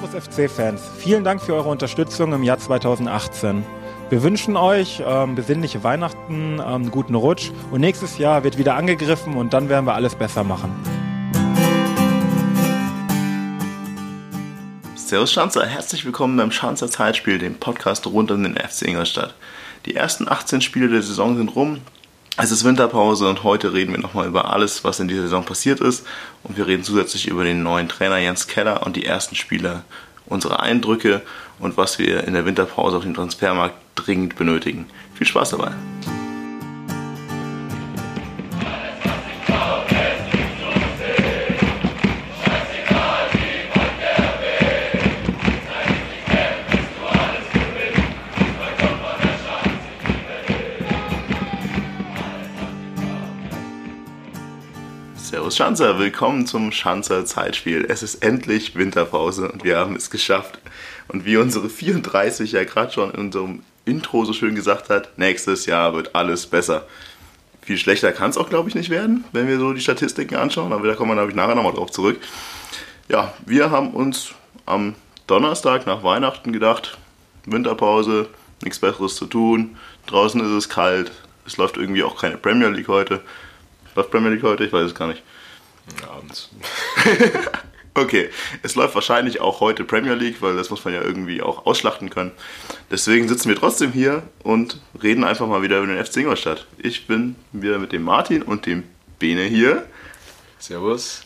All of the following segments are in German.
Servus FC-Fans, vielen Dank für eure Unterstützung im Jahr 2018. Wir wünschen euch ähm, besinnliche Weihnachten, ähm, guten Rutsch und nächstes Jahr wird wieder angegriffen und dann werden wir alles besser machen. Servus Schanzer, herzlich willkommen beim Schanzer Zeitspiel, dem Podcast rund um den FC Ingolstadt. Die ersten 18 Spiele der Saison sind rum, es ist Winterpause und heute reden wir nochmal über alles, was in dieser Saison passiert ist. Und wir reden zusätzlich über den neuen Trainer Jens Keller und die ersten Spieler, unsere Eindrücke und was wir in der Winterpause auf dem Transfermarkt dringend benötigen. Viel Spaß dabei! Schanzer, willkommen zum Schanzer Zeitspiel. Es ist endlich Winterpause und wir haben es geschafft. Und wie unsere 34 ja gerade schon in unserem Intro so schön gesagt hat, nächstes Jahr wird alles besser. Viel schlechter kann es auch, glaube ich, nicht werden, wenn wir so die Statistiken anschauen, aber da kommen wir, glaube ich, nachher nochmal drauf zurück. Ja, wir haben uns am Donnerstag nach Weihnachten gedacht, Winterpause, nichts Besseres zu tun, draußen ist es kalt, es läuft irgendwie auch keine Premier League heute. Läuft Premier League heute? Ich weiß es gar nicht. Abends. okay, es läuft wahrscheinlich auch heute Premier League, weil das muss man ja irgendwie auch ausschlachten können. Deswegen sitzen wir trotzdem hier und reden einfach mal wieder über den FC Ingolstadt. Ich bin wieder mit dem Martin und dem Bene hier. Servus.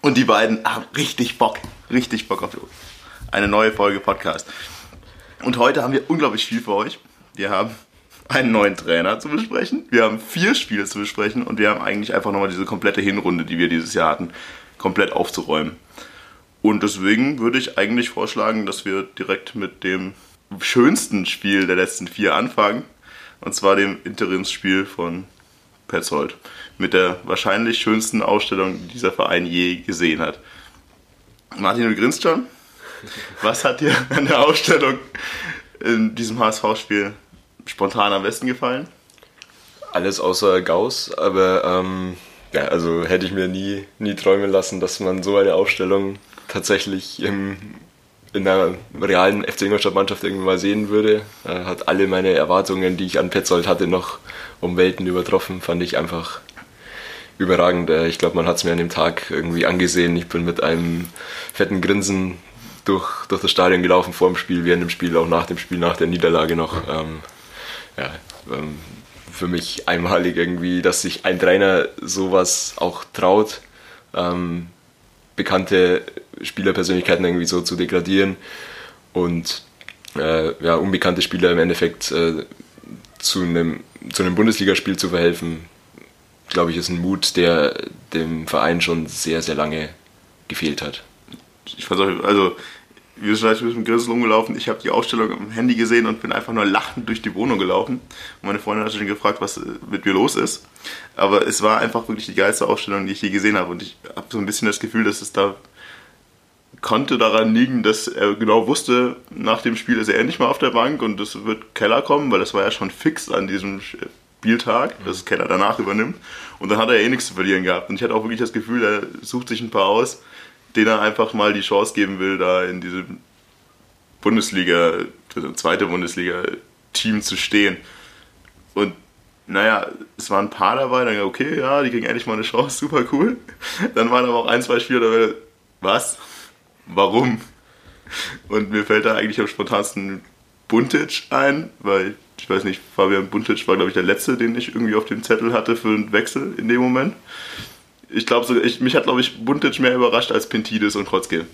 Und die beiden haben richtig Bock, richtig Bock auf eine neue Folge Podcast. Und heute haben wir unglaublich viel für euch. Wir haben einen neuen Trainer zu besprechen. Wir haben vier Spiele zu besprechen und wir haben eigentlich einfach nochmal diese komplette Hinrunde, die wir dieses Jahr hatten, komplett aufzuräumen. Und deswegen würde ich eigentlich vorschlagen, dass wir direkt mit dem schönsten Spiel der letzten vier anfangen. Und zwar dem Interimsspiel von Petzold. Mit der wahrscheinlich schönsten Ausstellung, die dieser Verein je gesehen hat. Martin, du grinst schon. Was hat dir an der Ausstellung in diesem HSV-Spiel spontan am besten gefallen? Alles außer Gauss, aber ähm, ja, also hätte ich mir nie, nie träumen lassen, dass man so eine Aufstellung tatsächlich im, in einer realen FC Ingolstadt-Mannschaft irgendwann mal sehen würde. Er hat alle meine Erwartungen, die ich an Petzold hatte, noch um Welten übertroffen. Fand ich einfach überragend. Äh, ich glaube, man hat es mir an dem Tag irgendwie angesehen. Ich bin mit einem fetten Grinsen durch, durch das Stadion gelaufen vor dem Spiel, während dem Spiel, auch nach dem Spiel, nach der Niederlage noch. Ähm, ja, ähm, für mich einmalig irgendwie, dass sich ein Trainer sowas auch traut, ähm, bekannte Spielerpersönlichkeiten irgendwie so zu degradieren und äh, ja, unbekannte Spieler im Endeffekt äh, zu einem, zu einem Bundesligaspiel zu verhelfen, glaube ich, ist ein Mut, der dem Verein schon sehr, sehr lange gefehlt hat. Ich auch, also wir sind halt mit dem Grinsel rumgelaufen. Ich habe die Ausstellung am Handy gesehen und bin einfach nur lachend durch die Wohnung gelaufen. Und meine Freundin hat schon gefragt, was mit mir los ist. Aber es war einfach wirklich die geilste Ausstellung, die ich je gesehen habe. Und ich habe so ein bisschen das Gefühl, dass es da konnte daran liegen, dass er genau wusste, nach dem Spiel ist er endlich mal auf der Bank und es wird Keller kommen, weil das war ja schon fix an diesem Spieltag, dass Keller danach übernimmt. Und dann hat er eh nichts zu verlieren gehabt. Und ich hatte auch wirklich das Gefühl, er sucht sich ein paar aus denen er einfach mal die Chance geben will, da in diesem Bundesliga, zweite Bundesliga-Team zu stehen. Und naja, es waren ein paar dabei, dann okay, ja, die kriegen endlich mal eine Chance, super cool. Dann waren aber auch ein, zwei Spieler dabei, was? Warum? Und mir fällt da eigentlich am spontansten Buntic ein, weil ich weiß nicht, Fabian Buntic war, glaube ich, der letzte, den ich irgendwie auf dem Zettel hatte für einen Wechsel in dem Moment ich glaube, so, mich hat, glaube ich, Buntic mehr überrascht als Pentides und Krotzke.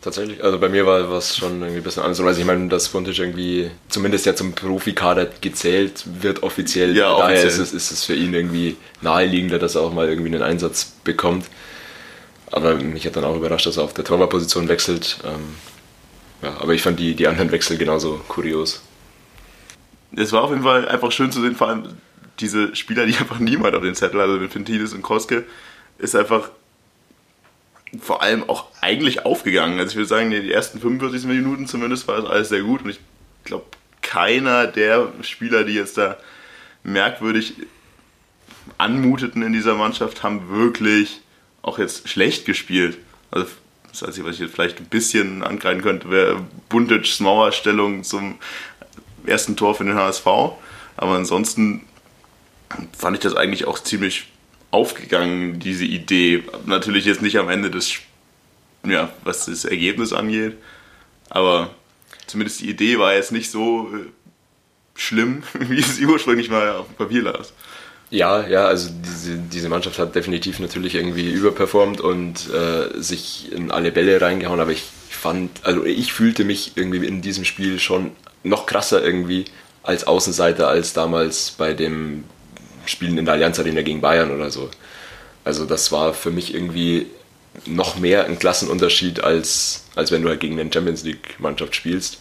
Tatsächlich, also bei mir war was schon irgendwie ein bisschen anders. Also ich meine, dass Buntic irgendwie zumindest ja zum Profikader gezählt wird offiziell. Ja, Daher offiziell. ist es, ist es für ihn irgendwie naheliegender, dass er auch mal irgendwie einen Einsatz bekommt. Aber mich hat dann auch überrascht, dass er auf der Torwartposition wechselt. Ähm, ja, aber ich fand die, die anderen Wechsel genauso kurios. Es war auf jeden Fall einfach schön zu sehen, vor allem diese Spieler, die einfach niemand auf den Zettel hat, also mit Pentides und Koske, ist einfach vor allem auch eigentlich aufgegangen. Also ich würde sagen, die ersten 45 Minuten zumindest war das alles sehr gut und ich glaube, keiner der Spieler, die jetzt da merkwürdig anmuteten in dieser Mannschaft, haben wirklich auch jetzt schlecht gespielt. Also Das Einzige, was ich jetzt vielleicht ein bisschen ankreiden könnte, wäre Buntic Mauerstellung zum ersten Tor für den HSV. Aber ansonsten fand ich das eigentlich auch ziemlich aufgegangen, diese Idee. Natürlich jetzt nicht am Ende des, ja, was das Ergebnis angeht, aber zumindest die Idee war jetzt nicht so äh, schlimm, wie es ursprünglich mal auf dem Papier las. Ja, ja, also diese, diese Mannschaft hat definitiv natürlich irgendwie überperformt und äh, sich in alle Bälle reingehauen, aber ich fand, also ich fühlte mich irgendwie in diesem Spiel schon noch krasser irgendwie als Außenseiter als damals bei dem Spielen in der Allianz Arena gegen Bayern oder so. Also das war für mich irgendwie noch mehr ein Klassenunterschied, als, als wenn du halt gegen eine Champions League-Mannschaft spielst.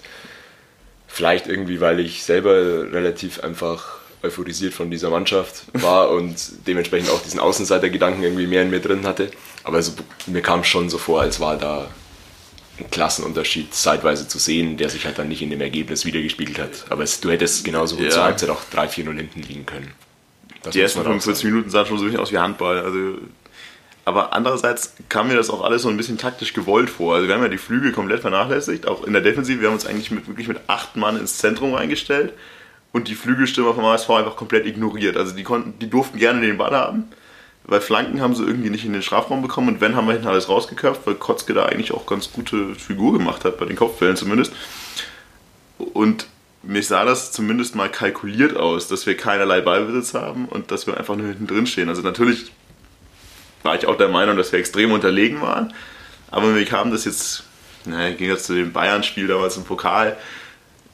Vielleicht irgendwie, weil ich selber relativ einfach euphorisiert von dieser Mannschaft war und dementsprechend auch diesen Außenseitergedanken irgendwie mehr in mir drin hatte. Aber also, mir kam es schon so vor, als war da ein Klassenunterschied zeitweise zu sehen, der sich halt dann nicht in dem Ergebnis wiedergespiegelt hat. Aber es, du hättest genauso gut ja. zur Halbzeit auch 3-4-0 hinten liegen können. Das die ersten 45 Minuten sahen schon so ein bisschen aus wie Handball. Also, aber andererseits kam mir das auch alles so ein bisschen taktisch gewollt vor. Also wir haben ja die Flügel komplett vernachlässigt, auch in der Defensive. Wir haben uns eigentlich mit, wirklich mit acht Mann ins Zentrum reingestellt und die Flügelstürmer vom HSV einfach komplett ignoriert. Also die, konnten, die durften gerne den Ball haben, weil Flanken haben sie irgendwie nicht in den Strafraum bekommen und wenn, haben wir hinten alles rausgeköpft, weil Kotzke da eigentlich auch ganz gute Figur gemacht hat, bei den Kopfbällen zumindest. Und mir sah das zumindest mal kalkuliert aus, dass wir keinerlei Ballbesitz haben und dass wir einfach nur hinten drin stehen. Also natürlich war ich auch der Meinung, dass wir extrem unterlegen waren, aber mir kam das jetzt, naja, ging jetzt zu dem Bayern-Spiel damals im Pokal,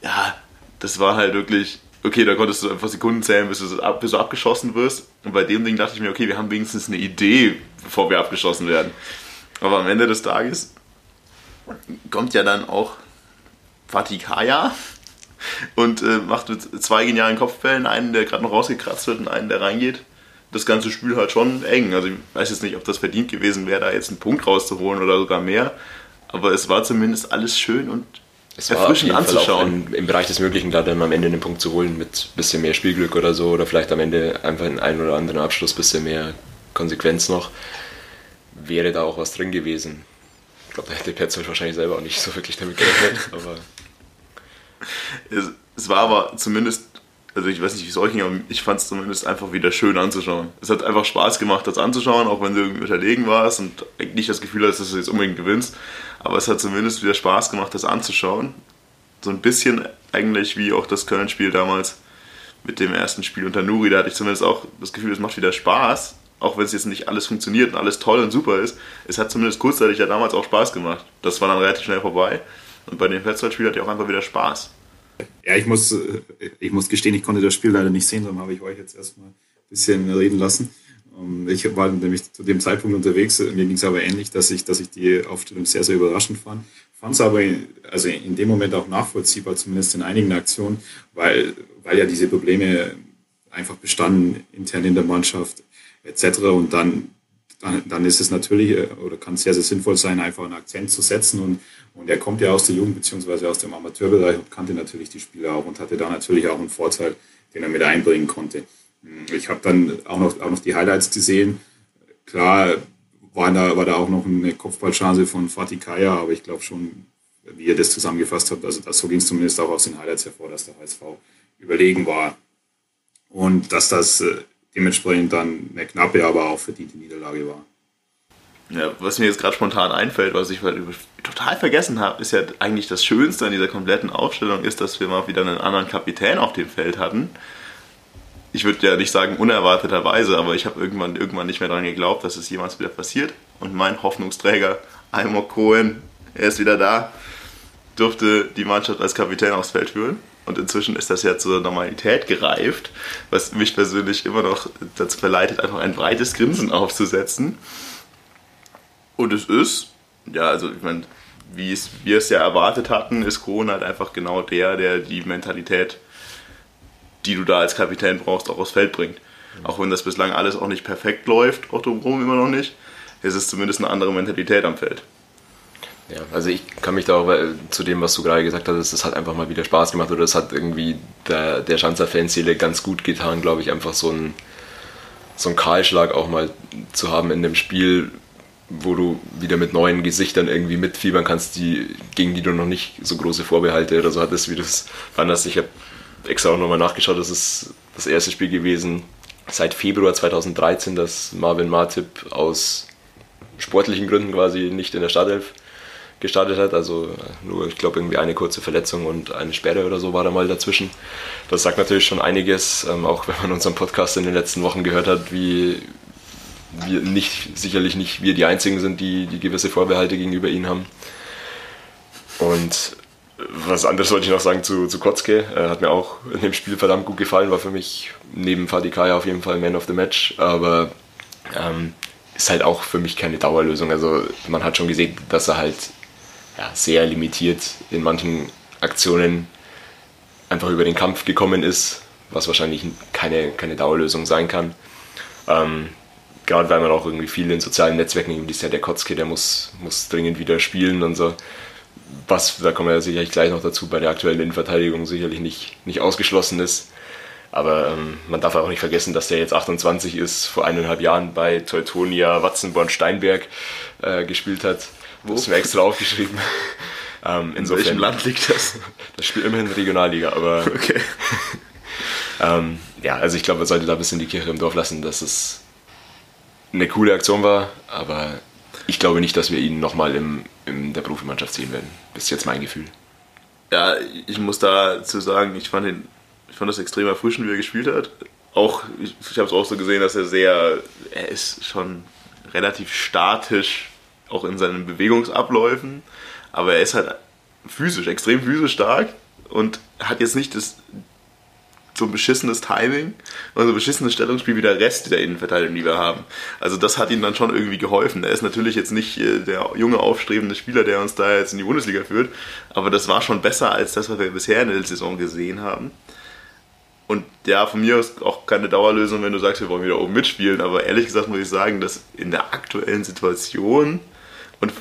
ja, das war halt wirklich okay, da konntest du einfach Sekunden zählen, bis du, ab, bis du abgeschossen wirst. Und bei dem Ding dachte ich mir, okay, wir haben wenigstens eine Idee, bevor wir abgeschossen werden. Aber am Ende des Tages kommt ja dann auch Fatih Kaya und äh, macht mit zwei genialen Kopfbällen einen, der gerade noch rausgekratzt wird und einen, der reingeht. Das ganze Spiel halt schon eng. Also ich weiß jetzt nicht, ob das verdient gewesen wäre, da jetzt einen Punkt rauszuholen oder sogar mehr. Aber es war zumindest alles schön und es war erfrischend anzuschauen. In, Im Bereich des Möglichen da dann am Ende einen Punkt zu holen mit ein bisschen mehr Spielglück oder so oder vielleicht am Ende einfach in einen oder anderen Abschluss ein bisschen mehr Konsequenz noch, wäre da auch was drin gewesen. Ich glaube, da hätte Petzold wahrscheinlich selber auch nicht so wirklich damit gerechnet, aber. Es, es war aber zumindest also ich weiß nicht, wie es euch ging, aber ich fand es zumindest einfach wieder schön anzuschauen. Es hat einfach Spaß gemacht, das anzuschauen, auch wenn du irgendwie unterlegen warst und nicht das Gefühl hast, dass du jetzt unbedingt gewinnst. Aber es hat zumindest wieder Spaß gemacht, das anzuschauen. So ein bisschen eigentlich wie auch das Köln-Spiel damals mit dem ersten Spiel unter Nuri. Da hatte ich zumindest auch das Gefühl, es macht wieder Spaß, auch wenn es jetzt nicht alles funktioniert und alles toll und super ist. Es hat zumindest kurzzeitig ja damals auch Spaß gemacht. Das war dann relativ schnell vorbei. Und bei dem Fettzeitspiel hat ja auch einfach wieder Spaß. Ja, ich muss, äh, ich muss gestehen, ich konnte das Spiel leider nicht sehen, darum habe ich euch jetzt erstmal ein bisschen reden lassen. Ähm, ich war nämlich zu dem Zeitpunkt unterwegs, mir ging es aber ähnlich, dass ich, dass ich die Aufstellung sehr, sehr überraschend fand. Fand es aber also in dem Moment auch nachvollziehbar, zumindest in einigen Aktionen, weil, weil ja diese Probleme einfach bestanden, intern in der Mannschaft etc. Und dann, dann, dann ist es natürlich äh, oder kann sehr, sehr sinnvoll sein, einfach einen Akzent zu setzen und und er kommt ja aus der Jugend bzw. aus dem Amateurbereich und kannte natürlich die Spieler auch und hatte da natürlich auch einen Vorteil, den er mit einbringen konnte. Ich habe dann auch noch, auch noch die Highlights gesehen. Klar war da, war da auch noch eine Kopfballchance von Fatih Kaya, aber ich glaube schon, wie ihr das zusammengefasst habt, also das, so ging es zumindest auch aus den Highlights hervor, dass der HSV überlegen war und dass das äh, dementsprechend dann eine knappe, aber auch verdiente Niederlage war. Ja, was mir jetzt gerade spontan einfällt, was ich total vergessen habe, ist ja eigentlich das Schönste an dieser kompletten Aufstellung ist, dass wir mal wieder einen anderen Kapitän auf dem Feld hatten. Ich würde ja nicht sagen unerwarteterweise, aber ich habe irgendwann, irgendwann nicht mehr daran geglaubt, dass es jemals wieder passiert. Und mein Hoffnungsträger, Almok Cohen, er ist wieder da, durfte die Mannschaft als Kapitän aufs Feld führen. Und inzwischen ist das ja zur Normalität gereift, was mich persönlich immer noch dazu verleitet, einfach ein breites Grinsen aufzusetzen. Und es ist, ja, also ich meine, wie es, wir es ja erwartet hatten, ist Kohn halt einfach genau der, der die Mentalität, die du da als Kapitän brauchst, auch aufs Feld bringt. Auch wenn das bislang alles auch nicht perfekt läuft, Otto Brum immer noch nicht, ist es zumindest eine andere Mentalität am Feld. Ja, also ich kann mich da auch äh, zu dem, was du gerade gesagt hast, das hat einfach mal wieder Spaß gemacht oder das hat irgendwie der, der Schanzer-Fanseele ganz gut getan, glaube ich, einfach so ein, so einen Kahlschlag auch mal zu haben in dem Spiel, wo du wieder mit neuen Gesichtern irgendwie mitfiebern kannst, die, gegen die du noch nicht so große Vorbehalte oder so hattest, wie du es fandest. Ich habe extra auch nochmal nachgeschaut, das ist das erste Spiel gewesen seit Februar 2013, dass Marvin Martip aus sportlichen Gründen quasi nicht in der Startelf gestartet hat. Also nur, ich glaube, irgendwie eine kurze Verletzung und eine Sperre oder so war da mal dazwischen. Das sagt natürlich schon einiges, ähm, auch wenn man unseren Podcast in den letzten Wochen gehört hat, wie wir nicht, sicherlich nicht wir die Einzigen sind, die, die gewisse Vorbehalte gegenüber ihnen haben. Und was anderes wollte ich noch sagen zu, zu Kotzke. Er hat mir auch in dem Spiel verdammt gut gefallen, war für mich neben Fadikaya auf jeden Fall Man of the Match, aber ähm, ist halt auch für mich keine Dauerlösung. Also man hat schon gesehen, dass er halt ja, sehr limitiert in manchen Aktionen einfach über den Kampf gekommen ist, was wahrscheinlich keine, keine Dauerlösung sein kann. Ähm, gerade weil man auch irgendwie viel in sozialen Netzwerken liest, ja, der Kotzke, der muss, muss dringend wieder spielen und so. Was, da kommen wir sicherlich gleich noch dazu, bei der aktuellen Innenverteidigung sicherlich nicht, nicht ausgeschlossen ist. Aber ähm, man darf auch nicht vergessen, dass der jetzt 28 ist, vor eineinhalb Jahren bei Teutonia Watzenborn-Steinberg äh, gespielt hat. Wo? Das ist mir extra aufgeschrieben. ähm, In welchem Land liegt das? Das spielt immerhin Regionalliga, aber. Okay. ähm, ja, also ich glaube, man sollte da ein bisschen die Kirche im Dorf lassen, dass es eine coole Aktion war, aber ich glaube nicht, dass wir ihn nochmal in der Profimannschaft sehen werden. Das ist jetzt mein Gefühl. Ja, ich muss dazu sagen, ich fand, ihn, ich fand das extrem erfrischend, wie er gespielt hat. Auch, ich, ich habe es auch so gesehen, dass er sehr, er ist schon relativ statisch, auch in seinen Bewegungsabläufen, aber er ist halt physisch, extrem physisch stark und hat jetzt nicht das, so ein beschissenes Timing und so ein beschissenes Stellungsspiel wie der Rest der Innenverteidigung, die wir haben. Also das hat ihm dann schon irgendwie geholfen. Er ist natürlich jetzt nicht äh, der junge, aufstrebende Spieler, der uns da jetzt in die Bundesliga führt, aber das war schon besser als das, was wir bisher in der Saison gesehen haben. Und ja, von mir aus auch keine Dauerlösung, wenn du sagst, wir wollen wieder oben mitspielen, aber ehrlich gesagt muss ich sagen, dass in der aktuellen Situation und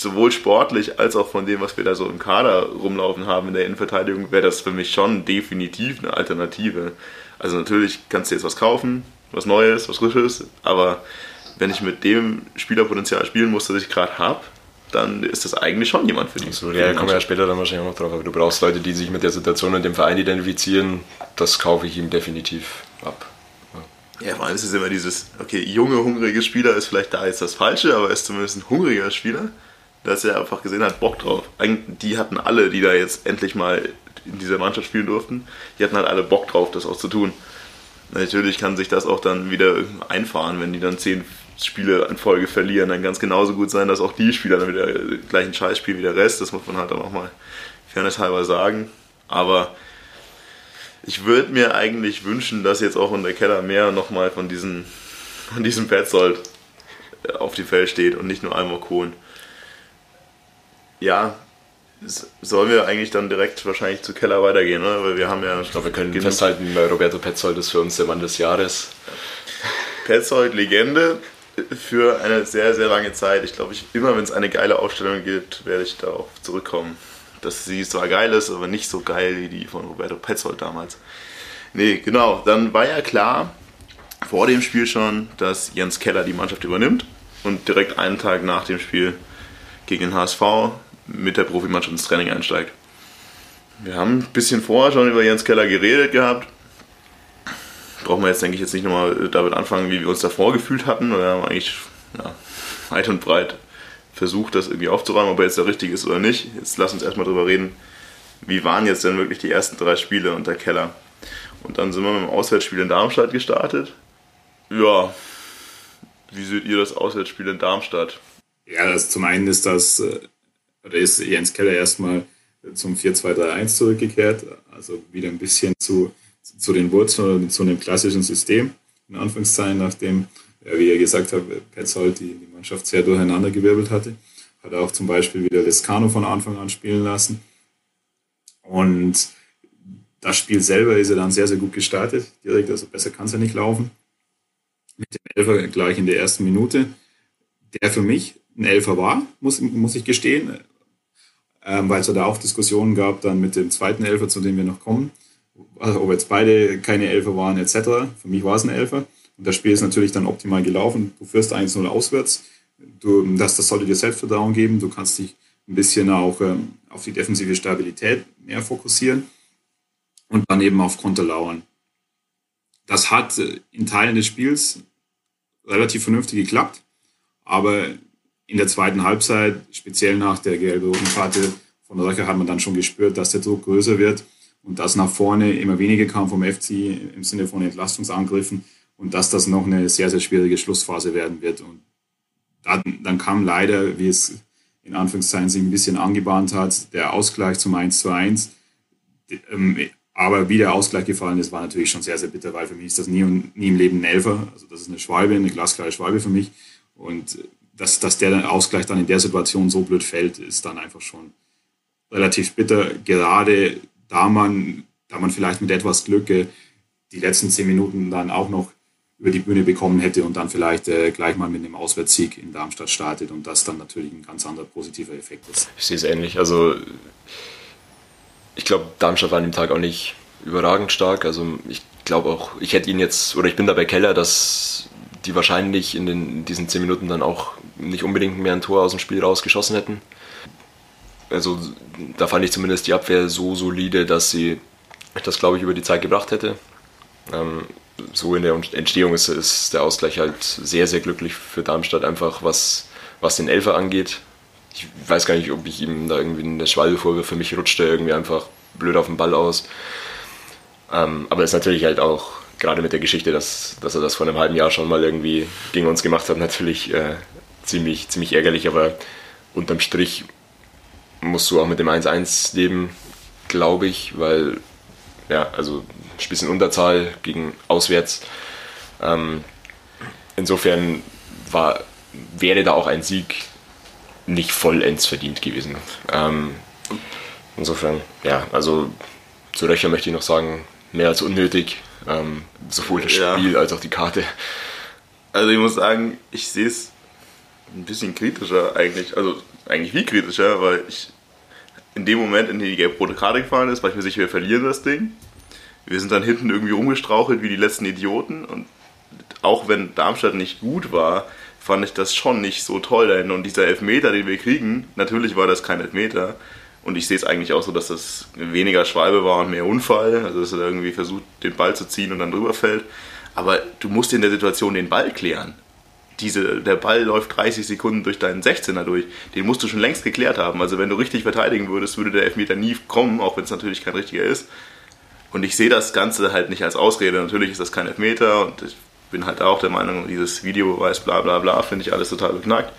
sowohl sportlich als auch von dem, was wir da so im Kader rumlaufen haben in der Innenverteidigung, wäre das für mich schon definitiv eine Alternative. Also natürlich kannst du jetzt was kaufen, was Neues, was Frisches, aber wenn ich mit dem Spielerpotenzial spielen muss, das ich gerade habe, dann ist das eigentlich schon jemand für die. So, ja, da kommen wir ja später dann wahrscheinlich auch noch drauf, aber du brauchst Leute, die sich mit der Situation und dem Verein identifizieren. Das kaufe ich ihm definitiv ab. Ja, vor allem ist es immer dieses, okay, junge, hungrige Spieler ist vielleicht da jetzt das Falsche, aber er ist zumindest ein hungriger Spieler dass er einfach gesehen hat, Bock drauf. Die hatten alle, die da jetzt endlich mal in dieser Mannschaft spielen durften, die hatten halt alle Bock drauf, das auch zu tun. Natürlich kann sich das auch dann wieder einfahren, wenn die dann zehn Spiele in Folge verlieren, dann kann es genauso gut sein, dass auch die Spieler dann wieder gleichen Scheiß spielen wie der Rest. Das muss man halt dann auch mal fairnesshalber sagen. Aber ich würde mir eigentlich wünschen, dass jetzt auch in der Keller mehr nochmal von diesen, von diesem Petzold auf die Feld steht und nicht nur einmal Kohlen ja, sollen wir eigentlich dann direkt wahrscheinlich zu Keller weitergehen, oder? Weil wir haben ja. Ich glaube, wir können festhalten, Roberto Petzold ist für uns der Mann des Jahres. Petzold, Legende für eine sehr, sehr lange Zeit. Ich glaube, ich, immer wenn es eine geile Ausstellung gibt, werde ich darauf zurückkommen. Dass sie zwar geil ist, aber nicht so geil wie die von Roberto Petzold damals. Nee, genau. Dann war ja klar, vor dem Spiel schon, dass Jens Keller die Mannschaft übernimmt und direkt einen Tag nach dem Spiel gegen den HSV mit der Profimannschaft ins Training einsteigt. Wir haben ein bisschen vorher schon über Jens Keller geredet gehabt. Brauchen wir jetzt, denke ich, jetzt nicht nochmal damit anfangen, wie wir uns davor gefühlt hatten. Wir haben eigentlich ja, weit und breit versucht, das irgendwie aufzuräumen, ob er jetzt der richtige ist oder nicht. Jetzt lass uns erstmal drüber reden, wie waren jetzt denn wirklich die ersten drei Spiele unter Keller. Und dann sind wir mit dem Auswärtsspiel in Darmstadt gestartet. Ja, wie seht ihr das Auswärtsspiel in Darmstadt? Ja, das, zum einen ist das, äh, oder ist Jens Keller erstmal zum 4-2-3-1 zurückgekehrt, also wieder ein bisschen zu, zu den Wurzeln, zu einem klassischen System, in Anführungszeichen, nachdem, wie ihr gesagt habt, Petzold die, die Mannschaft sehr durcheinandergewirbelt hatte. Hat er auch zum Beispiel wieder Lescano von Anfang an spielen lassen. Und das Spiel selber ist er dann sehr, sehr gut gestartet, direkt, also besser kann es ja nicht laufen. Mit dem Elfer gleich in der ersten Minute, der für mich ein Elfer war, muss, muss ich gestehen, ähm, weil es da auch Diskussionen gab dann mit dem zweiten Elfer, zu dem wir noch kommen, also ob jetzt beide keine Elfer waren etc. Für mich war es ein Elfer und das Spiel ist natürlich dann optimal gelaufen. Du führst 1-0 auswärts, Du, das, das sollte dir Selbstvertrauen geben. Du kannst dich ein bisschen auch ähm, auf die defensive Stabilität mehr fokussieren und dann eben auf Konter lauern. Das hat äh, in Teilen des Spiels relativ vernünftig geklappt, aber in der zweiten Halbzeit, speziell nach der gelb-roten Karte von Röcher, hat man dann schon gespürt, dass der Druck größer wird und dass nach vorne immer weniger kam vom FC im Sinne von Entlastungsangriffen und dass das noch eine sehr, sehr schwierige Schlussphase werden wird. Und dann, dann kam leider, wie es in Anführungszeichen sich ein bisschen angebahnt hat, der Ausgleich zum 1 zu 1. Ähm, aber wie der Ausgleich gefallen ist, war natürlich schon sehr, sehr bitter, weil für mich ist das nie, nie im Leben ein Elfer. Also das ist eine Schwalbe, eine glasklare Schwalbe für mich. Und dass, dass der Ausgleich dann in der Situation so blöd fällt, ist dann einfach schon relativ bitter. Gerade da man, da man vielleicht mit etwas Glück äh, die letzten zehn Minuten dann auch noch über die Bühne bekommen hätte und dann vielleicht äh, gleich mal mit einem Auswärtssieg in Darmstadt startet und das dann natürlich ein ganz anderer positiver Effekt ist. Ich sehe es ähnlich. Also ich glaube, Darmstadt war an dem Tag auch nicht überragend stark. Also ich glaube auch, ich hätte ihn jetzt, oder ich bin dabei Keller, dass die wahrscheinlich in, den, in diesen zehn Minuten dann auch nicht unbedingt mehr ein Tor aus dem Spiel rausgeschossen hätten. Also da fand ich zumindest die Abwehr so solide, dass sie das, glaube ich, über die Zeit gebracht hätte. Ähm, so in der Entstehung ist, ist, der Ausgleich halt sehr, sehr glücklich für Darmstadt, einfach was, was den Elfer angeht ich weiß gar nicht, ob ich ihm da irgendwie eine Schwalbe vorwirfe. Für mich rutscht er irgendwie einfach blöd auf den Ball aus. Ähm, aber ist natürlich halt auch, gerade mit der Geschichte, dass, dass er das vor einem halben Jahr schon mal irgendwie gegen uns gemacht hat, natürlich äh, ziemlich, ziemlich ärgerlich. Aber unterm Strich musst du auch mit dem 1-1 leben, glaube ich, weil, ja, also ein bisschen Unterzahl gegen auswärts. Ähm, insofern war, wäre da auch ein Sieg nicht vollends verdient gewesen. Ähm, insofern, ja, also zu Röcher möchte ich noch sagen, mehr als unnötig. Ähm, sowohl das Spiel ja. als auch die Karte. Also ich muss sagen, ich sehe es ein bisschen kritischer eigentlich, also eigentlich viel kritischer, weil ich in dem Moment, in dem die gelb-rote Karte gefallen ist, war ich mir sicher, wir verlieren das Ding. Wir sind dann hinten irgendwie rumgestrauchelt wie die letzten Idioten und auch wenn Darmstadt nicht gut war, fand ich das schon nicht so toll dahin. Und dieser Elfmeter, den wir kriegen, natürlich war das kein Elfmeter. Und ich sehe es eigentlich auch so, dass das weniger Schwalbe war und mehr Unfall. Also dass er irgendwie versucht, den Ball zu ziehen und dann drüber fällt. Aber du musst in der Situation den Ball klären. Diese, der Ball läuft 30 Sekunden durch deinen 16er durch. Den musst du schon längst geklärt haben. Also wenn du richtig verteidigen würdest, würde der Elfmeter nie kommen, auch wenn es natürlich kein richtiger ist. Und ich sehe das Ganze halt nicht als Ausrede. Natürlich ist das kein Elfmeter und ich bin halt auch der Meinung, dieses Videobeweis, bla bla bla, finde ich alles total beknackt.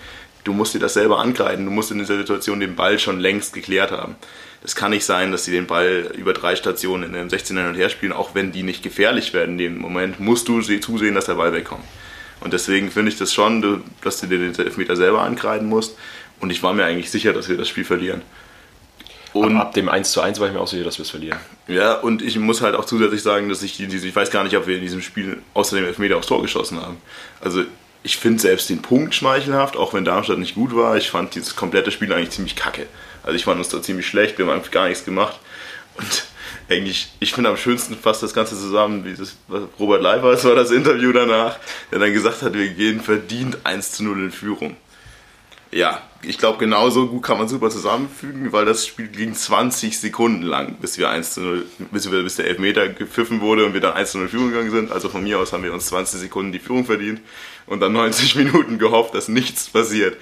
Du musst dir das selber ankreiden, du musst in dieser Situation den Ball schon längst geklärt haben. Das kann nicht sein, dass sie den Ball über drei Stationen in einem 16er hin und her spielen, auch wenn die nicht gefährlich werden in dem Moment, musst du zusehen, dass der Ball wegkommt. Und deswegen finde ich das schon, dass du dir den Elfmeter selber ankreiden musst. Und ich war mir eigentlich sicher, dass wir das Spiel verlieren. Und ab, ab dem 1 zu 1 war ich mir auch sicher, dass wir es verlieren. Ja, und ich muss halt auch zusätzlich sagen, dass ich, ich weiß gar nicht, ob wir in diesem Spiel außer dem Elfmeter aufs Tor geschossen haben. Also ich finde selbst den Punkt schmeichelhaft, auch wenn Darmstadt nicht gut war. Ich fand dieses komplette Spiel eigentlich ziemlich kacke. Also ich fand uns da ziemlich schlecht, wir haben einfach gar nichts gemacht. Und eigentlich, ich finde am schönsten fast das Ganze zusammen, wie das, Robert Leifers war das Interview danach, der dann gesagt hat, wir gehen verdient 1 zu 0 in Führung ja, ich glaube, genauso gut kann man super zusammenfügen, weil das Spiel ging 20 Sekunden lang, bis wir 1 zu 0, bis, wir, bis der Elfmeter gepfiffen wurde und wir dann 1 zu 0 Führung gegangen sind. Also von mir aus haben wir uns 20 Sekunden die Führung verdient und dann 90 Minuten gehofft, dass nichts passiert.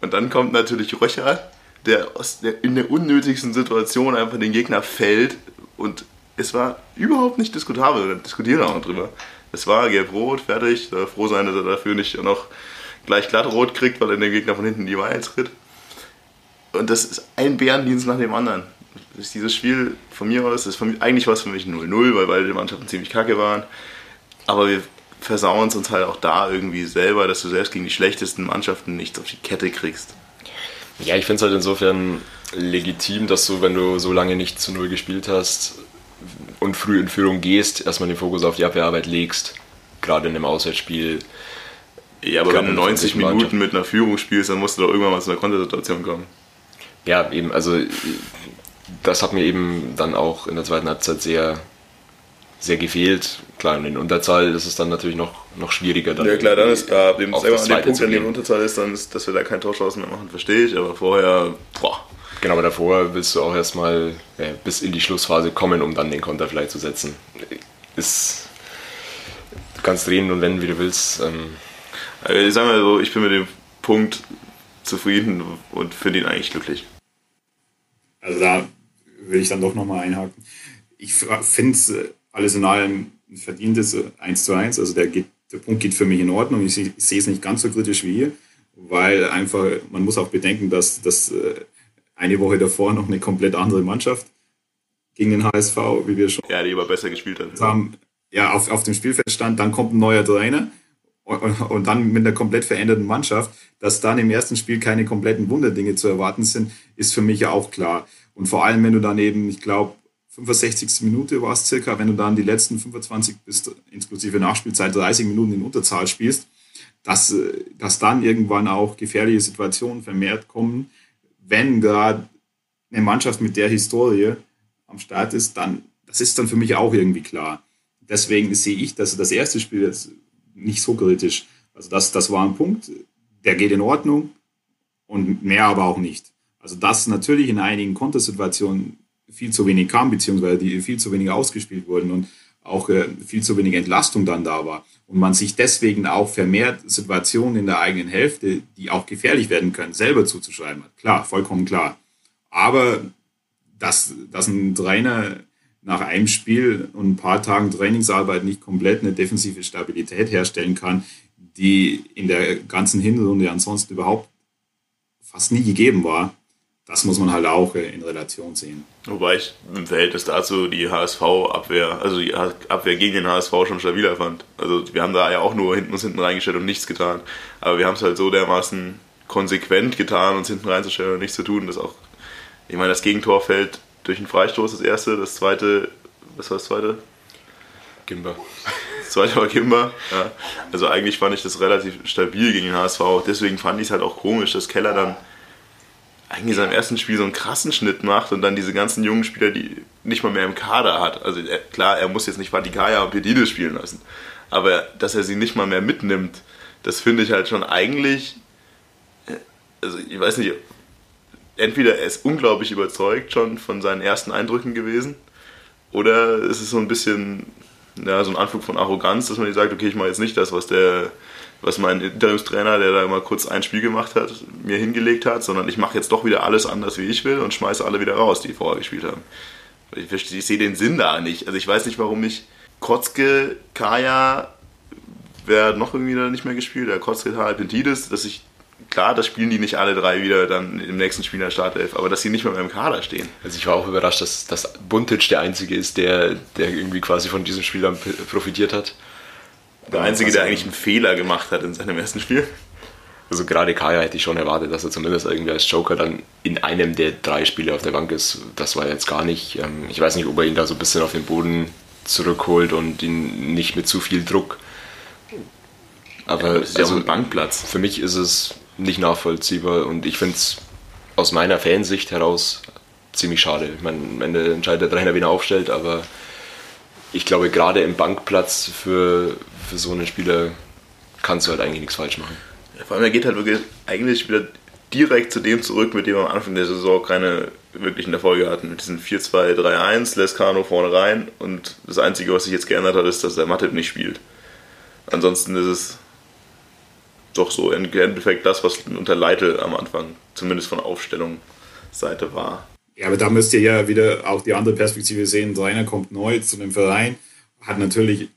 Und dann kommt natürlich Röcher, der, der in der unnötigsten Situation einfach den Gegner fällt und es war überhaupt nicht diskutabel, da diskutieren auch drüber. Es war gelb-rot, fertig, froh sein, dass er dafür nicht noch gleich glatt rot kriegt, weil er den Gegner von hinten in die Weihe tritt. Und das ist ein Bärendienst nach dem anderen. Das ist dieses Spiel von mir aus, ist von, eigentlich war es für mich 0-0, weil beide Mannschaften ziemlich kacke waren. Aber wir versauen es uns halt auch da irgendwie selber, dass du selbst gegen die schlechtesten Mannschaften nichts auf die Kette kriegst. Ja, ich finde es halt insofern legitim, dass du, wenn du so lange nicht zu Null gespielt hast und früh in Führung gehst, erstmal den Fokus auf die Abwehrarbeit legst. Gerade in einem Auswärtsspiel ja, aber wenn du 90 Minuten mit einer Führung spielst, dann musst du doch irgendwann mal zu einer Kontersituation kommen. Ja, eben, also das hat mir eben dann auch in der zweiten Halbzeit sehr sehr gefehlt. Klar, in Unterzahl ist es dann natürlich noch, noch schwieriger. Dann ja klar, dann ist klar, ab dem, selber an dem Punkt, an dem Unterzahl ist, dann ist, dass wir da kein Torchancen mehr machen, verstehe ich, aber vorher, boah. Genau, aber davor willst du auch erstmal ja, bis in die Schlussphase kommen, um dann den Konter vielleicht zu setzen. Ist, du kannst drehen und wenden, wie du willst. Ähm. Also ich sag mal so, ich bin mit dem Punkt zufrieden und finde ihn eigentlich glücklich. Also da will ich dann doch nochmal einhaken. Ich finde es äh, alles in allem ein verdientes 1 zu 1. Also der, geht, der Punkt geht für mich in Ordnung. Ich, sehe es nicht ganz so kritisch wie ihr, weil einfach, man muss auch bedenken, dass, äh, eine Woche davor noch eine komplett andere Mannschaft gegen den HSV, wie wir schon. Ja, die aber besser gespielt hat. Haben, ja, auf, auf dem Spielfeld stand, dann kommt ein neuer Trainer und, und, und, dann mit einer komplett veränderten Mannschaft, dass dann im ersten Spiel keine kompletten Wunderdinge zu erwarten sind, ist für mich ja auch klar. Und vor allem, wenn du dann eben, ich glaube, 65. Minute war es circa, wenn du dann die letzten 25 bis inklusive Nachspielzeit 30 Minuten in Unterzahl spielst, dass, dass dann irgendwann auch gefährliche Situationen vermehrt kommen, wenn gerade eine Mannschaft mit der Historie am Start ist, dann, das ist dann für mich auch irgendwie klar. Deswegen sehe ich dass das erste Spiel jetzt nicht so kritisch. Also das, das war ein Punkt, der geht in Ordnung und mehr aber auch nicht. Also dass natürlich in einigen Kontersituationen viel zu wenig kam, beziehungsweise die viel zu wenig ausgespielt wurden und auch äh, viel zu wenig Entlastung dann da war. Und man sich deswegen auch vermehrt Situationen in der eigenen Hälfte, die auch gefährlich werden können, selber zuzuschreiben hat. Klar, vollkommen klar. Aber dass, dass ein Trainer nach einem Spiel und ein paar Tagen Trainingsarbeit nicht komplett eine defensive Stabilität herstellen kann, die in der ganzen Hinrunde ansonsten überhaupt fast nie gegeben war, das muss man halt auch äh, in Relation sehen. Wobei ich im Verhältnis dazu die HSV-Abwehr, also die Abwehr gegen den HSV schon stabiler fand. Also wir haben da ja auch nur hinten uns hinten reingestellt und nichts getan. Aber wir haben es halt so dermaßen konsequent getan, uns hinten reinzustellen und nichts zu tun, dass auch, ich meine, das Gegentor fällt durch einen Freistoß, das erste, das zweite, was war das zweite? Gimba. Das zweite war Gimba. Ja. Also eigentlich fand ich das relativ stabil gegen den HSV. Deswegen fand ich es halt auch komisch, dass Keller dann eigentlich in seinem ersten Spiel so einen krassen Schnitt macht und dann diese ganzen jungen Spieler, die nicht mal mehr im Kader hat. Also er, klar, er muss jetzt nicht Vatikaya und Pedidis spielen lassen, aber dass er sie nicht mal mehr mitnimmt, das finde ich halt schon eigentlich, äh, also ich weiß nicht, entweder er ist unglaublich überzeugt schon von seinen ersten Eindrücken gewesen oder es ist so ein bisschen ja, so ein Anflug von Arroganz, dass man sagt, okay, ich mache jetzt nicht das, was der was mein Interimstrainer, der da mal kurz ein Spiel gemacht hat, mir hingelegt hat, sondern ich mache jetzt doch wieder alles anders, wie ich will und schmeiße alle wieder raus, die vorher gespielt haben. Ich, ich, ich sehe den Sinn da nicht. Also ich weiß nicht, warum nicht Kotzke, Kaya, wer noch irgendwie da nicht mehr gespielt? Der Kotzke, Kaya, Pentidis, dass ich klar, das spielen die nicht alle drei wieder dann im nächsten Spiel in der Startelf, aber dass sie nicht mehr im Kader stehen. Also ich war auch überrascht, dass, dass Buntic der Einzige ist, der, der irgendwie quasi von diesem Spiel profitiert hat. Der Einzige, der eigentlich einen Fehler gemacht hat in seinem ersten Spiel. Also gerade Kaya hätte ich schon erwartet, dass er zumindest irgendwie als Joker dann in einem der drei Spiele auf der Bank ist. Das war jetzt gar nicht. Ähm, ich weiß nicht, ob er ihn da so ein bisschen auf den Boden zurückholt und ihn nicht mit zu viel Druck. Aber ja, also, ein Bankplatz. Für mich ist es nicht nachvollziehbar und ich finde es aus meiner Fansicht heraus ziemlich schade. Ich meine, am Ende entscheidet der Trainer, wen er aufstellt, aber ich glaube, gerade im Bankplatz für, für so einen Spieler kannst du halt eigentlich nichts falsch machen. Ja, vor allem, er geht halt wirklich eigentlich wieder direkt zu dem zurück, mit dem wir am Anfang der Saison keine wirklichen Erfolge hatten. Mit diesem 4-2-3-1, Lescano vorne rein und das Einzige, was sich jetzt geändert hat, ist, dass der Matip nicht spielt. Ansonsten ist es doch so im Endeffekt das, was unter Leitl am Anfang zumindest von Aufstellungsseite war. Ja, aber da müsst ihr ja wieder auch die andere Perspektive sehen. Trainer kommt neu zu dem Verein, hat natürlich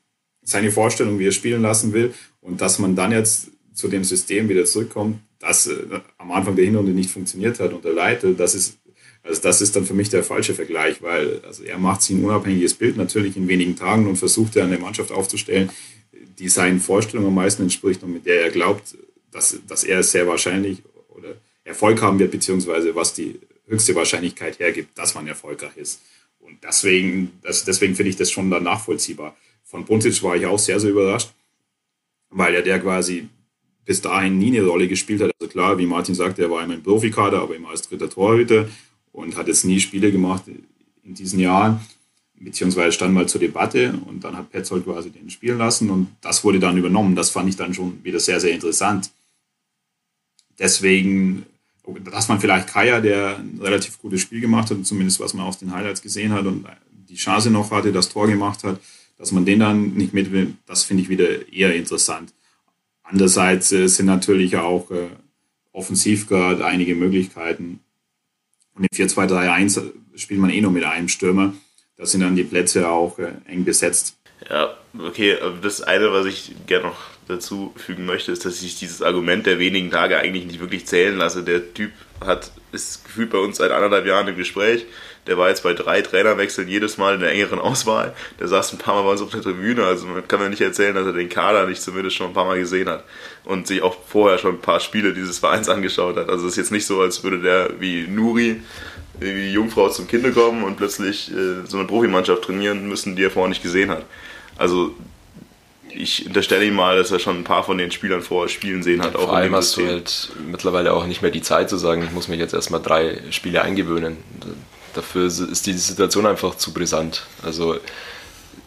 seine Vorstellung, wie er spielen lassen will. Und dass man dann jetzt zu dem System wieder zurückkommt, das äh, am Anfang der Hinrunde nicht funktioniert hat unter Leitl, das ist, also das ist dann für mich der falsche Vergleich, weil also er macht sich ein unabhängiges Bild natürlich in wenigen Tagen und versucht er eine Mannschaft aufzustellen, die seinen Vorstellungen am meisten entspricht und mit der er glaubt, dass, dass er sehr wahrscheinlich oder Erfolg haben wird, beziehungsweise was die höchste Wahrscheinlichkeit hergibt, dass man erfolgreich ist. Und deswegen, das, deswegen finde ich das schon dann nachvollziehbar. Von Buntic war ich auch sehr, sehr überrascht, weil er der quasi bis dahin nie eine Rolle gespielt hat. Also klar, wie Martin sagte, er war einmal im Profikader, aber immer als dritter Torhüter und hat jetzt nie Spiele gemacht in diesen Jahren beziehungsweise stand mal zur Debatte und dann hat Petzold quasi den spielen lassen und das wurde dann übernommen. Das fand ich dann schon wieder sehr, sehr interessant. Deswegen, dass man vielleicht Kaya, der ein relativ gutes Spiel gemacht hat, zumindest was man aus den Highlights gesehen hat und die Chance noch hatte, das Tor gemacht hat, dass man den dann nicht mitnimmt, das finde ich wieder eher interessant. Andererseits äh, sind natürlich auch äh, offensiv gerade einige Möglichkeiten. Und im 4-2-3-1 spielt man eh nur mit einem Stürmer. Da sind dann die Plätze auch äh, eng besetzt. Ja, okay, das eine, was ich gerne noch dazu fügen möchte, ist, dass ich dieses Argument der wenigen Tage eigentlich nicht wirklich zählen lasse. Der Typ hat, ist gefühlt bei uns seit anderthalb Jahren im Gespräch. Der war jetzt bei drei Trainerwechseln jedes Mal in der engeren Auswahl. Der saß ein paar Mal bei uns auf der Tribüne. Also man kann mir nicht erzählen, dass er den Kader nicht zumindest schon ein paar Mal gesehen hat. Und sich auch vorher schon ein paar Spiele dieses Vereins angeschaut hat. Also es ist jetzt nicht so, als würde der wie Nuri wie Jungfrau zum Kinder kommen und plötzlich äh, so eine Profimannschaft trainieren müssen, die er vorher nicht gesehen hat. Also ich unterstelle ihm mal, dass er schon ein paar von den Spielern vorher spielen sehen hat. Vor auch allem hast du halt mittlerweile auch nicht mehr die Zeit zu sagen, ich muss mich jetzt erstmal drei Spiele eingewöhnen. Dafür ist die Situation einfach zu brisant. Also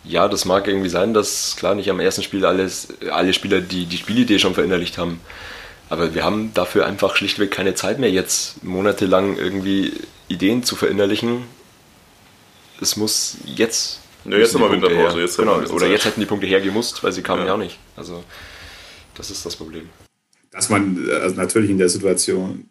ja, das mag irgendwie sein, dass klar nicht am ersten Spiel alles, alle Spieler die, die Spielidee schon verinnerlicht haben. Aber wir haben dafür einfach schlichtweg keine Zeit mehr, jetzt monatelang irgendwie Ideen zu verinnerlichen. Es muss jetzt ja, jetzt nochmal Winterpause. Jetzt genau, oder jetzt hätten die Punkte hergemusst, weil sie kamen ja. ja auch nicht. Also, das ist das Problem. Dass man also natürlich in der Situation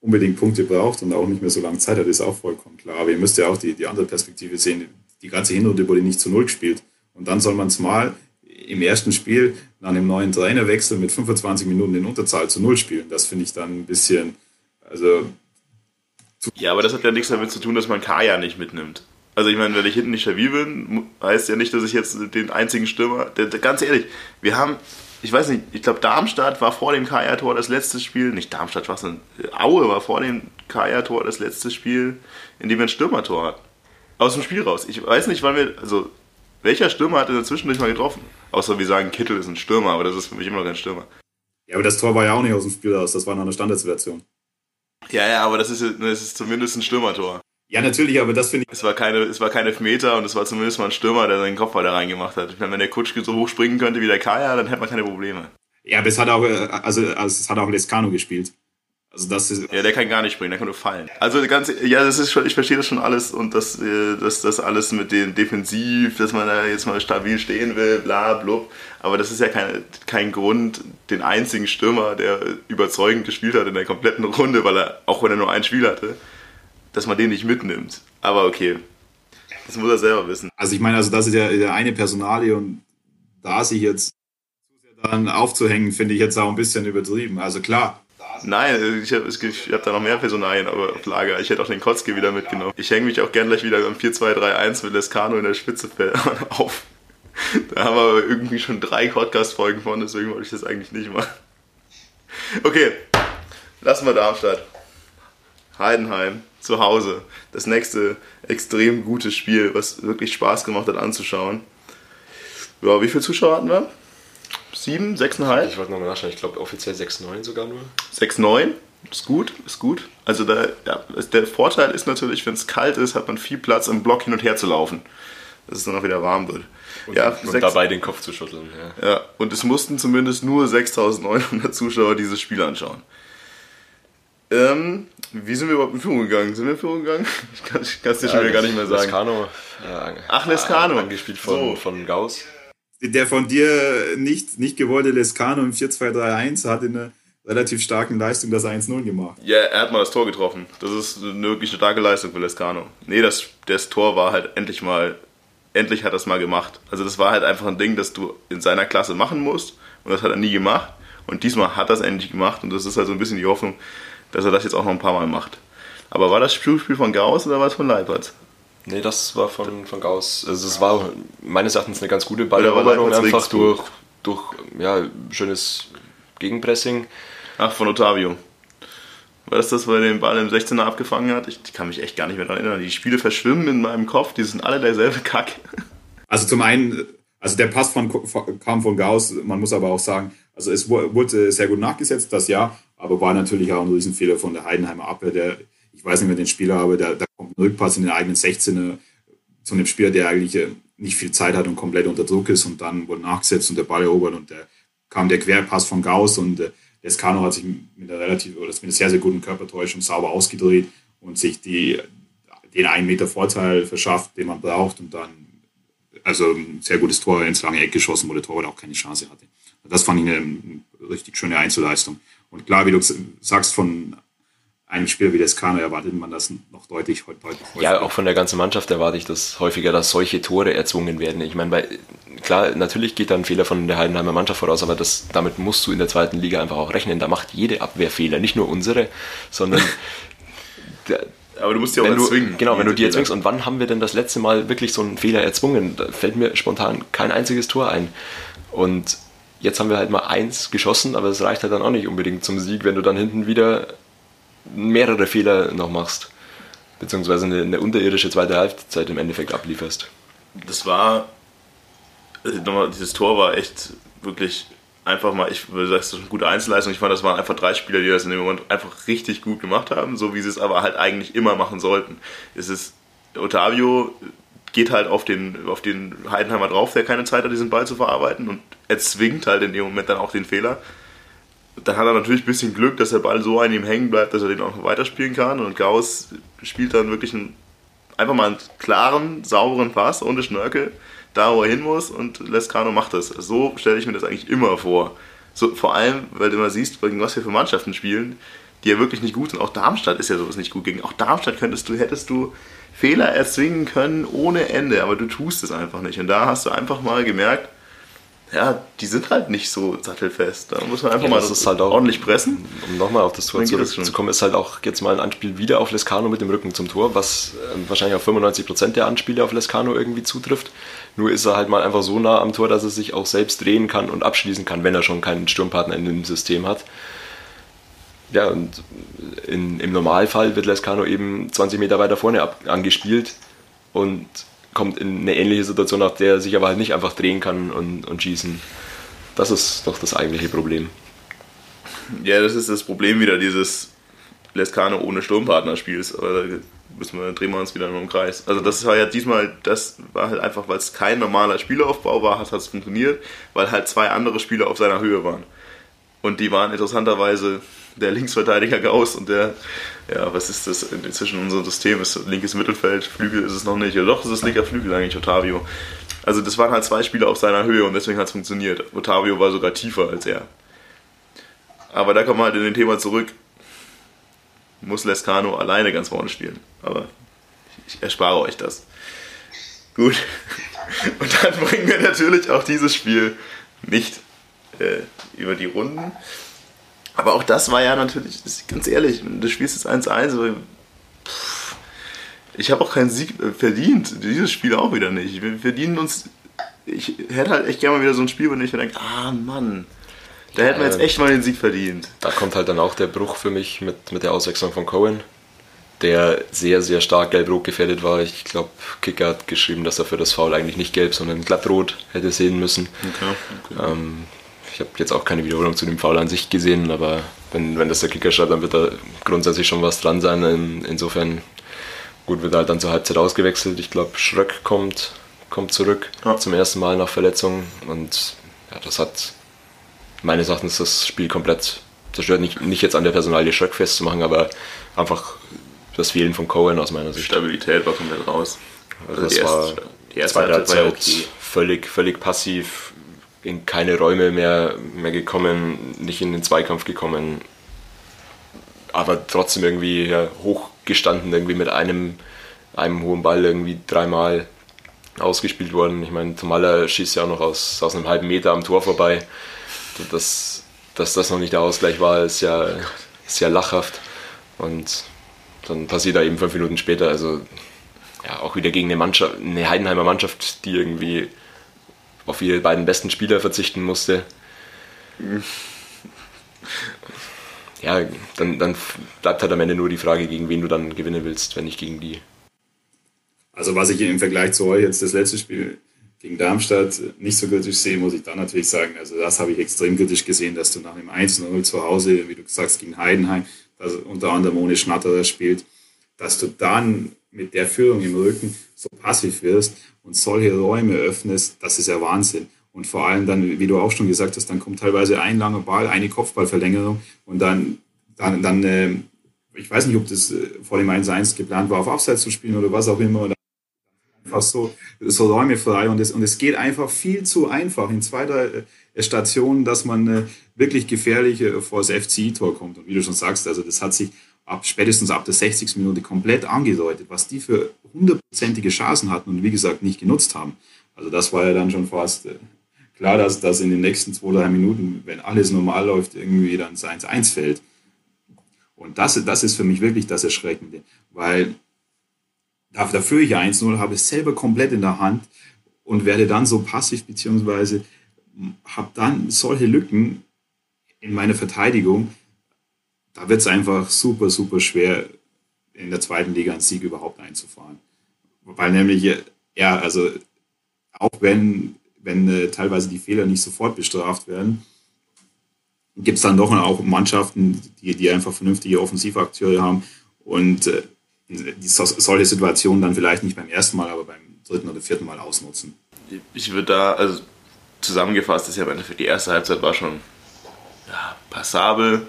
unbedingt Punkte braucht und auch nicht mehr so lange Zeit hat, ist auch vollkommen klar. Aber ihr müsst ja auch die, die andere Perspektive sehen. Die ganze Hinrunde wurde nicht zu Null gespielt. Und dann soll man es mal im ersten Spiel nach einem neuen Trainerwechsel mit 25 Minuten in Unterzahl zu Null spielen. Das finde ich dann ein bisschen, also. Ja, aber das hat ja nichts damit zu tun, dass man Kaya nicht mitnimmt. Also ich meine, wenn ich hinten nicht stabil bin, heißt ja nicht, dass ich jetzt den einzigen Stürmer. Ganz ehrlich, wir haben, ich weiß nicht, ich glaube Darmstadt war vor dem Kaya-Tor das letzte Spiel, nicht Darmstadt, was denn? Aue war vor dem Kaya-Tor das letzte Spiel, in dem wir ein Stürmertor hatten. Aus dem Spiel raus. Ich weiß nicht, wann wir, also welcher Stürmer hat der Zwischendurch mal getroffen? Außer wir sagen, Kittel ist ein Stürmer, aber das ist für mich immer noch kein Stürmer. Ja, aber das Tor war ja auch nicht aus dem Spiel raus, das war noch eine Standardsituation. Ja, ja, aber das ist, das ist zumindest ein Stürmertor. Ja, natürlich, aber das finde ich. Es war keine, es war keine Meter und es war zumindest mal ein Stürmer, der seinen Kopfball da reingemacht hat. wenn der Kutschke so hoch springen könnte wie der Kaya, dann hätte man keine Probleme. Ja, aber es hat auch, also, also es hat auch Lescano gespielt. Also das ist. Ja, der kann gar nicht springen, der kann nur fallen. Also ganz, ja, das ist schon, ich verstehe das schon alles und das, äh, das, das alles mit dem Defensiv, dass man da jetzt mal stabil stehen will, bla, blub. Aber das ist ja kein, kein Grund, den einzigen Stürmer, der überzeugend gespielt hat in der kompletten Runde, weil er, auch wenn er nur ein Spiel hatte, dass man den nicht mitnimmt. Aber okay, das muss er selber wissen. Also ich meine, also das ist ja der eine Personalie und da sich jetzt dann aufzuhängen, finde ich jetzt auch ein bisschen übertrieben. Also klar. Nein, ich habe hab da noch mehr Personalien aber auf Lager. Ich hätte auch den Kotzke wieder mitgenommen. Ich hänge mich auch gern gleich wieder am 4-2-3-1 mit Lescano in der Spitze auf. Da haben wir aber irgendwie schon drei Podcast-Folgen von, deswegen wollte ich das eigentlich nicht machen. Okay, lassen wir Darmstadt. Heidenheim zu Hause. Das nächste extrem gute Spiel, was wirklich Spaß gemacht hat anzuschauen. Ja, wie viele Zuschauer hatten wir? Sieben, sechseinhalb? Ich wollte nochmal nachschauen, ich glaube offiziell 6,9 sogar nur. 6,9? Ist gut, ist gut. Also da, ja, der Vorteil ist natürlich, wenn es kalt ist, hat man viel Platz im Block hin und her zu laufen. Dass es dann auch wieder warm wird. Und, ja, und dabei den Kopf zu schütteln. Ja. ja, und es mussten zumindest nur 6.900 Zuschauer dieses Spiel anschauen. Ähm, wie sind wir überhaupt in Führung gegangen? Sind wir in Führung gegangen? Ich kann es dir schon wieder gar nicht mehr sagen. Lescano. Äh, Ach, Lescano. Angespielt von, so. von Gauss. Der von dir nicht, nicht gewollte Lescano im 4-2-3-1 hat in einer relativ starken Leistung das 1-0 gemacht. Ja, er hat mal das Tor getroffen. Das ist eine wirklich eine starke Leistung für Lescano. Nee, das, das Tor war halt endlich mal, endlich hat er es mal gemacht. Also das war halt einfach ein Ding, das du in seiner Klasse machen musst und das hat er nie gemacht. Und diesmal hat er es endlich gemacht und das ist halt so ein bisschen die Hoffnung, dass er das jetzt auch noch ein paar Mal macht. Aber war das Spiel von Gauss oder war es von Leipert? Nee, das war von, von Gauss. Also es war meines Erachtens eine ganz gute Balleroberung, einfach durch, durch ja, schönes Gegenpressing. Ach, von Otavio. War das das, wo er den Ball im 16er abgefangen hat? Ich kann mich echt gar nicht mehr daran erinnern. Die Spiele verschwimmen in meinem Kopf, die sind alle derselbe Kack. Also zum einen, also der Pass von, kam von Gauss, man muss aber auch sagen, also es wurde sehr gut nachgesetzt, das ja, aber war natürlich auch ein Riesenfehler von der Heidenheimer Abwehr. Der, ich weiß nicht mehr den Spieler, aber da kommt ein Rückpass in den eigenen 16er, zu einem Spieler, der eigentlich äh, nicht viel Zeit hat und komplett unter Druck ist und dann wurde nachgesetzt und der Ball erobert und der kam der Querpass von Gauss und äh, Lescano hat sich mit einer relativ oder mit einer sehr, sehr guten Körpertäuschung sauber ausgedreht und sich die, den einen Meter Vorteil verschafft, den man braucht und dann also ein sehr gutes Tor ins lange Eck geschossen, wo der Torwart auch keine Chance hatte. Das fand ich eine richtig schöne Einzelleistung. Und klar, wie du sagst, von einem Spieler wie Descano erwartet man das noch deutlich, deutlich häufiger. Ja, auch von der ganzen Mannschaft erwarte ich das häufiger, dass solche Tore erzwungen werden. Ich meine, bei, klar, natürlich geht da ein Fehler von der Heidenheimer Mannschaft voraus, aber das, damit musst du in der zweiten Liga einfach auch rechnen. Da macht jede Abwehr Fehler, nicht nur unsere, sondern der, aber du musst die auch wenn erzwingen. Du, genau, wenn du die erzwingst. Und wann haben wir denn das letzte Mal wirklich so einen Fehler erzwungen? Da fällt mir spontan kein einziges Tor ein. Und jetzt haben wir halt mal eins geschossen, aber es reicht halt dann auch nicht unbedingt zum Sieg, wenn du dann hinten wieder mehrere Fehler noch machst. Beziehungsweise eine, eine unterirdische zweite Halbzeit im Endeffekt ablieferst. Das war, nochmal, dieses Tor war echt wirklich einfach mal, ich würde sagen, eine gute Einzelleistung. Ich fand, das waren einfach drei Spieler, die das in dem Moment einfach richtig gut gemacht haben, so wie sie es aber halt eigentlich immer machen sollten. Es ist, Otavio geht halt auf den, auf den Heidenheimer drauf, der keine Zeit hat, diesen Ball zu verarbeiten und erzwingt halt in dem Moment dann auch den Fehler dann hat er natürlich ein bisschen Glück, dass der Ball so an ihm hängen bleibt, dass er den auch noch weiterspielen kann. Und Gauss spielt dann wirklich einen, einfach mal einen klaren, sauberen Pass ohne Schnörkel, da wo er hin muss und Lescano macht das. So stelle ich mir das eigentlich immer vor. So, vor allem, weil du immer siehst, gegen was wir für Mannschaften spielen, die ja wirklich nicht gut sind. Auch Darmstadt ist ja sowas nicht gut gegen. Auch Darmstadt könntest du, hättest du Fehler erzwingen können ohne Ende, aber du tust es einfach nicht. Und da hast du einfach mal gemerkt, ja, die sind halt nicht so sattelfest. Da muss man einfach ja, mal das halt auch, ordentlich pressen. Um nochmal auf das Tor zurückzukommen, ist halt auch jetzt mal ein Anspiel wieder auf Lescano mit dem Rücken zum Tor, was äh, wahrscheinlich auf 95% der Anspiele auf Lescano irgendwie zutrifft. Nur ist er halt mal einfach so nah am Tor, dass er sich auch selbst drehen kann und abschließen kann, wenn er schon keinen Sturmpartner in dem System hat. Ja, und in, im Normalfall wird Lescano eben 20 Meter weiter vorne ab, angespielt und kommt in eine ähnliche Situation, auf der er sich aber halt nicht einfach drehen kann und, und schießen. Das ist doch das eigentliche Problem. Ja, das ist das Problem wieder dieses Lescano ohne Sturmpartner spiels. Aber da müssen wir, drehen wir uns wieder nur im Kreis. Also das war ja diesmal, das war halt einfach, weil es kein normaler Spielaufbau war, hat es funktioniert, weil halt zwei andere Spieler auf seiner Höhe waren. Und die waren interessanterweise der Linksverteidiger Gauss und der, ja, was ist das inzwischen unser System? Ist linkes Mittelfeld, Flügel ist es noch nicht. Oder doch, es ist linker Flügel eigentlich, Otavio. Also das waren halt zwei Spieler auf seiner Höhe und deswegen hat es funktioniert. Otavio war sogar tiefer als er. Aber da kommen wir halt in den Thema zurück. Muss Lescano alleine ganz vorne spielen. Aber ich erspare euch das. Gut. Und dann bringen wir natürlich auch dieses Spiel nicht äh, über die Runden. Aber auch das war ja natürlich, ganz ehrlich, du spielst jetzt 1-1, aber ich habe auch keinen Sieg äh, verdient. Dieses Spiel auch wieder nicht. Wir verdienen uns. Ich hätte halt echt gerne mal wieder so ein Spiel, wo ich mir denke, ah Mann, da hätten wir jetzt echt mal den Sieg verdient. Da kommt halt dann auch der Bruch für mich mit, mit der Auswechslung von Cohen, der sehr, sehr stark gelb-rot gefährdet war. Ich glaube, Kicker hat geschrieben, dass er für das Foul eigentlich nicht gelb, sondern glattrot hätte sehen müssen. Okay, okay. Ähm, ich habe jetzt auch keine Wiederholung zu dem Foul an sich gesehen, aber wenn, wenn das der Kicker schreibt, dann wird da grundsätzlich schon was dran sein. In, insofern, gut, wird er halt dann zur Halbzeit ausgewechselt. Ich glaube, Schröck kommt, kommt zurück ja. zum ersten Mal nach Verletzung und ja, das hat meines Erachtens das Spiel komplett zerstört. Nicht, nicht jetzt an der Personalie Schröck festzumachen, aber einfach das Fehlen von Cohen aus meiner Sicht. Stabilität war komplett raus. Also, also das erste, war die erste zweite Halbzeit, Halbzeit okay. völlig, völlig passiv, in keine Räume mehr, mehr gekommen, nicht in den Zweikampf gekommen, aber trotzdem irgendwie ja, hochgestanden, irgendwie mit einem, einem hohen Ball irgendwie dreimal ausgespielt worden. Ich meine, Tomala schießt ja auch noch aus, aus einem halben Meter am Tor vorbei. Das, dass das noch nicht der Ausgleich war, ist ja, ist ja lachhaft. Und dann passiert da eben fünf Minuten später, also ja, auch wieder gegen eine Mannschaft, eine Heidenheimer Mannschaft, die irgendwie auf ihre beiden besten Spieler verzichten musste. Ja, dann, dann bleibt halt am Ende nur die Frage, gegen wen du dann gewinnen willst, wenn nicht gegen die. Also was ich im Vergleich zu euch jetzt das letzte Spiel gegen Darmstadt nicht so kritisch sehe, muss ich dann natürlich sagen. Also das habe ich extrem kritisch gesehen, dass du nach dem 1-0 zu Hause, wie du sagst, gegen Heidenheim, also unter anderem ohne Schnatterer spielt, dass du dann mit der Führung im Rücken so passiv wirst und solche Räume öffnest, das ist ja Wahnsinn. Und vor allem dann, wie du auch schon gesagt hast, dann kommt teilweise ein langer Ball, eine Kopfballverlängerung und dann, dann, dann äh, ich weiß nicht, ob das äh, vor dem 1-1 geplant war, auf Abseits zu spielen oder was auch immer. Und einfach so, so Räume frei und es, und es geht einfach viel zu einfach in zweiter äh, Station, dass man äh, wirklich gefährlich äh, vor das FCI-Tor kommt. Und wie du schon sagst, also das hat sich ab, spätestens ab der 60. Minute komplett angedeutet, was die für hundertprozentige Chancen hatten und wie gesagt nicht genutzt haben. Also das war ja dann schon fast äh, klar, dass das in den nächsten zwei, drei Minuten, wenn alles normal läuft, irgendwie dann 1-1 fällt. Und das, das ist für mich wirklich das Erschreckende, weil da führe ich 1-0, habe es selber komplett in der Hand und werde dann so passiv, beziehungsweise habe dann solche Lücken in meiner Verteidigung, da wird es einfach super, super schwer, in der zweiten Liga einen Sieg überhaupt einzufahren. Weil nämlich, ja, also auch wenn, wenn äh, teilweise die Fehler nicht sofort bestraft werden, gibt es dann doch auch Mannschaften, die, die einfach vernünftige Offensivakteure haben und äh, die, solche Situationen dann vielleicht nicht beim ersten Mal, aber beim dritten oder vierten Mal ausnutzen. Ich würde da, also zusammengefasst ist ja für die erste Halbzeit war schon ja, passabel.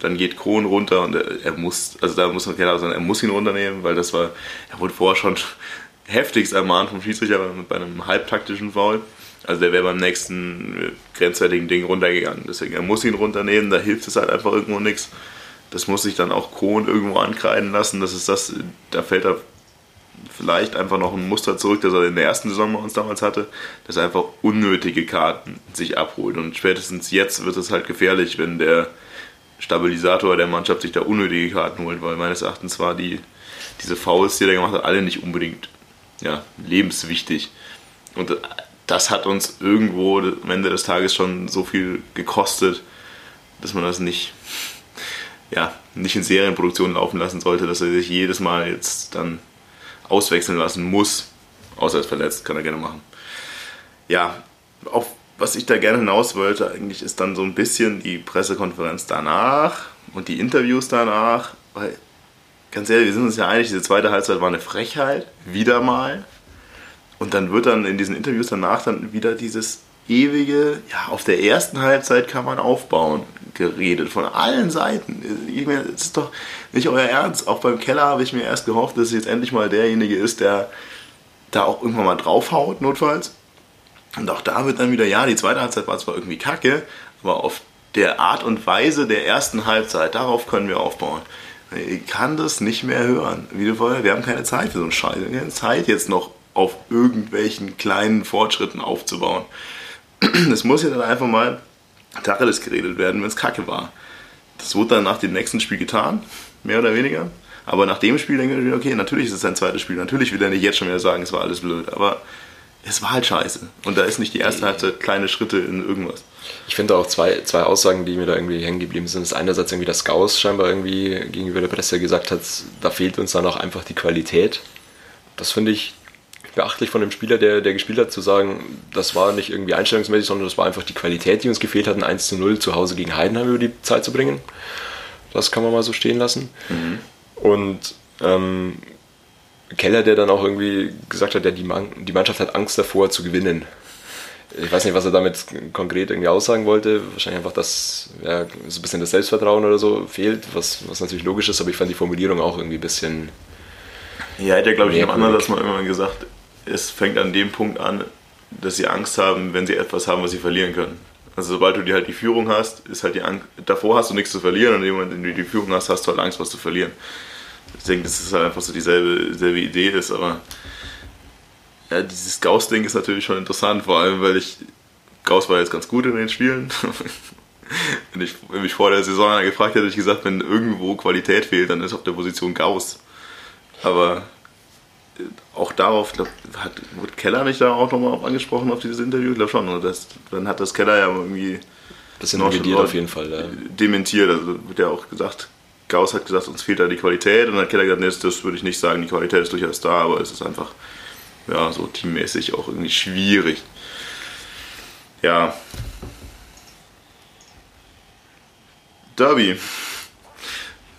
Dann geht Kron runter und er, er, muss, also da muss man klar sagen, er muss ihn runternehmen, weil das war, er wurde vorher schon heftigst ermahnt vom Schiedsrichter bei einem halbtaktischen Foul. Also der wäre beim nächsten grenzwertigen Ding runtergegangen. Deswegen, er muss ihn runternehmen, da hilft es halt einfach irgendwo nichts. Das muss sich dann auch Kron irgendwo ankreiden lassen. Das ist das, da fällt er vielleicht einfach noch ein Muster zurück, das er in der ersten Saison bei uns damals hatte, dass er einfach unnötige Karten sich abholt. Und spätestens jetzt wird es halt gefährlich, wenn der Stabilisator der Mannschaft sich da unnötige Karten holt, weil meines Erachtens war die, diese Fouls, die er gemacht hat, alle nicht unbedingt ja, lebenswichtig. Und das hat uns irgendwo am Ende des Tages schon so viel gekostet, dass man das nicht, ja, nicht in Serienproduktion laufen lassen sollte, dass er sich jedes Mal jetzt dann auswechseln lassen muss. Außer er ist verletzt, kann er gerne machen. Ja, auf was ich da gerne hinaus wollte, eigentlich ist dann so ein bisschen die Pressekonferenz danach und die Interviews danach, weil ganz ehrlich, wir sind uns ja einig, diese zweite Halbzeit war eine Frechheit, wieder mal. Und dann wird dann in diesen Interviews danach dann wieder dieses ewige, ja, auf der ersten Halbzeit kann man aufbauen, geredet, von allen Seiten. Ich meine, das ist doch nicht euer Ernst. Auch beim Keller habe ich mir erst gehofft, dass es jetzt endlich mal derjenige ist, der da auch irgendwann mal draufhaut, notfalls. Und auch da wird dann wieder, ja, die zweite Halbzeit war zwar irgendwie kacke, aber auf der Art und Weise der ersten Halbzeit, darauf können wir aufbauen. Ich kann das nicht mehr hören. Wie du vorher, wir haben keine Zeit für so einen Scheiß. Wir haben keine Zeit jetzt noch auf irgendwelchen kleinen Fortschritten aufzubauen. Es muss ja dann einfach mal Tacheles geredet werden, wenn es kacke war. Das wurde dann nach dem nächsten Spiel getan, mehr oder weniger. Aber nach dem Spiel denke ich okay, natürlich ist es sein zweites Spiel. Natürlich will er nicht jetzt schon wieder sagen, es war alles blöd. Aber es war halt scheiße. Und da ist nicht die erste Halbzeit kleine Schritte in irgendwas. Ich finde auch zwei, zwei Aussagen, die mir da irgendwie hängen geblieben sind. Das ist einerseits irgendwie, dass Gauss scheinbar irgendwie gegenüber der Presse gesagt hat, da fehlt uns dann auch einfach die Qualität. Das finde ich beachtlich von dem Spieler, der, der gespielt hat, zu sagen, das war nicht irgendwie einstellungsmäßig, sondern das war einfach die Qualität, die uns gefehlt hat, ein 1 zu 0 zu Hause gegen Heidenheim über die Zeit zu bringen. Das kann man mal so stehen lassen. Mhm. Und ähm, Keller, der dann auch irgendwie gesagt hat, ja, die, Man die Mannschaft hat Angst davor zu gewinnen. Ich weiß nicht, was er damit konkret irgendwie aussagen wollte. Wahrscheinlich einfach, dass ja, so ein bisschen das Selbstvertrauen oder so fehlt, was, was natürlich logisch ist, aber ich fand die Formulierung auch irgendwie ein bisschen. Ja, hat ja, glaube ich, im anderen das mal irgendwann gesagt, es fängt an dem Punkt an, dass sie Angst haben, wenn sie etwas haben, was sie verlieren können. Also sobald du die halt die Führung hast, ist halt die Angst, davor hast du nichts zu verlieren und in dem Moment, wenn du die Führung hast, hast du halt Angst, was zu verlieren ich denke, dass es halt einfach so dieselbe, dieselbe Idee ist, aber ja, dieses Gauss-Ding ist natürlich schon interessant, vor allem, weil ich, Gauss war jetzt ganz gut in den Spielen. wenn, ich, wenn mich vor der Saison gefragt hätte, hätte ich gesagt, wenn irgendwo Qualität fehlt, dann ist auf der Position Gauss. Aber äh, auch darauf, glaub, hat, wurde Keller nicht da auch nochmal angesprochen auf dieses Interview? Ich glaube schon. Und das, dann hat das Keller ja irgendwie. Das sind auf jeden Fall. Ja. Dementiert. Also wird ja auch gesagt, Gauss hat gesagt, uns fehlt da die Qualität und dann hat Keller gesagt, nee, das würde ich nicht sagen, die Qualität ist durchaus da, aber es ist einfach ja, so teammäßig auch irgendwie schwierig. Ja. Derby.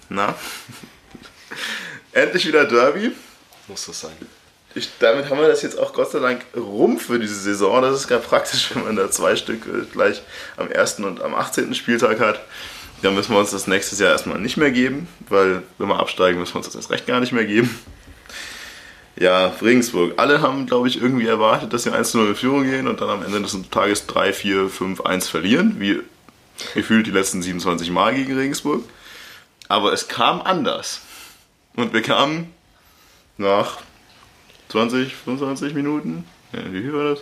Na? Endlich wieder Derby. Muss das sein. Ich, damit haben wir das jetzt auch Gott sei Dank rum für diese Saison. Das ist gar praktisch, wenn man da zwei Stück äh, gleich am 1. und am 18. Spieltag hat. Dann müssen wir uns das nächstes Jahr erstmal nicht mehr geben, weil wenn wir absteigen, müssen wir uns das erst recht gar nicht mehr geben. Ja, Regensburg. Alle haben, glaube ich, irgendwie erwartet, dass sie 1-0 in Führung gehen und dann am Ende des Tages 3, 4, 5, 1 verlieren, wie gefühlt die letzten 27 Mal gegen Regensburg. Aber es kam anders. Und wir kamen nach 20, 25 Minuten. Ja, wie viel war das?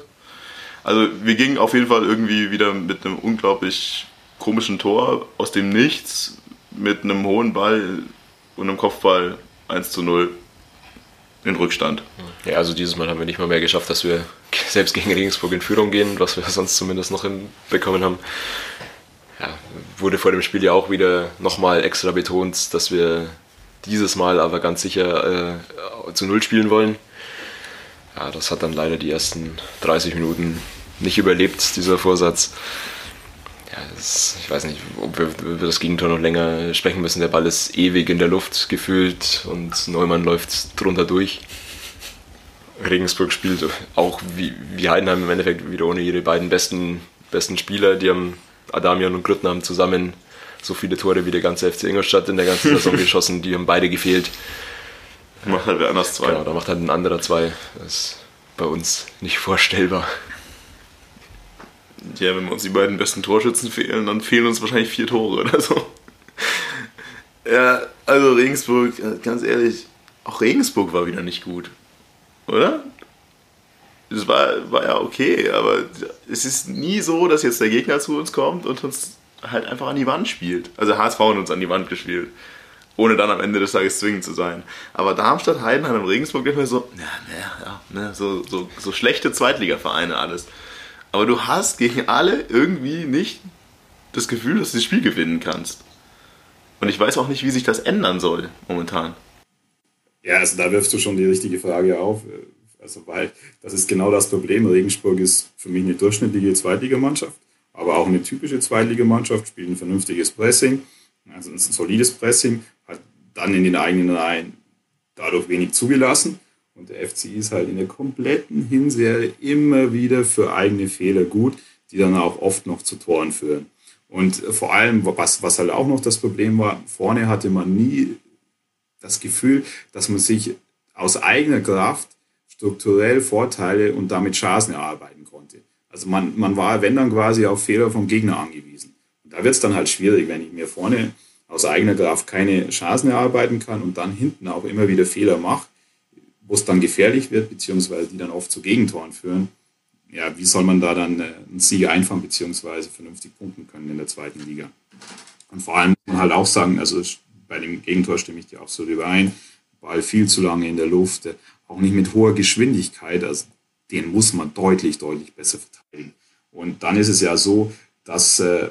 Also wir gingen auf jeden Fall irgendwie wieder mit einem unglaublich komischen Tor aus dem Nichts mit einem hohen Ball und einem Kopfball 1 zu 0 in Rückstand. Ja, also dieses Mal haben wir nicht mal mehr geschafft, dass wir selbst gegen Regensburg in Führung gehen, was wir sonst zumindest noch hinbekommen haben. Ja, wurde vor dem Spiel ja auch wieder nochmal extra betont, dass wir dieses Mal aber ganz sicher äh, zu Null spielen wollen. Ja, das hat dann leider die ersten 30 Minuten nicht überlebt, dieser Vorsatz. Ja, das, ich weiß nicht, ob wir über das Gegentor noch länger sprechen müssen. Der Ball ist ewig in der Luft gefühlt und Neumann läuft drunter durch. Regensburg spielt auch wie, wie Heidenheim im Endeffekt wieder ohne ihre beiden besten, besten Spieler. Die haben Adamian und Grüttner haben zusammen so viele Tore wie der ganze FC Ingolstadt in der ganzen Saison geschossen. Die haben beide gefehlt. Macht halt anders zwei. Genau, da macht halt ein anderer zwei. Das ist bei uns nicht vorstellbar. Ja, wenn uns die beiden besten Torschützen fehlen, dann fehlen uns wahrscheinlich vier Tore oder so. Ja, also Regensburg, ganz ehrlich, auch Regensburg war wieder nicht gut. Oder? Das war, war ja okay, aber es ist nie so, dass jetzt der Gegner zu uns kommt und uns halt einfach an die Wand spielt. Also HSV hat uns an die Wand gespielt. Ohne dann am Ende des Tages zwingend zu sein. Aber Darmstadt, Heidenheim und Regensburg denke ich mir so, ja, ja, ja, ne, so, so, so schlechte Zweitligavereine alles. Aber du hast gegen alle irgendwie nicht das Gefühl, dass du das Spiel gewinnen kannst. Und ich weiß auch nicht, wie sich das ändern soll momentan. Ja, also da wirfst du schon die richtige Frage auf. Also, weil das ist genau das Problem. Regensburg ist für mich eine durchschnittliche Zweitligamannschaft, aber auch eine typische Zweitligamannschaft, spielt ein vernünftiges Pressing, also ein solides Pressing, hat dann in den eigenen Reihen dadurch wenig zugelassen. Und der FCI ist halt in der kompletten Hinserie immer wieder für eigene Fehler gut, die dann auch oft noch zu Toren führen. Und vor allem, was, was halt auch noch das Problem war, vorne hatte man nie das Gefühl, dass man sich aus eigener Kraft strukturell Vorteile und damit Chancen erarbeiten konnte. Also man, man war, wenn dann quasi auf Fehler vom Gegner angewiesen. Und da wird es dann halt schwierig, wenn ich mir vorne aus eigener Kraft keine Chancen erarbeiten kann und dann hinten auch immer wieder Fehler mache, wo es dann gefährlich wird, beziehungsweise die dann oft zu Gegentoren führen. Ja, wie soll man da dann äh, einen Sieg einfahren, beziehungsweise vernünftig punkten können in der zweiten Liga? Und vor allem muss man halt auch sagen, also bei dem Gegentor stimme ich dir absolut überein. Ball viel zu lange in der Luft, äh, auch nicht mit hoher Geschwindigkeit. Also den muss man deutlich, deutlich besser verteidigen. Und dann ist es ja so, dass, äh,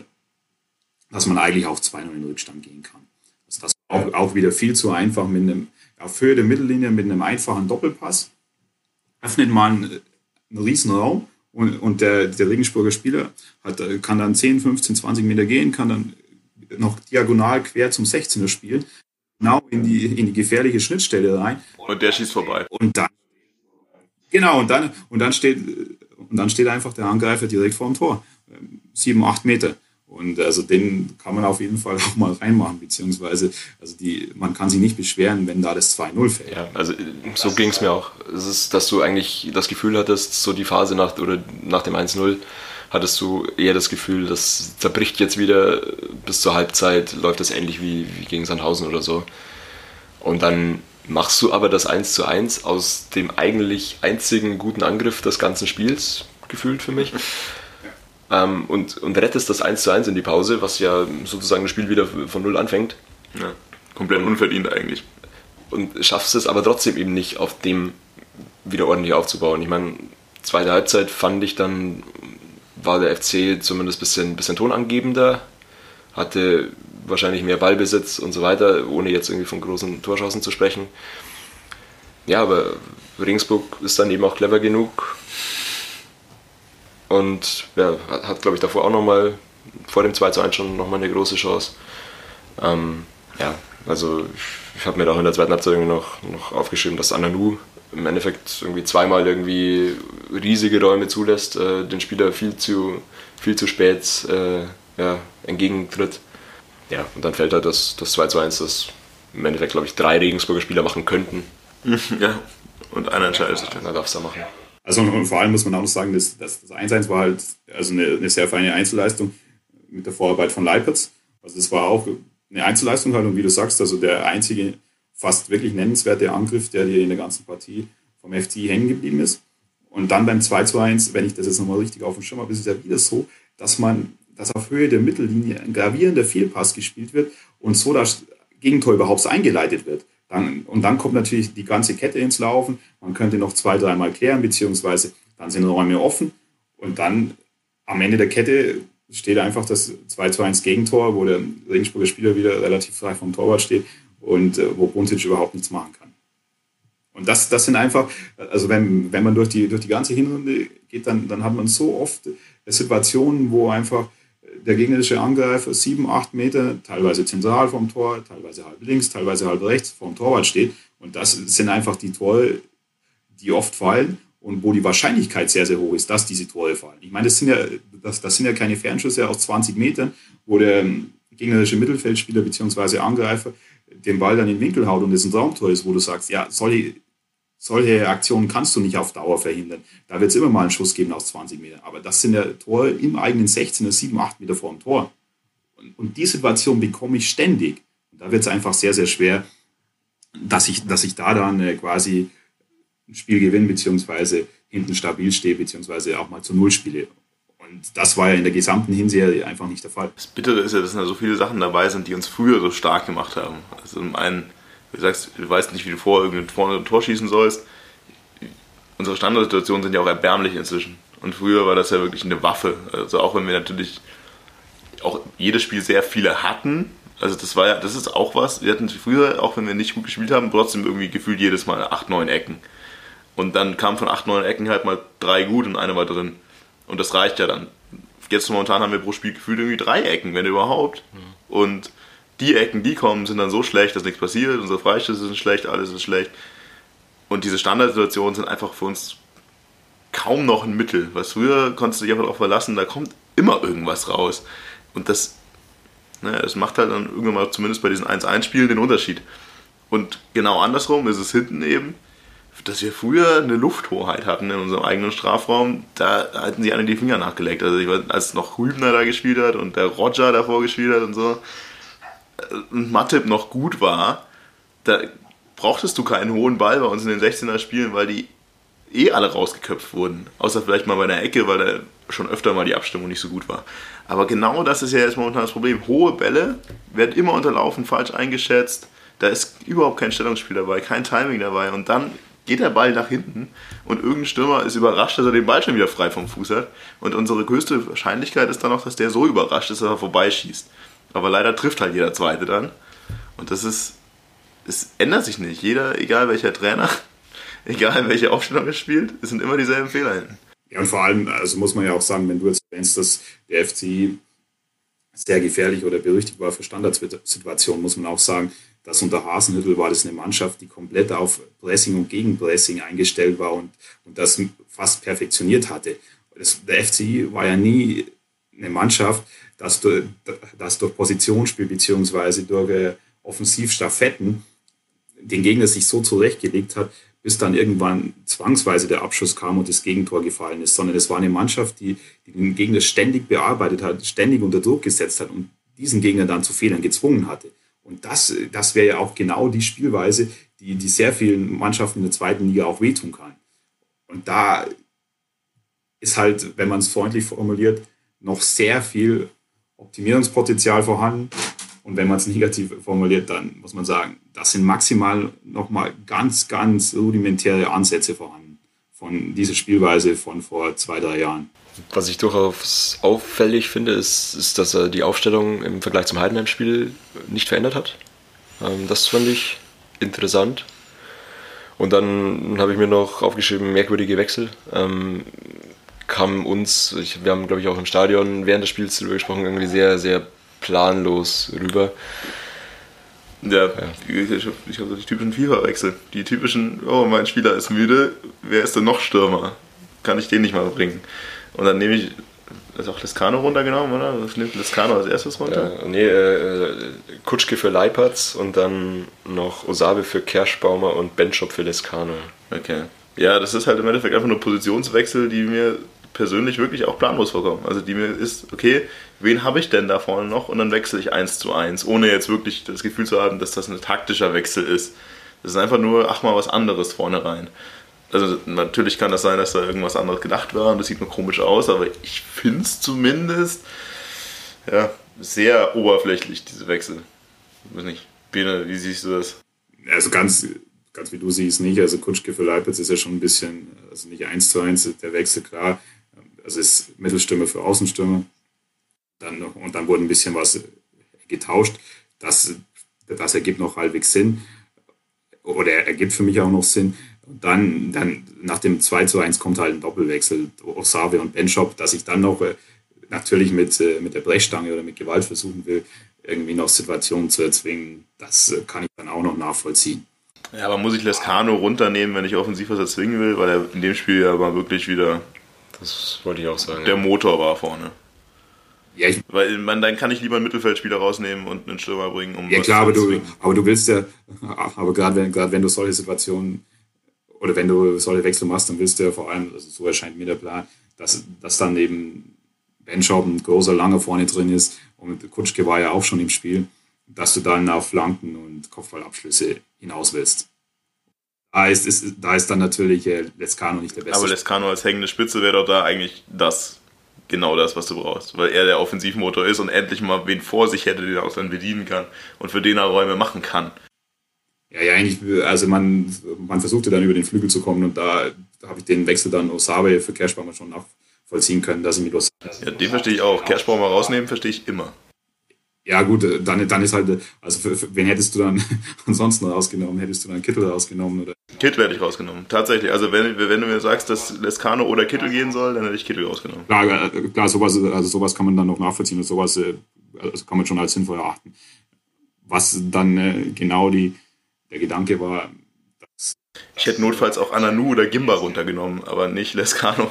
dass man eigentlich auf 2-0 in Rückstand gehen kann. Also das ist auch, auch wieder viel zu einfach mit einem, auf Höhe der Mittellinie mit einem einfachen Doppelpass. Öffnet man einen riesen Raum und, und der, der Regensburger Spieler hat, kann dann 10, 15, 20 Meter gehen, kann dann noch diagonal quer zum 16er spielen, genau in die, in die gefährliche Schnittstelle rein. Und der schießt vorbei. Und dann, genau, und dann, und dann steht, und dann steht einfach der Angreifer direkt vor dem Tor. Sieben, acht Meter. Und also den kann man auf jeden Fall auch mal reinmachen, beziehungsweise also die, man kann sich nicht beschweren, wenn da das 2-0 fällt. Ja, also so ging es mir auch. Es ist, dass du eigentlich das Gefühl hattest, so die Phase nach oder nach dem 1-0 hattest du eher das Gefühl, das zerbricht jetzt wieder bis zur Halbzeit, läuft das ähnlich wie, wie gegen Sandhausen oder so. Und dann machst du aber das 1 zu 1 aus dem eigentlich einzigen guten Angriff des ganzen Spiels, gefühlt für mich. Ähm, und, und rettest das 1 zu 1 in die Pause, was ja sozusagen das Spiel wieder von Null anfängt. Ja, komplett unverdient eigentlich. Und schaffst es aber trotzdem eben nicht, auf dem wieder ordentlich aufzubauen. Ich meine, zweite Halbzeit fand ich dann war der FC zumindest ein bisschen, bisschen tonangebender, hatte wahrscheinlich mehr Ballbesitz und so weiter, ohne jetzt irgendwie von großen Torschancen zu sprechen. Ja, aber Regensburg ist dann eben auch clever genug und ja, hat, glaube ich, davor auch nochmal, vor dem 2 zu 1 schon nochmal eine große Chance. Ähm, ja, Also ich habe mir da auch in der zweiten Halbzeit noch, noch aufgeschrieben, dass Ananu im Endeffekt irgendwie zweimal irgendwie riesige Räume zulässt, äh, den Spieler viel zu, viel zu spät äh, ja, entgegentritt. Ja, und dann fällt halt das, das 2 zu 1, das im Endeffekt, glaube ich, drei Regensburger Spieler machen könnten. Ja, und einer entscheidet sich dann. Da darf es da machen. Also und vor allem muss man auch noch sagen, dass, dass das 1-1 war halt also eine, eine, sehr feine Einzelleistung mit der Vorarbeit von Leipertz. Also das war auch eine Einzelleistung halt und wie du sagst, also der einzige fast wirklich nennenswerte Angriff, der dir in der ganzen Partie vom FT hängen geblieben ist. Und dann beim 2 zu 1, wenn ich das jetzt nochmal richtig auf dem Schirm habe, ist es ja wieder so, dass man, dass auf Höhe der Mittellinie ein gravierender Fehlpass gespielt wird und so das Gegentor überhaupt eingeleitet wird. Dann, und dann kommt natürlich die ganze Kette ins Laufen. Man könnte noch zwei, dreimal klären, beziehungsweise dann sind Räume offen. Und dann am Ende der Kette steht einfach das 2 zu 1 Gegentor, wo der Regensburger Spieler wieder relativ frei vom Torwart steht und äh, wo Buntic überhaupt nichts machen kann. Und das, das sind einfach, also wenn, wenn man durch die, durch die ganze Hinrunde geht, dann, dann hat man so oft Situationen, wo einfach der gegnerische Angreifer sieben, acht Meter, teilweise zentral vom Tor, teilweise halb links, teilweise halb rechts vom Torwart steht. Und das sind einfach die Tore, die oft fallen und wo die Wahrscheinlichkeit sehr, sehr hoch ist, dass diese Tore fallen. Ich meine, das sind ja, das, das sind ja keine Fernschüsse aus 20 Metern, wo der gegnerische Mittelfeldspieler bzw. Angreifer den Ball dann in den Winkel haut und es ein Traumtor ist, wo du sagst, ja, solche, solche Aktionen kannst du nicht auf Dauer verhindern. Da wird es immer mal einen Schuss geben aus 20 Metern. Aber das sind ja Tore im eigenen 16er, 7, 8 Meter vor dem Tor. Und, und die Situation bekomme ich ständig. Und da wird es einfach sehr, sehr schwer, dass ich, dass ich da dann äh, quasi ein Spiel gewinne, beziehungsweise hinten stabil stehe, beziehungsweise auch mal zu Null spiele. Und das war ja in der gesamten Hinserie einfach nicht der Fall. Das Bittere ist ja, dass da so viele Sachen dabei sind, die uns früher so stark gemacht haben. Also zum einen, du sagst, du weißt nicht, wie du vor irgendein vorne ein Tor schießen sollst. Unsere Standardsituationen sind ja auch erbärmlich inzwischen. Und früher war das ja wirklich eine Waffe. Also auch wenn wir natürlich auch jedes Spiel sehr viele hatten, also das war ja, das ist auch was. Wir hatten früher, auch wenn wir nicht gut gespielt haben, trotzdem irgendwie gefühlt jedes Mal acht, neun Ecken. Und dann kam von acht, neun Ecken halt mal drei gut und eine war drin. Und das reicht ja dann. Jetzt momentan haben wir pro Spiel gefühlt irgendwie drei Ecken, wenn überhaupt. Mhm. Und die Ecken, die kommen, sind dann so schlecht, dass nichts passiert. Unsere Freischüsse sind schlecht, alles ist schlecht. Und diese Standardsituationen sind einfach für uns kaum noch ein Mittel. Was früher konntest du dich einfach darauf verlassen, da kommt immer irgendwas raus. Und das, ne, das macht halt dann irgendwann mal zumindest bei diesen 1-1-Spielen den Unterschied. Und genau andersrum ist es hinten eben dass wir früher eine Lufthoheit hatten in unserem eigenen Strafraum, da hatten sie alle die Finger nachgelegt. Also ich weiß, als noch Hübner da gespielt hat und der Roger davor gespielt hat und so Matip noch gut war, da brauchtest du keinen hohen Ball bei uns in den 16er Spielen, weil die eh alle rausgeköpft wurden. Außer vielleicht mal bei der Ecke, weil da schon öfter mal die Abstimmung nicht so gut war. Aber genau das ist ja jetzt momentan das Problem. Hohe Bälle werden immer unterlaufen, falsch eingeschätzt. Da ist überhaupt kein Stellungsspiel dabei, kein Timing dabei. Und dann geht der Ball nach hinten und irgendein Stürmer ist überrascht, dass er den Ball schon wieder frei vom Fuß hat. Und unsere größte Wahrscheinlichkeit ist dann auch, dass der so überrascht ist, dass er vorbeischießt. Aber leider trifft halt jeder Zweite dann. Und das ist, es ändert sich nicht. Jeder, egal welcher Trainer, egal welche Aufstellung er spielt, es sind immer dieselben Fehler hinten. Ja, und vor allem, also muss man ja auch sagen, wenn du jetzt erwähnst, dass der FC sehr gefährlich oder berüchtigt war für Standardsituationen, muss man auch sagen, dass unter Hasenhüttel war das eine Mannschaft, die komplett auf Pressing und Gegenpressing eingestellt war und, und das fast perfektioniert hatte. Das, der FC war ja nie eine Mannschaft, das durch, das durch Positionsspiel beziehungsweise durch äh, Offensivstaffetten den Gegner sich so zurechtgelegt hat, bis dann irgendwann zwangsweise der Abschuss kam und das Gegentor gefallen ist, sondern es war eine Mannschaft, die, die den Gegner ständig bearbeitet hat, ständig unter Druck gesetzt hat und diesen Gegner dann zu Fehlern gezwungen hatte. Und das, das wäre ja auch genau die Spielweise, die, die sehr vielen Mannschaften in der zweiten Liga auch wehtun kann. Und da ist halt, wenn man es freundlich formuliert, noch sehr viel Optimierungspotenzial vorhanden. Und wenn man es negativ formuliert, dann muss man sagen, das sind maximal nochmal ganz, ganz rudimentäre Ansätze vorhanden von dieser Spielweise von vor zwei, drei Jahren. Was ich durchaus auffällig finde, ist, ist dass er die Aufstellung im Vergleich zum Heidenheim-Spiel nicht verändert hat. Ähm, das fand ich interessant. Und dann habe ich mir noch aufgeschrieben, merkwürdige Wechsel. Ähm, kam uns, ich, wir haben glaube ich auch im Stadion während des Spiels darüber gesprochen, irgendwie sehr, sehr planlos rüber. Ja, ich, ich habe hab so die typischen FIFA-Wechsel. Die typischen, oh, mein Spieler ist müde, wer ist denn noch Stürmer? Kann ich den nicht mal bringen? Und dann nehme ich, ist auch Lescano runtergenommen, oder? Was nimmt Lescano als erstes runter? Ja, nee, äh, Kutschke für Leipertz und dann noch Osabe für Kerschbaumer und Benchop für Lescano. Okay. Ja, das ist halt im Endeffekt einfach nur Positionswechsel, die mir persönlich wirklich auch planlos vorkommen. Also die mir ist, okay, wen habe ich denn da vorne noch? Und dann wechsle ich eins zu eins, ohne jetzt wirklich das Gefühl zu haben, dass das ein taktischer Wechsel ist. Das ist einfach nur, ach mal was anderes vorne rein. Also natürlich kann das sein, dass da irgendwas anderes gedacht war und das sieht nur komisch aus, aber ich finde es zumindest ja, sehr oberflächlich, diese Wechsel. Ich weiß nicht. Bene, wie siehst du das? Also ganz, ganz wie du siehst nicht. Also Kutschke für Leipzig ist ja schon ein bisschen, also nicht eins zu eins der Wechsel, klar. Also ist Mittelstimme für Außenstimme. Dann, und dann wurde ein bisschen was getauscht. Das, das ergibt noch halbwegs Sinn. Oder ergibt für mich auch noch Sinn. Und dann, dann nach dem 2 zu 1 kommt halt ein Doppelwechsel, Osave und Benchop, dass ich dann noch äh, natürlich mit, äh, mit der Brechstange oder mit Gewalt versuchen will, irgendwie noch Situationen zu erzwingen. Das äh, kann ich dann auch noch nachvollziehen. Ja, aber muss ich Lescano runternehmen, wenn ich offensiv was erzwingen will, weil er in dem Spiel ja mal wirklich wieder das wollte ich auch sagen. Der Motor war vorne. Ja, ich, Weil man, dann kann ich lieber einen Mittelfeldspieler rausnehmen und einen Stürmer bringen, um Ja klar, aber du, aber du willst ja, aber gerade wenn, gerade wenn du solche Situationen oder wenn du solche Wechsel machst, dann willst du ja vor allem, also so erscheint mir der Plan, dass, dass dann eben Benchop ein großer Lange vorne drin ist und Kutschke war ja auch schon im Spiel, dass du dann auf Flanken und Kopfballabschlüsse hinaus willst. Da ist, ist, da ist dann natürlich äh, Lescano nicht der beste. Aber Lescano als hängende Spitze wäre doch da eigentlich das, genau das, was du brauchst. Weil er der Offensivmotor ist und endlich mal wen vor sich hätte, den er auch dann bedienen kann und für den er Räume machen kann. Ja, ja, eigentlich, also man, man versuchte dann über den Flügel zu kommen und da, da habe ich den Wechsel dann Osabe für Kerschbaumer schon nachvollziehen können, dass ich mit Osabe. Ja, den verstehe ich auch. Kerschbaumer rausnehmen verstehe ich immer. Ja, gut, dann, dann ist halt, also für, für, wen hättest du dann ansonsten rausgenommen? Hättest du dann Kittel rausgenommen? Oder? Kittel hätte ich rausgenommen, tatsächlich. Also, wenn, wenn du mir sagst, dass Lescano oder Kittel gehen soll, dann hätte ich Kittel rausgenommen. Klar, äh, klar sowas, also sowas kann man dann noch nachvollziehen und sowas äh, also kann man schon als sinnvoll erachten. Was dann äh, genau die, der Gedanke war, ich hätte notfalls auch Ananu oder Gimba runtergenommen, aber nicht Lescano.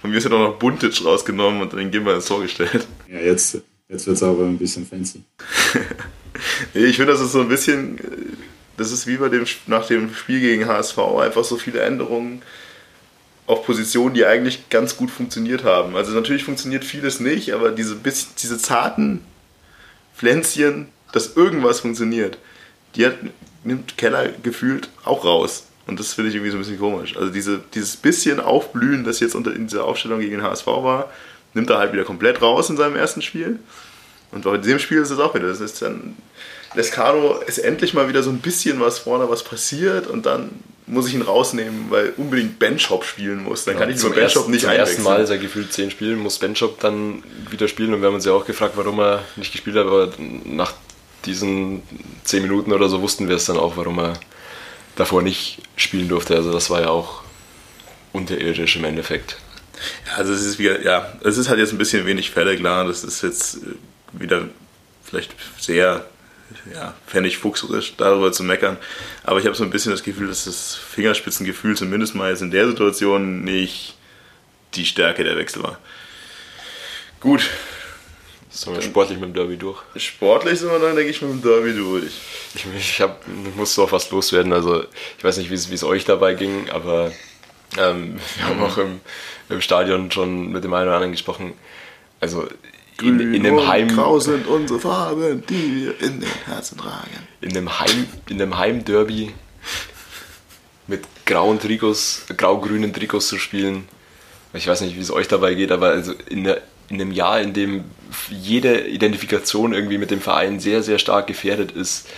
Von mir ist ja doch noch Buntic rausgenommen und dann den Gimba ins Tor gestellt. Ja, jetzt Jetzt wird es aber ein bisschen fancy. ich finde, das ist so ein bisschen, das ist wie bei dem, nach dem Spiel gegen HSV, einfach so viele Änderungen auf Positionen, die eigentlich ganz gut funktioniert haben. Also natürlich funktioniert vieles nicht, aber diese, diese zarten Pflänzchen, dass irgendwas funktioniert, die hat, nimmt Keller gefühlt auch raus. Und das finde ich irgendwie so ein bisschen komisch. Also diese, dieses bisschen Aufblühen, das jetzt unter in dieser Aufstellung gegen HSV war, nimmt er halt wieder komplett raus in seinem ersten Spiel. Und bei diesem Spiel ist es auch wieder. Das ist dann, Lescano ist endlich mal wieder so ein bisschen was vorne, was passiert und dann muss ich ihn rausnehmen, weil unbedingt Benchop spielen muss. Dann ja, kann ich nur Benchop nicht zum einwechseln. Zum ersten Mal seit gefühlt zehn Spielen muss Benchop dann wieder spielen und wir haben uns ja auch gefragt, warum er nicht gespielt hat, aber nach diesen zehn Minuten oder so wussten wir es dann auch, warum er davor nicht spielen durfte. Also das war ja auch unterirdisch im Endeffekt. Ja, also es ist wieder, ja, es ist halt jetzt ein bisschen wenig Fälle, klar. Das ist jetzt äh, wieder vielleicht sehr ja, fuchserisch, darüber zu meckern. Aber ich habe so ein bisschen das Gefühl, dass das Fingerspitzengefühl zumindest mal jetzt in der Situation nicht die Stärke der Wechsel war. Gut. Sind wir sportlich mit dem Derby durch? Sportlich sind wir dann, denke ich, mit dem Derby durch. Ich, ich, hab, ich muss auch was loswerden. Also, ich weiß nicht, wie es euch dabei ging, aber ähm, wir haben auch im, im Stadion schon mit dem einen oder anderen gesprochen. Also in, in einem Heim. Grau sind unsere Farben, die wir in den Herzen tragen. In einem Heim, in einem Heimderby mit grauen Trikots, grau-grünen Trikots zu spielen. Ich weiß nicht, wie es euch dabei geht, aber also in, der, in einem Jahr, in dem jede Identifikation irgendwie mit dem Verein sehr, sehr stark gefährdet ist,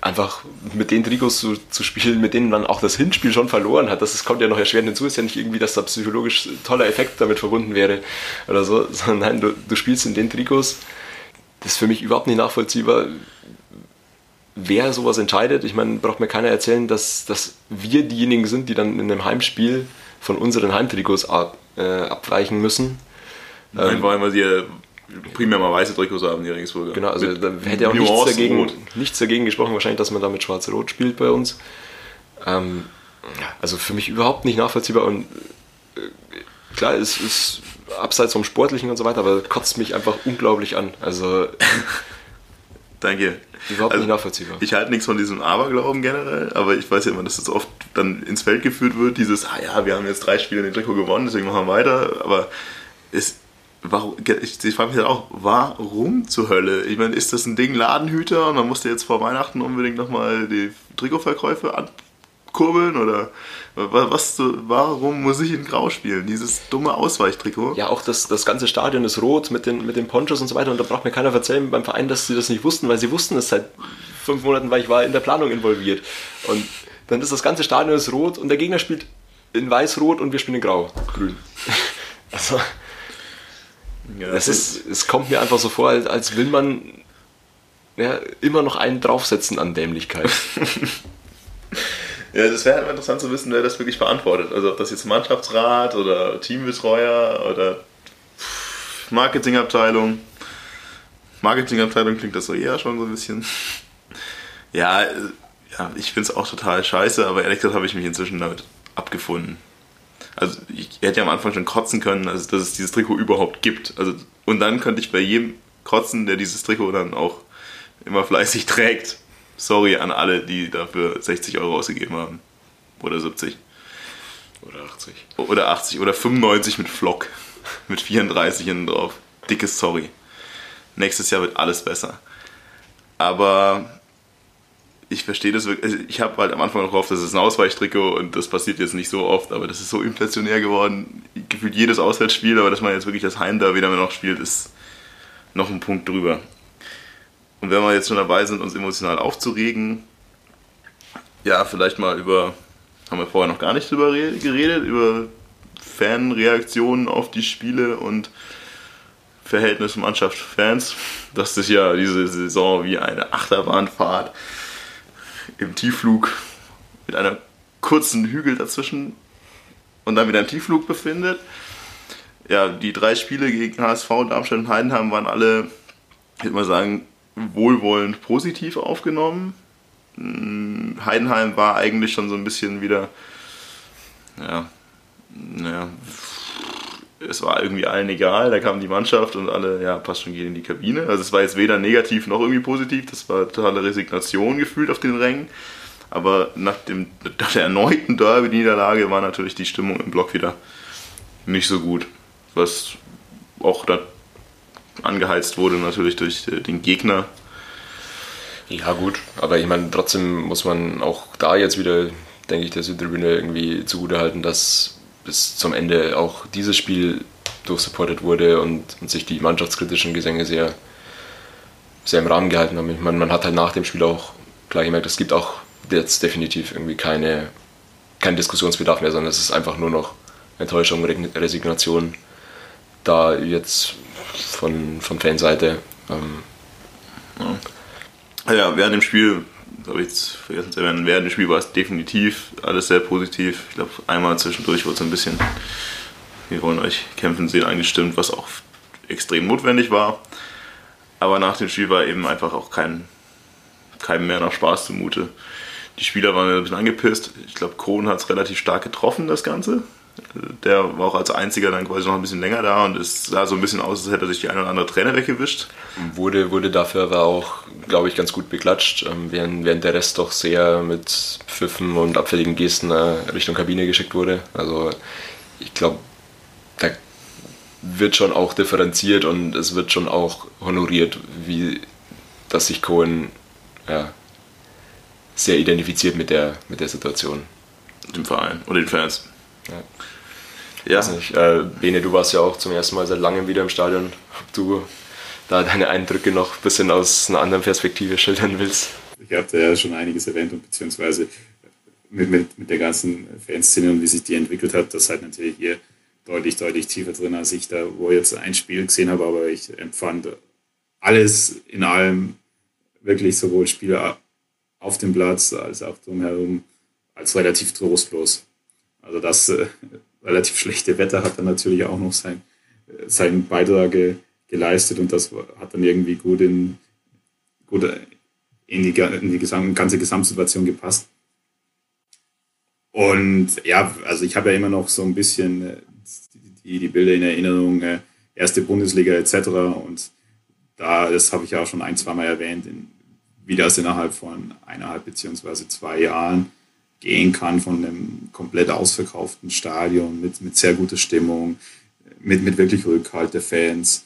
einfach mit den Trikots zu, zu, spielen, mit denen man auch das Hinspiel schon verloren hat. Das ist, kommt ja noch erschwerend hinzu. Ist ja nicht irgendwie, dass da psychologisch toller Effekt damit verbunden wäre oder so, sondern nein, du, du spielst in den Trikots. Das ist für mich überhaupt nicht nachvollziehbar, wer sowas entscheidet. Ich meine, braucht mir keiner erzählen, dass, dass wir diejenigen sind, die dann in einem Heimspiel von unseren Heimtrikots ab, äh, abweichen müssen. Nein, ähm, weil wir sie primär mal weiße Trikots haben, die Regensburger. Genau, also Mit da hätte auch nichts dagegen, rot. nichts dagegen gesprochen, wahrscheinlich, dass man da mit Schwarz-Rot spielt bei uns. Ähm, also für mich überhaupt nicht nachvollziehbar und äh, klar, es ist abseits vom Sportlichen und so weiter, aber kotzt mich einfach unglaublich an. Also Danke. überhaupt Also, nicht nachvollziehbar. Ich halte nichts von diesem Aberglauben generell, aber ich weiß ja immer, dass das oft dann ins Feld geführt wird, dieses, ah ja, wir haben jetzt drei Spiele in den Trikot gewonnen, deswegen machen wir weiter, aber es, warum, ich, ich frage mich halt auch, warum zur Hölle? Ich meine, ist das ein Ding Ladenhüter und man musste jetzt vor Weihnachten unbedingt nochmal die Trikotverkäufe ankurbeln oder wa- was, warum muss ich in Grau spielen? Dieses dumme Ausweichtrikot? Ja, auch das, das ganze Stadion ist rot mit den, mit den Ponchos und so weiter. Und da braucht mir keiner erzählen beim Verein, dass sie das nicht wussten, weil sie wussten es seit fünf Monaten, weil ich war in der Planung involviert. Und dann ist das ganze Stadion ist rot und der Gegner spielt in weiß-rot und wir spielen in grau-grün. Also, Ja, es, ist, es kommt mir einfach so vor, als, als will man ja, immer noch einen draufsetzen an Dämlichkeit. Ja, das wäre halt interessant zu wissen, wer das wirklich verantwortet. Also ob das jetzt Mannschaftsrat oder Teambetreuer oder Marketingabteilung. Marketingabteilung klingt das so eher schon so ein bisschen. Ja, ja ich finde es auch total scheiße, aber ehrlich gesagt habe ich mich inzwischen damit abgefunden. Also ich hätte ja am Anfang schon kotzen können, also dass es dieses Trikot überhaupt gibt. Also, und dann könnte ich bei jedem kotzen, der dieses Trikot dann auch immer fleißig trägt. Sorry an alle, die dafür 60 Euro ausgegeben haben. Oder 70. Oder 80. Oder 80 oder 95 mit Flock. Mit 34 hinten drauf. Dickes Sorry. Nächstes Jahr wird alles besser. Aber ich verstehe das wirklich. also Ich habe halt am Anfang noch gehofft, das ist ein Ausweichtrikot und das passiert jetzt nicht so oft, aber das ist so inflationär geworden. Gefühlt jedes Auswärtsspiel, aber dass man jetzt wirklich das Heimderby damit noch spielt, ist noch ein Punkt drüber. Und wenn wir jetzt schon dabei sind, uns emotional aufzuregen, ja, vielleicht mal über, haben wir vorher noch gar nicht drüber re- geredet, über Fanreaktionen auf die Spiele und Verhältnis Mannschaft-Fans, dass sich ja diese Saison wie eine Achterbahnfahrt im Tiefflug mit einer kurzen Hügel dazwischen und dann wieder im Tiefflug befindet. Ja, die drei Spiele gegen HSV, Darmstadt und Heidenheim waren alle, ich würde mal sagen, wohlwollend positiv aufgenommen. Mm, Heidenheim war eigentlich schon so ein bisschen wieder, ja, naja, es war irgendwie allen egal, da kam die Mannschaft und alle, ja, passt schon, gehen in die Kabine. Also es war jetzt weder negativ noch irgendwie positiv, das war totale Resignation gefühlt auf den Rängen. Aber nach, dem, nach der erneuten Derby-Niederlage war natürlich die Stimmung im Block wieder nicht so gut. Was auch da angeheizt wurde natürlich durch äh, den Gegner. Ja, gut, aber ich meine, trotzdem muss man auch da jetzt wieder, denke ich, der Südtribüne irgendwie zugutehalten, dass bis zum Ende auch dieses Spiel durchsupportet wurde und, und sich die mannschaftskritischen Gesänge sehr, sehr im Rahmen gehalten haben. Ich meine, man hat halt nach dem Spiel auch klar gemerkt, es gibt auch jetzt definitiv irgendwie keine, keinen Diskussionsbedarf mehr, sondern es ist einfach nur noch Enttäuschung, Re- Resignation da jetzt von, von Fanseite. Ähm, Ah Ja, während dem Spiel, habe ich vergessen zu erwähnen, während dem Spiel war es definitiv alles sehr positiv. Ich glaube, einmal zwischendurch wurde es ein bisschen, wir wollen euch kämpfen sehen, eingestimmt, was auch extrem notwendig war. Aber nach dem Spiel war eben einfach auch kein, keinem mehr nach Spaß zumute. Die Spieler waren ein bisschen angepisst. Ich glaube, Kohn hat es relativ stark getroffen, das Ganze. Der war auch als einziger dann quasi noch ein bisschen länger da und es sah so ein bisschen aus, als hätte er sich die eine oder andere Träne weggewischt. Wurde, wurde dafür aber auch, glaube ich, ganz gut beklatscht, ähm, während, während der Rest doch sehr mit Pfiffen und abfälligen Gesten äh, Richtung Kabine geschickt wurde. Also ich glaube, da wird schon auch differenziert und es wird schon auch honoriert, wie dass sich Cohen ja, sehr identifiziert mit der, mit der Situation. Dem Verein und den Fans. Ja. Weiß nicht, äh, Bene, du warst ja auch zum ersten Mal seit langem wieder im Stadion. Ob du da deine Eindrücke noch ein bisschen aus einer anderen Perspektive schildern willst? Ich habe da ja schon einiges erwähnt und beziehungsweise mit, mit, mit der ganzen Fanszene und wie sich die entwickelt hat, das halt natürlich hier deutlich, deutlich tiefer drin, als ich da, wo ich jetzt ein Spiel gesehen habe, aber ich empfand alles in allem wirklich sowohl Spieler auf dem Platz als auch drumherum als relativ trostlos. Also das äh, relativ schlechte Wetter hat dann natürlich auch noch sein, seinen Beitrag äh, geleistet und das hat dann irgendwie gut in, gut in die, in die ganze Gesamtsituation gepasst. Und ja, also ich habe ja immer noch so ein bisschen äh, die, die Bilder in Erinnerung, äh, erste Bundesliga etc. Und da, das habe ich ja auch schon ein, zwei Mal erwähnt, in, wie das innerhalb von eineinhalb beziehungsweise zwei Jahren gehen kann von einem komplett ausverkauften Stadion mit, mit sehr guter Stimmung, mit, mit wirklich Rückhalt der Fans.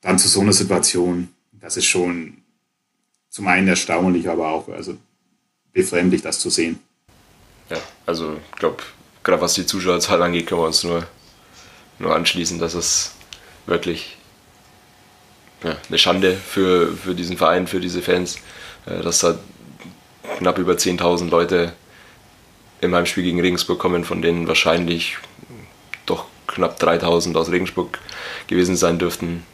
Dann zu so einer Situation, das ist schon zum einen erstaunlich, aber auch also befremdlich, das zu sehen. Ja, also ich glaube, gerade was die Zuschauerzahl angeht, können wir uns nur, nur anschließen, dass es wirklich ja, eine Schande für, für diesen Verein, für diese Fans, äh, dass da knapp über 10.000 Leute im Heimspiel gegen Regensburg kommen, von denen wahrscheinlich doch knapp 3.000 aus Regensburg gewesen sein dürften.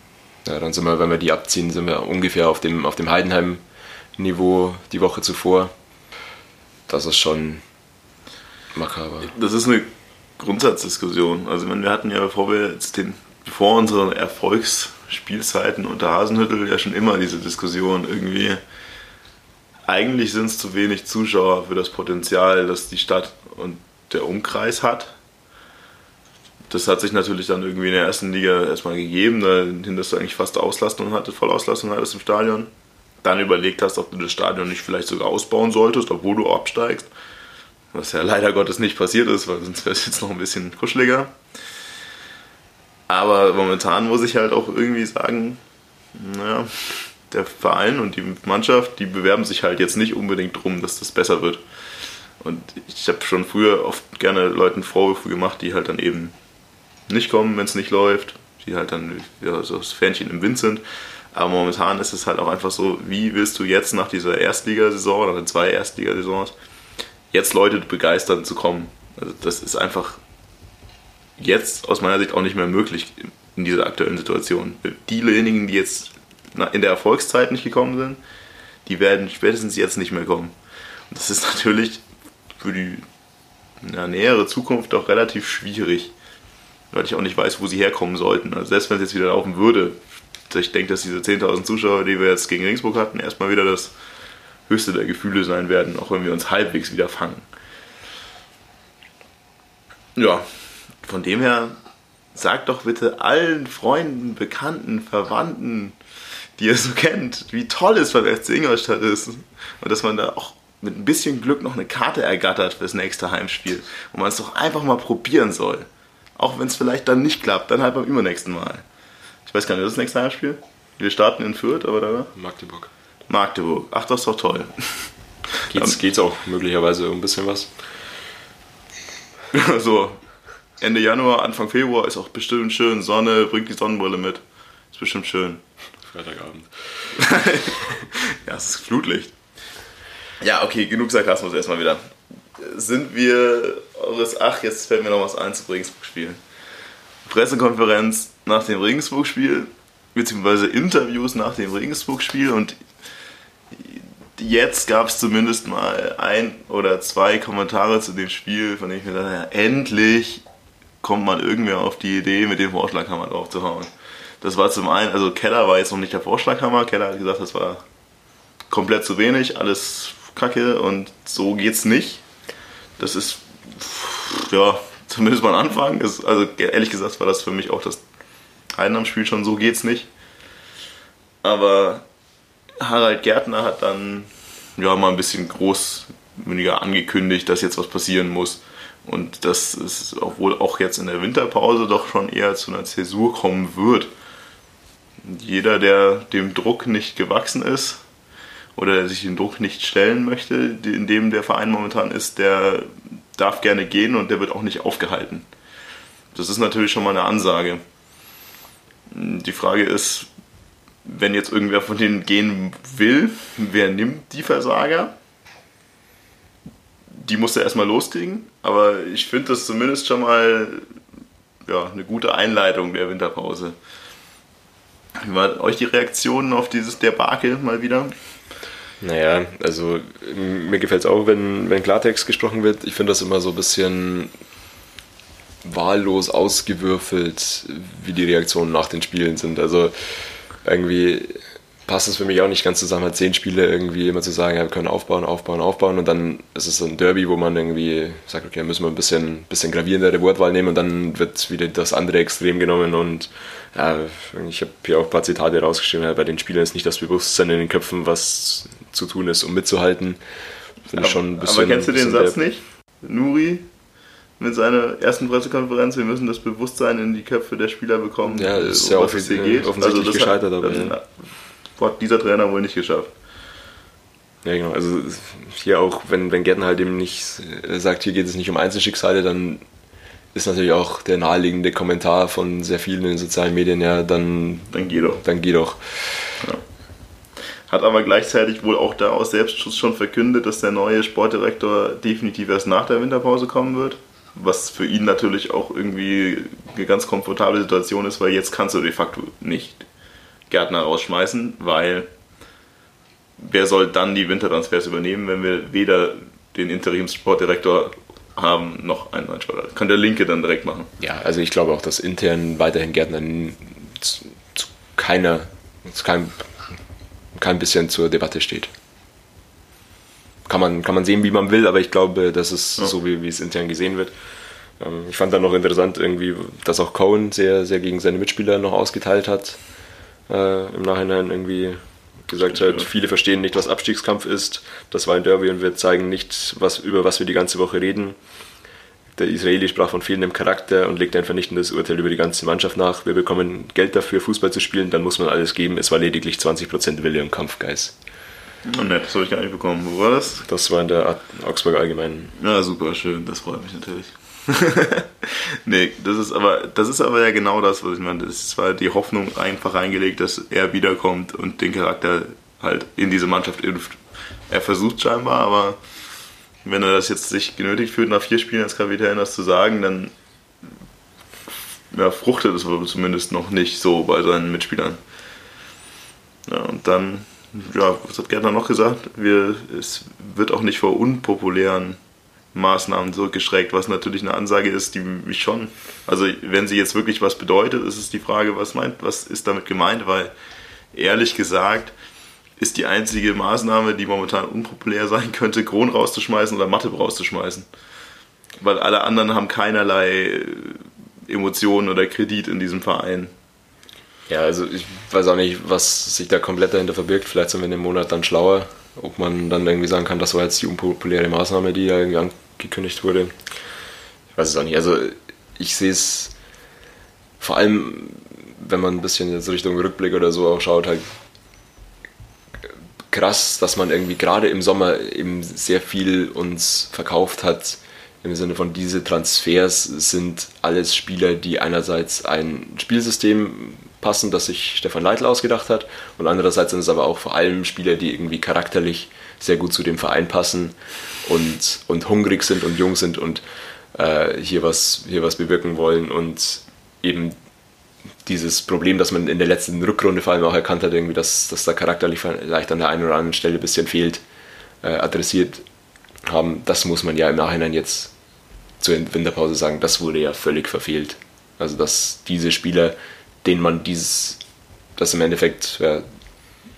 Ja, dann sind wir, wenn wir die abziehen, sind wir ungefähr auf dem, auf dem Heidenheim-Niveau die Woche zuvor. Das ist schon makaber. Das ist eine Grundsatzdiskussion. Also wir hatten ja, bevor wir jetzt den, bevor unsere Erfolgsspielzeiten unter Hasenhüttel ja schon immer diese Diskussion irgendwie eigentlich sind es zu wenig Zuschauer für das Potenzial, das die Stadt und der Umkreis hat. Das hat sich natürlich dann irgendwie in der ersten Liga erstmal gegeben, dahin, dass du eigentlich fast Auslastung hattest, Vollauslastung hattest im Stadion. Dann überlegt hast, ob du das Stadion nicht vielleicht sogar ausbauen solltest, obwohl du absteigst. Was ja leider Gottes nicht passiert ist, weil sonst wäre es jetzt noch ein bisschen kuscheliger. Aber momentan muss ich halt auch irgendwie sagen, naja, der Verein und die Mannschaft, die bewerben sich halt jetzt nicht unbedingt darum, dass das besser wird. Und ich habe schon früher oft gerne Leuten Vorwürfe gemacht, die halt dann eben nicht kommen, wenn es nicht läuft, die halt dann ja, so das Fähnchen im Wind sind. Aber momentan ist es halt auch einfach so, wie willst du jetzt nach dieser Erstligasaison oder zwei Erstligasaisons jetzt Leute begeistern zu kommen? Also das ist einfach jetzt aus meiner Sicht auch nicht mehr möglich in dieser aktuellen Situation. Diejenigen, die jetzt in der Erfolgszeit nicht gekommen sind, die werden spätestens jetzt nicht mehr kommen. Und das ist natürlich für die ja, nähere Zukunft auch relativ schwierig, weil ich auch nicht weiß, wo sie herkommen sollten. Also selbst wenn es jetzt wieder laufen würde, ich denke, dass diese 10.000 Zuschauer, die wir jetzt gegen Ringsburg hatten, erstmal wieder das höchste der Gefühle sein werden, auch wenn wir uns halbwegs wieder fangen. Ja, von dem her, sagt doch bitte allen Freunden, Bekannten, Verwandten, die ihr so kennt, wie toll es beim FC Ingolstadt ist. Und dass man da auch mit ein bisschen Glück noch eine Karte ergattert fürs nächste Heimspiel. Und man es doch einfach mal probieren soll. Auch wenn es vielleicht dann nicht klappt, dann halt beim übernächsten Mal. Ich weiß gar nicht, das ist das nächste Heimspiel? Wir starten in Fürth, aber da? Magdeburg. Magdeburg. Ach, das ist doch toll. Geht's, geht's auch möglicherweise ein bisschen was? so, Ende Januar, Anfang Februar ist auch bestimmt schön. Sonne, bringt die Sonnenbrille mit. Ist bestimmt schön. Freitagabend. ja, es ist Flutlicht. Ja, okay, genug Sarkasmus erstmal wieder. Sind wir eures, ach, jetzt fällt mir noch was ein zu Regensburg-Spiel. Pressekonferenz nach dem Regensburg-Spiel, beziehungsweise Interviews nach dem Regensburg-Spiel und jetzt gab es zumindest mal ein oder zwei Kommentare zu dem Spiel, von denen ich mir dachte, ja, endlich kommt mal irgendwer auf die Idee, mit dem Vorschlaghammer drauf zu hauen. Das war zum einen, also Keller war jetzt noch nicht der Vorschlaghammer. Keller hat gesagt, das war komplett zu wenig, alles kacke und so geht's nicht. Das ist, ja, zumindest mal ein Anfang. Ist, also ehrlich gesagt war das für mich auch das Einnahmsspiel schon, so geht's nicht. Aber Harald Gärtner hat dann ja mal ein bisschen großmündiger angekündigt, dass jetzt was passieren muss. Und dass es obwohl auch jetzt in der Winterpause doch schon eher zu einer Zäsur kommen wird jeder, der dem Druck nicht gewachsen ist oder sich dem Druck nicht stellen möchte, in dem der Verein momentan ist, der darf gerne gehen und der wird auch nicht aufgehalten. Das ist natürlich schon mal eine Ansage. Die Frage ist, wenn jetzt irgendwer von denen gehen will, wer nimmt die Versager? Die musst du erstmal loskriegen, aber ich finde das zumindest schon mal ja, eine gute Einleitung der Winterpause. Wie war euch die Reaktion auf dieses Debakel mal wieder? Naja, also mir gefällt es auch, wenn, wenn Klartext gesprochen wird. Ich finde das immer so ein bisschen wahllos ausgewürfelt, wie die Reaktionen nach den Spielen sind. Also irgendwie passt es für mich auch nicht ganz zusammen, halt zehn Spiele irgendwie immer zu sagen, ja, wir können aufbauen, aufbauen, aufbauen und dann ist es so ein Derby, wo man irgendwie sagt, okay, müssen wir ein bisschen, bisschen gravierendere Wortwahl nehmen und dann wird wieder das andere Extrem genommen und ja, ich habe hier auch ein paar Zitate rausgeschrieben, ja, bei den Spielern ist nicht das Bewusstsein in den Köpfen, was zu tun ist, um mitzuhalten. Finde ich schon ein bisschen. Aber kennst du den Satz nicht? Nuri mit seiner ersten Pressekonferenz, wir müssen das Bewusstsein in die Köpfe der Spieler bekommen. Ja, das ist ja offensichtlich, offensichtlich also gescheitert, hat, aber ja. Hat dieser Trainer wohl nicht geschafft. Ja, genau. Also hier auch, wenn, wenn Gärtner halt eben nicht sagt, hier geht es nicht um Einzelschicksale, dann ist natürlich auch der naheliegende Kommentar von sehr vielen in den sozialen Medien, ja, dann, dann geh doch. Dann geh doch. Ja hat aber gleichzeitig wohl auch da aus Selbstschutz schon verkündet, dass der neue Sportdirektor definitiv erst nach der Winterpause kommen wird. Was für ihn natürlich auch irgendwie eine ganz komfortable Situation ist, weil jetzt kannst du de facto nicht Gärtner rausschmeißen, weil wer soll dann die Wintertransfers übernehmen, wenn wir weder den Interimssportdirektor haben noch einen neuen Sportler. Kann der Linke dann direkt machen. Ja, also ich glaube auch, dass intern weiterhin Gärtner zu, zu keiner, zu keinem kein bisschen zur Debatte steht. Kann man, kann man sehen, wie man will, aber ich glaube, das ist ja. so, wie, wie es intern gesehen wird. Ähm, ich fand dann noch interessant, irgendwie, dass auch Cohen sehr, sehr gegen seine Mitspieler noch ausgeteilt hat. Äh, Im Nachhinein irgendwie gesagt hat, viele verstehen nicht, was Abstiegskampf ist. Das war ein Derby und wir zeigen nicht, was, über was wir die ganze Woche reden. Der Israeli sprach von fehlendem Charakter und legte ein vernichtendes Urteil über die ganze Mannschaft nach. Wir bekommen Geld dafür, Fußball zu spielen, dann muss man alles geben. Es war lediglich 20% Wille und Kampfgeist. Oh, nett, das habe ich gar nicht bekommen. Wo war das? Das war in der Augsburger Allgemeinen. Ja, super, schön, das freut mich natürlich. nee, das ist aber das ist aber ja genau das, was ich meine. Das war die Hoffnung einfach reingelegt, dass er wiederkommt und den Charakter halt in diese Mannschaft impft. Er versucht scheinbar, aber wenn er das jetzt sich genötigt fühlt, nach vier Spielen als Kapitän das zu sagen, dann ja, fruchtet es zumindest noch nicht so bei seinen Mitspielern. Ja, und dann, ja, was hat Gärtner noch gesagt? Wir, es wird auch nicht vor unpopulären Maßnahmen zurückgeschreckt, was natürlich eine Ansage ist, die mich schon, also wenn sie jetzt wirklich was bedeutet, ist es die Frage, was meint, was ist damit gemeint, weil ehrlich gesagt, ist die einzige Maßnahme, die momentan unpopulär sein könnte, Kron rauszuschmeißen oder Mathe rauszuschmeißen. Weil alle anderen haben keinerlei Emotionen oder Kredit in diesem Verein. Ja, also ich weiß auch nicht, was sich da komplett dahinter verbirgt. Vielleicht sind wir in dem Monat dann schlauer, ob man dann irgendwie sagen kann, das war jetzt die unpopuläre Maßnahme, die da irgendwie angekündigt wurde. Ich weiß es auch nicht. Also ich sehe es vor allem, wenn man ein bisschen jetzt Richtung Rückblick oder so auch schaut, halt krass, dass man irgendwie gerade im Sommer eben sehr viel uns verkauft hat. Im Sinne von diese Transfers sind alles Spieler, die einerseits ein Spielsystem passen, das sich Stefan Leitl ausgedacht hat, und andererseits sind es aber auch vor allem Spieler, die irgendwie charakterlich sehr gut zu dem Verein passen und, und hungrig sind und jung sind und äh, hier, was, hier was bewirken wollen und eben dieses Problem, das man in der letzten Rückrunde vor allem auch erkannt hat, irgendwie, dass, dass der charakterlich vielleicht an der einen oder anderen Stelle ein bisschen fehlt, äh, adressiert haben. Das muss man ja im Nachhinein jetzt zur Winterpause sagen, das wurde ja völlig verfehlt. Also dass diese Spieler, denen man dieses, das im Endeffekt ja,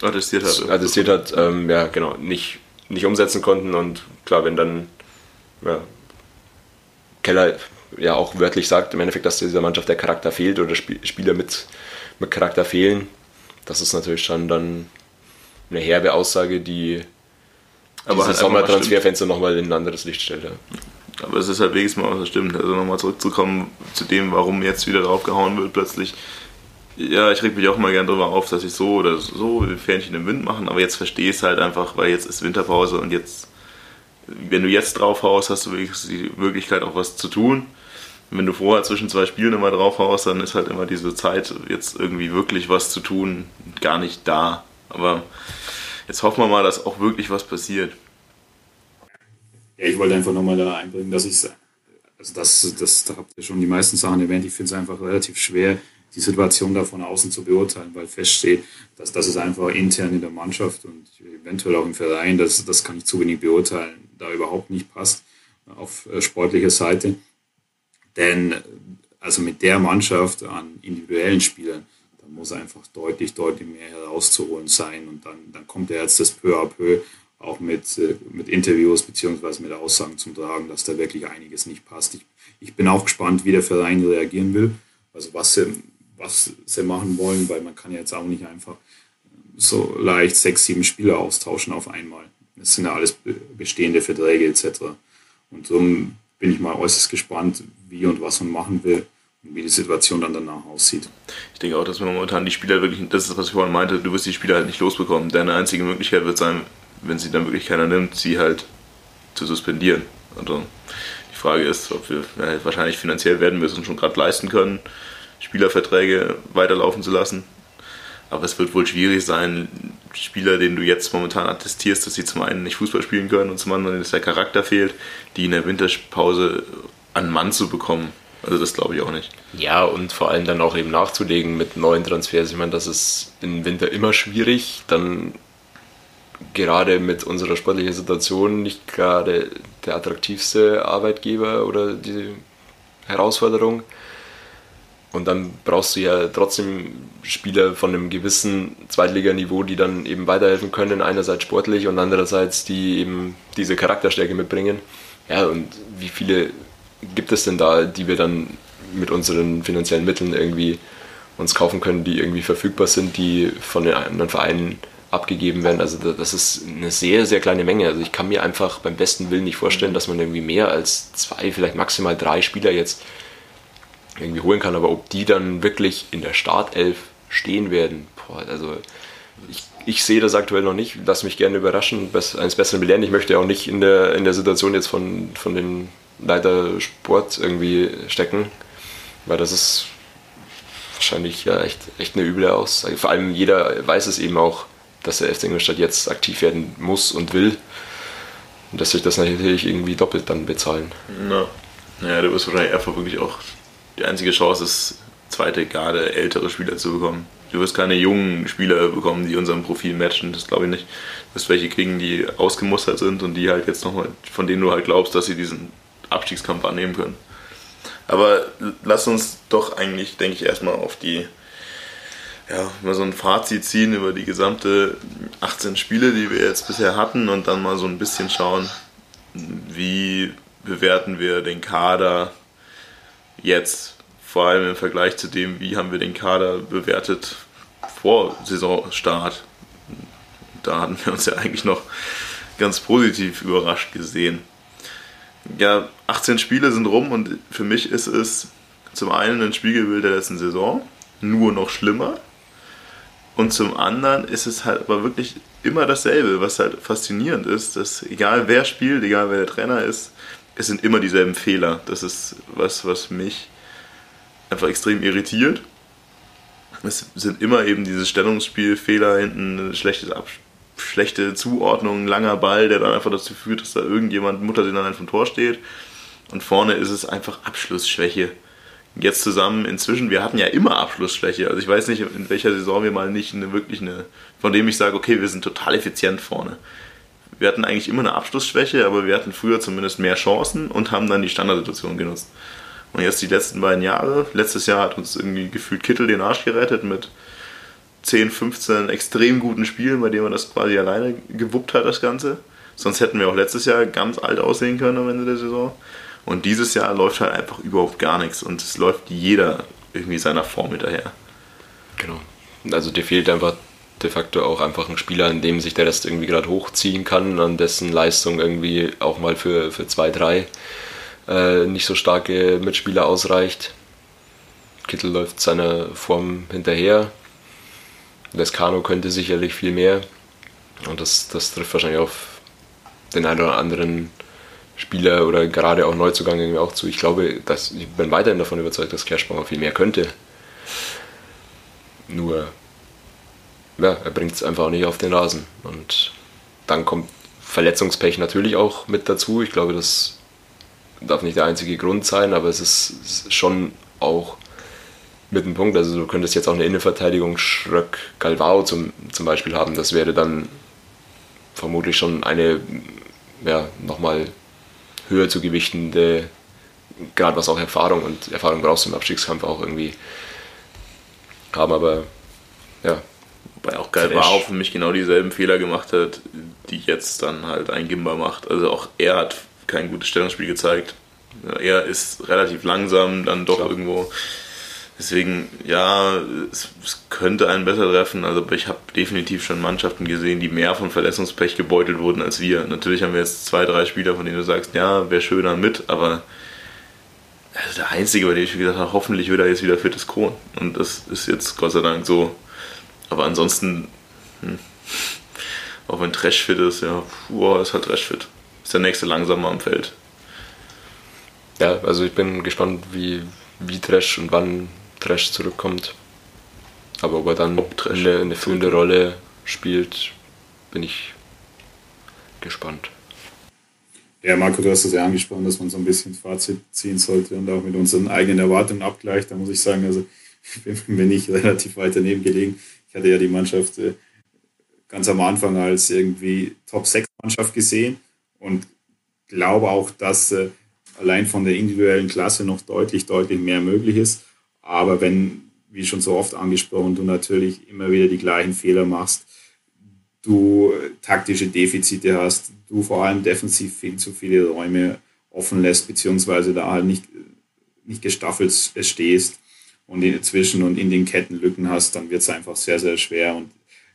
adressiert hat, adressiert hat ähm, ja genau, nicht, nicht umsetzen konnten und klar, wenn dann ja, Keller ja auch wörtlich sagt, im Endeffekt, dass dieser Mannschaft der Charakter fehlt oder Spieler mit, mit Charakter fehlen. Das ist natürlich schon dann eine herbe Aussage, die aber diese halt Sommertransferfenster nochmal in ein anderes Licht stellt. Ja. Aber es ist halt wenigstens mal was das stimmt. Also nochmal zurückzukommen zu dem, warum jetzt wieder draufgehauen wird plötzlich. Ja, ich reg mich auch mal gern darüber auf, dass ich so oder so Fähnchen im Wind machen, aber jetzt verstehe ich es halt einfach, weil jetzt ist Winterpause und jetzt, wenn du jetzt draufhaust, hast du wirklich die Möglichkeit auch was zu tun wenn du vorher zwischen zwei Spielen immer draufhaust, dann ist halt immer diese Zeit, jetzt irgendwie wirklich was zu tun, gar nicht da. Aber jetzt hoffen wir mal, dass auch wirklich was passiert. Ja, ich wollte einfach nochmal da einbringen, dass ich also das, das, da habt ihr schon die meisten Sachen erwähnt. Ich finde es einfach relativ schwer, die Situation da von außen zu beurteilen, weil feststeht, dass das ist einfach intern in der Mannschaft und eventuell auch im Verein, das, das kann ich zu wenig beurteilen, da überhaupt nicht passt auf äh, sportlicher Seite Denn also mit der Mannschaft an individuellen Spielern, da muss einfach deutlich, deutlich mehr herauszuholen sein. Und dann, dann kommt er jetzt das peu à peu auch mit, äh, mit Interviews beziehungsweise mit Aussagen zum Tragen, dass da wirklich einiges nicht passt. Ich, ich bin auch gespannt, wie der Verein reagieren will. Also was sie, was sie machen wollen, weil man kann ja jetzt auch nicht einfach so leicht sechs, sieben Spieler austauschen auf einmal. Das sind ja alles bestehende Verträge etc. Und darum bin ich mal äußerst gespannt, wie und was man machen will und wie die Situation dann danach aussieht. Ich denke auch, dass wir momentan die Spieler wirklich, das ist, was ich vorhin meinte, du wirst die Spieler halt nicht losbekommen. Deine einzige Möglichkeit wird sein, wenn sie dann wirklich keiner nimmt, sie halt zu suspendieren. Also die Frage ist, ob wir ja, wahrscheinlich finanziell werden wir es uns schon gerade leisten können, Spielerverträge weiterlaufen zu lassen. Aber es wird wohl schwierig sein, Spieler, denen du jetzt momentan attestierst, dass sie zum einen nicht Fußball spielen können und zum anderen, dass der Charakter fehlt, die in der Winterpause an Mann zu bekommen. Also das glaube ich auch nicht. Ja, und vor allem dann auch eben nachzulegen mit neuen Transfers. Ich meine, das ist im Winter immer schwierig. Dann gerade mit unserer sportlichen Situation nicht gerade der attraktivste Arbeitgeber oder die Herausforderung. Und dann brauchst du ja trotzdem Spieler von einem gewissen Zweitliganiveau, die dann eben weiterhelfen können, einerseits sportlich und andererseits die eben diese Charakterstärke mitbringen. Ja, und wie viele gibt es denn da, die wir dann mit unseren finanziellen Mitteln irgendwie uns kaufen können, die irgendwie verfügbar sind, die von den anderen Vereinen abgegeben werden. Also das ist eine sehr, sehr kleine Menge. Also ich kann mir einfach beim besten Willen nicht vorstellen, dass man irgendwie mehr als zwei, vielleicht maximal drei Spieler jetzt irgendwie holen kann. Aber ob die dann wirklich in der Startelf stehen werden, boah, also ich, ich sehe das aktuell noch nicht. Lass mich gerne überraschen, eines Besseren belehren. Ich möchte auch nicht in der, in der Situation jetzt von, von den Leiter Sport irgendwie stecken, weil das ist wahrscheinlich ja echt, echt eine üble Aussage. Vor allem jeder weiß es eben auch, dass der FC Ingolstadt jetzt aktiv werden muss und will. Und dass sich das natürlich irgendwie doppelt dann bezahlen. Na, naja, du wirst wahrscheinlich einfach wirklich auch die einzige Chance ist, zweite Garde ältere Spieler zu bekommen. Du wirst keine jungen Spieler bekommen, die unserem Profil matchen, das glaube ich nicht. Du wirst welche kriegen, die ausgemustert sind und die halt jetzt nochmal, von denen du halt glaubst, dass sie diesen Abstiegskampf annehmen können. Aber lass uns doch eigentlich, denke ich, erstmal auf die ja, mal so ein Fazit ziehen über die gesamte 18 Spiele, die wir jetzt bisher hatten und dann mal so ein bisschen schauen, wie bewerten wir den Kader jetzt, vor allem im Vergleich zu dem, wie haben wir den Kader bewertet vor Saisonstart. Da hatten wir uns ja eigentlich noch ganz positiv überrascht gesehen. Ja, 18 Spiele sind rum und für mich ist es zum einen ein Spiegelbild der letzten Saison, nur noch schlimmer und zum anderen ist es halt aber wirklich immer dasselbe, was halt faszinierend ist, dass egal wer spielt, egal wer der Trainer ist, es sind immer dieselben Fehler. Das ist was, was mich einfach extrem irritiert. Es sind immer eben diese Stellungsspielfehler hinten, eine schlechte, Zuordnung, langer Ball, der dann einfach dazu führt, dass da irgendjemand Mutter den dann vom Tor steht. Und vorne ist es einfach Abschlussschwäche jetzt zusammen inzwischen, wir hatten ja immer Abschlussschwäche. Also ich weiß nicht, in welcher Saison wir mal nicht eine wirklich eine, von dem ich sage, okay, wir sind total effizient vorne. Wir hatten eigentlich immer eine Abschlussschwäche, aber wir hatten früher zumindest mehr Chancen und haben dann die Standardsituation genutzt. Und jetzt die letzten beiden Jahre, letztes Jahr hat uns irgendwie gefühlt Kittel den Arsch gerettet mit 10, 15 extrem guten Spielen, bei denen man das quasi alleine gewuppt hat, das Ganze. Sonst hätten wir auch letztes Jahr ganz alt aussehen können am Ende der Saison. Und dieses Jahr läuft halt einfach überhaupt gar nichts und es läuft jeder irgendwie seiner Form hinterher. Genau. Also dir fehlt einfach de facto auch einfach ein Spieler, an dem sich der Rest irgendwie gerade hochziehen kann, an dessen Leistung irgendwie auch mal für, für zwei, drei äh, nicht so starke Mitspieler ausreicht. Kittel läuft seiner Form hinterher. Lescano könnte sicherlich viel mehr. Und das, das trifft wahrscheinlich auf den einen oder anderen Spieler oder gerade auch Neuzugang irgendwie auch zu. Ich glaube, dass, ich bin weiterhin davon überzeugt, dass Kerschbaum viel mehr könnte. Nur, ja, er bringt es einfach nicht auf den Rasen. Und dann kommt Verletzungspech natürlich auch mit dazu. Ich glaube, das darf nicht der einzige Grund sein, aber es ist schon auch mit einem Punkt. Also du könntest jetzt auch eine Innenverteidigung Schröck-Galvao zum, zum Beispiel haben. Das wäre dann vermutlich schon eine ja, nochmal höher zu gewichtende gerade was auch Erfahrung und Erfahrung brauchst du im Abstiegskampf auch irgendwie haben, aber ja. Wobei auch geil war, auch für mich genau dieselben Fehler gemacht hat, die jetzt dann halt ein Gimba macht. Also auch er hat kein gutes Stellungsspiel gezeigt. Er ist relativ langsam, dann doch Klar. irgendwo. Deswegen, ja, es, es, könnte einen besser treffen. Also ich habe definitiv schon Mannschaften gesehen, die mehr von Verletzungspech gebeutelt wurden als wir. Natürlich haben wir jetzt zwei, drei Spieler, von denen du sagst, ja, wäre schöner mit, aber also der Einzige, bei dem ich gesagt habe, hoffentlich wird er jetzt wieder fit, ist Kohn. Und das ist jetzt Gott sei Dank so. Aber ansonsten, hm, auch wenn Trash fit ist, ja, boah, ist halt Trash fit. Ist der nächste langsamer am Feld. Ja, also ich bin gespannt, wie, wie Trash und wann Trash zurückkommt. Aber ob er dann ob eine, eine führende Rolle spielt, bin ich gespannt. Ja, Marco, du hast es ja angesprochen, dass man so ein bisschen Fazit ziehen sollte und auch mit unseren eigenen Erwartungen abgleicht. Da muss ich sagen, also bin ich relativ weit daneben gelegen. Ich hatte ja die Mannschaft äh, ganz am Anfang als irgendwie Top-6-Mannschaft gesehen und glaube auch, dass äh, allein von der individuellen Klasse noch deutlich, deutlich mehr möglich ist. Aber wenn, wie schon so oft angesprochen, du natürlich immer wieder die gleichen Fehler machst, du taktische Defizite hast, du vor allem defensiv viel zu viele Räume offen lässt, beziehungsweise da halt nicht, nicht gestaffelt stehst und inzwischen und in den Kettenlücken hast, dann wird es einfach sehr, sehr schwer. Und,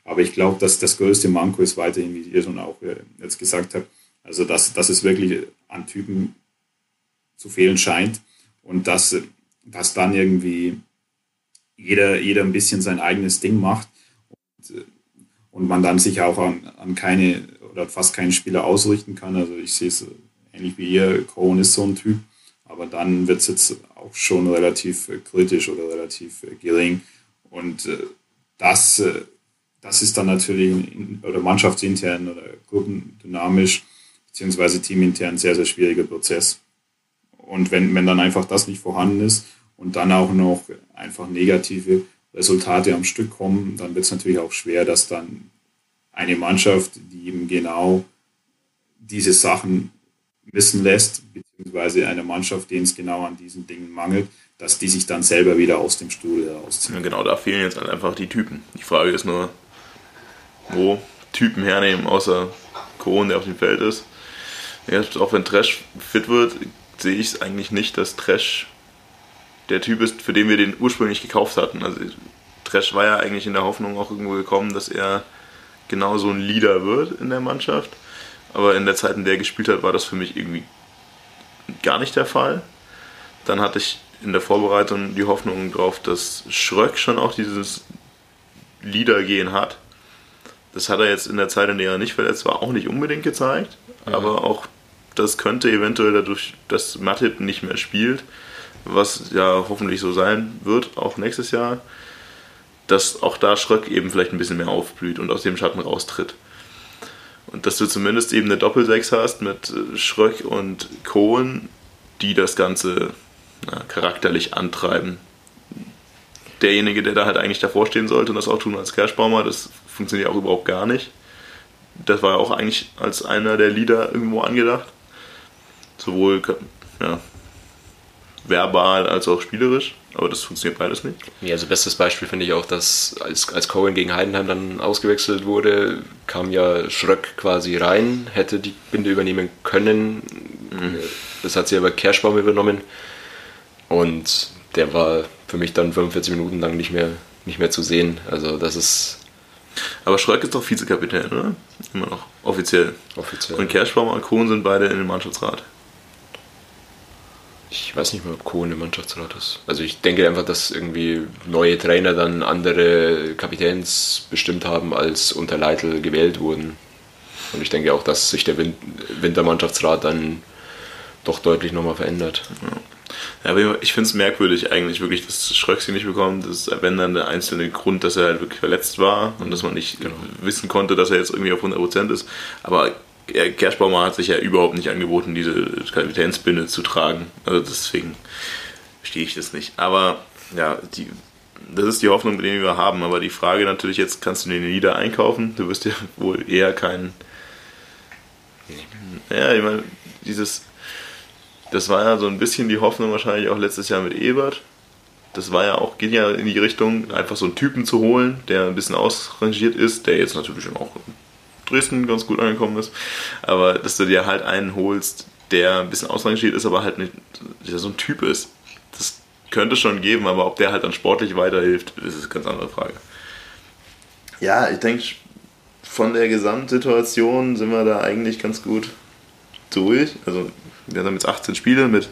aber ich glaube, dass das größte Manko ist weiterhin, wie ihr schon auch äh, jetzt gesagt habt, also dass, dass es wirklich an Typen zu fehlen scheint und dass, dass dann irgendwie jeder, jeder ein bisschen sein eigenes Ding macht. Und, äh, und man dann sich auch an, an keine oder fast keinen Spieler ausrichten kann. Also ich sehe es ähnlich wie ihr, Cohen ist so ein Typ, aber dann wird es jetzt auch schon relativ äh, kritisch oder relativ äh, gering. Und äh, das, das ist dann natürlich in, oder mannschaftsintern oder gruppendynamisch beziehungsweise teamintern sehr, sehr schwieriger Prozess. Und wenn, wenn dann einfach das nicht vorhanden ist und dann auch noch einfach negative Resultate am Stück kommen, dann wird es natürlich auch schwer, dass dann eine Mannschaft, die eben genau diese Sachen wissen lässt, beziehungsweise eine Mannschaft, denen es genau an diesen Dingen mangelt, dass die sich dann selber wieder aus dem Stuhl herausziehen. Genau, da fehlen jetzt halt einfach die Typen. Die Frage ist nur, wo Typen hernehmen, außer Kohn, der auf dem Feld ist. Ja, auch wenn Trash fit wird, sehe ich es eigentlich nicht, dass Trash der Typ ist, für den wir den ursprünglich gekauft hatten. Also Trash war ja eigentlich in der Hoffnung auch irgendwo gekommen, dass er genau so ein Leader wird in der Mannschaft. Aber in der Zeit, in der er gespielt hat, war das für mich irgendwie gar nicht der Fall. Dann hatte ich in der Vorbereitung die Hoffnung drauf, dass Schröck schon auch dieses Leader-Gehen hat. Das hat er jetzt in der Zeit, in der er nicht verletzt war, auch nicht unbedingt gezeigt. Ja. Aber auch das könnte eventuell dadurch, dass Matip nicht mehr spielt, was ja hoffentlich so sein wird, auch nächstes Jahr, dass auch da Schröck eben vielleicht ein bisschen mehr aufblüht und aus dem Schatten raustritt. Und dass du zumindest eben eine Doppelsechs hast mit äh, Schröck und Kohn, die das Ganze na, charakterlich antreiben. Derjenige, der da halt eigentlich davor stehen sollte und das auch tun als Kerschbaumer, das funktioniert auch überhaupt gar nicht. Das war ja auch eigentlich als einer der Leader irgendwo angedacht. Sowohl ja, verbal als auch spielerisch. Aber das funktioniert beides nicht. Ja, also bestes Beispiel finde ich auch, dass als, als Cohen gegen Heidenheim dann ausgewechselt wurde, kam ja Schröck quasi rein, hätte die Binde übernehmen können. Mhm. Das hat sie aber Kerschbaum übernommen. Und der war für mich dann 45 Minuten lang nicht mehr, nicht mehr zu sehen. Also das ist. Aber Schröck ist doch Vizekapitän, oder? Immer noch. Offiziell. Offiziell. Und Kerschbaum und Kohn sind beide in dem Mannschaftsrat. Ich weiß nicht mehr, ob Kohn im Mannschaftsrat ist. Also ich denke einfach, dass irgendwie neue Trainer dann andere Kapitäns bestimmt haben, als unter Leitl gewählt wurden. Und ich denke auch, dass sich der Wintermannschaftsrat dann doch deutlich nochmal verändert. Ja. ja aber ich finde es merkwürdig eigentlich wirklich, dass Schröck sie nicht bekommt. Das ist, wenn dann der einzelne Grund, dass er halt wirklich verletzt war und dass man nicht genau. wissen konnte, dass er jetzt irgendwie auf 100% ist. Aber Kerschbaumer hat sich ja überhaupt nicht angeboten, diese Kapitänsbinde zu tragen. Also deswegen verstehe ich das nicht. Aber ja, die, das ist die Hoffnung, die wir haben. Aber die Frage natürlich jetzt, kannst du den Lieder einkaufen? Du wirst ja wohl eher kein... Ja, ich meine, dieses... das war ja so ein bisschen die Hoffnung wahrscheinlich auch letztes Jahr mit Ebert. Das war ja auch, geht ja in die Richtung, einfach so einen Typen zu holen, der ein bisschen ausrangiert ist, der jetzt natürlich auch Dresden ganz gut angekommen ist. Aber dass du dir halt einen holst, der ein bisschen ausrangiert ist, aber halt nicht, der so ein Typ ist. Das könnte schon geben, aber ob der halt dann sportlich weiterhilft, ist eine ganz andere Frage. Ja, ich denke, von der Gesamtsituation sind wir da eigentlich ganz gut durch. Also wir haben jetzt 18 Spiele mit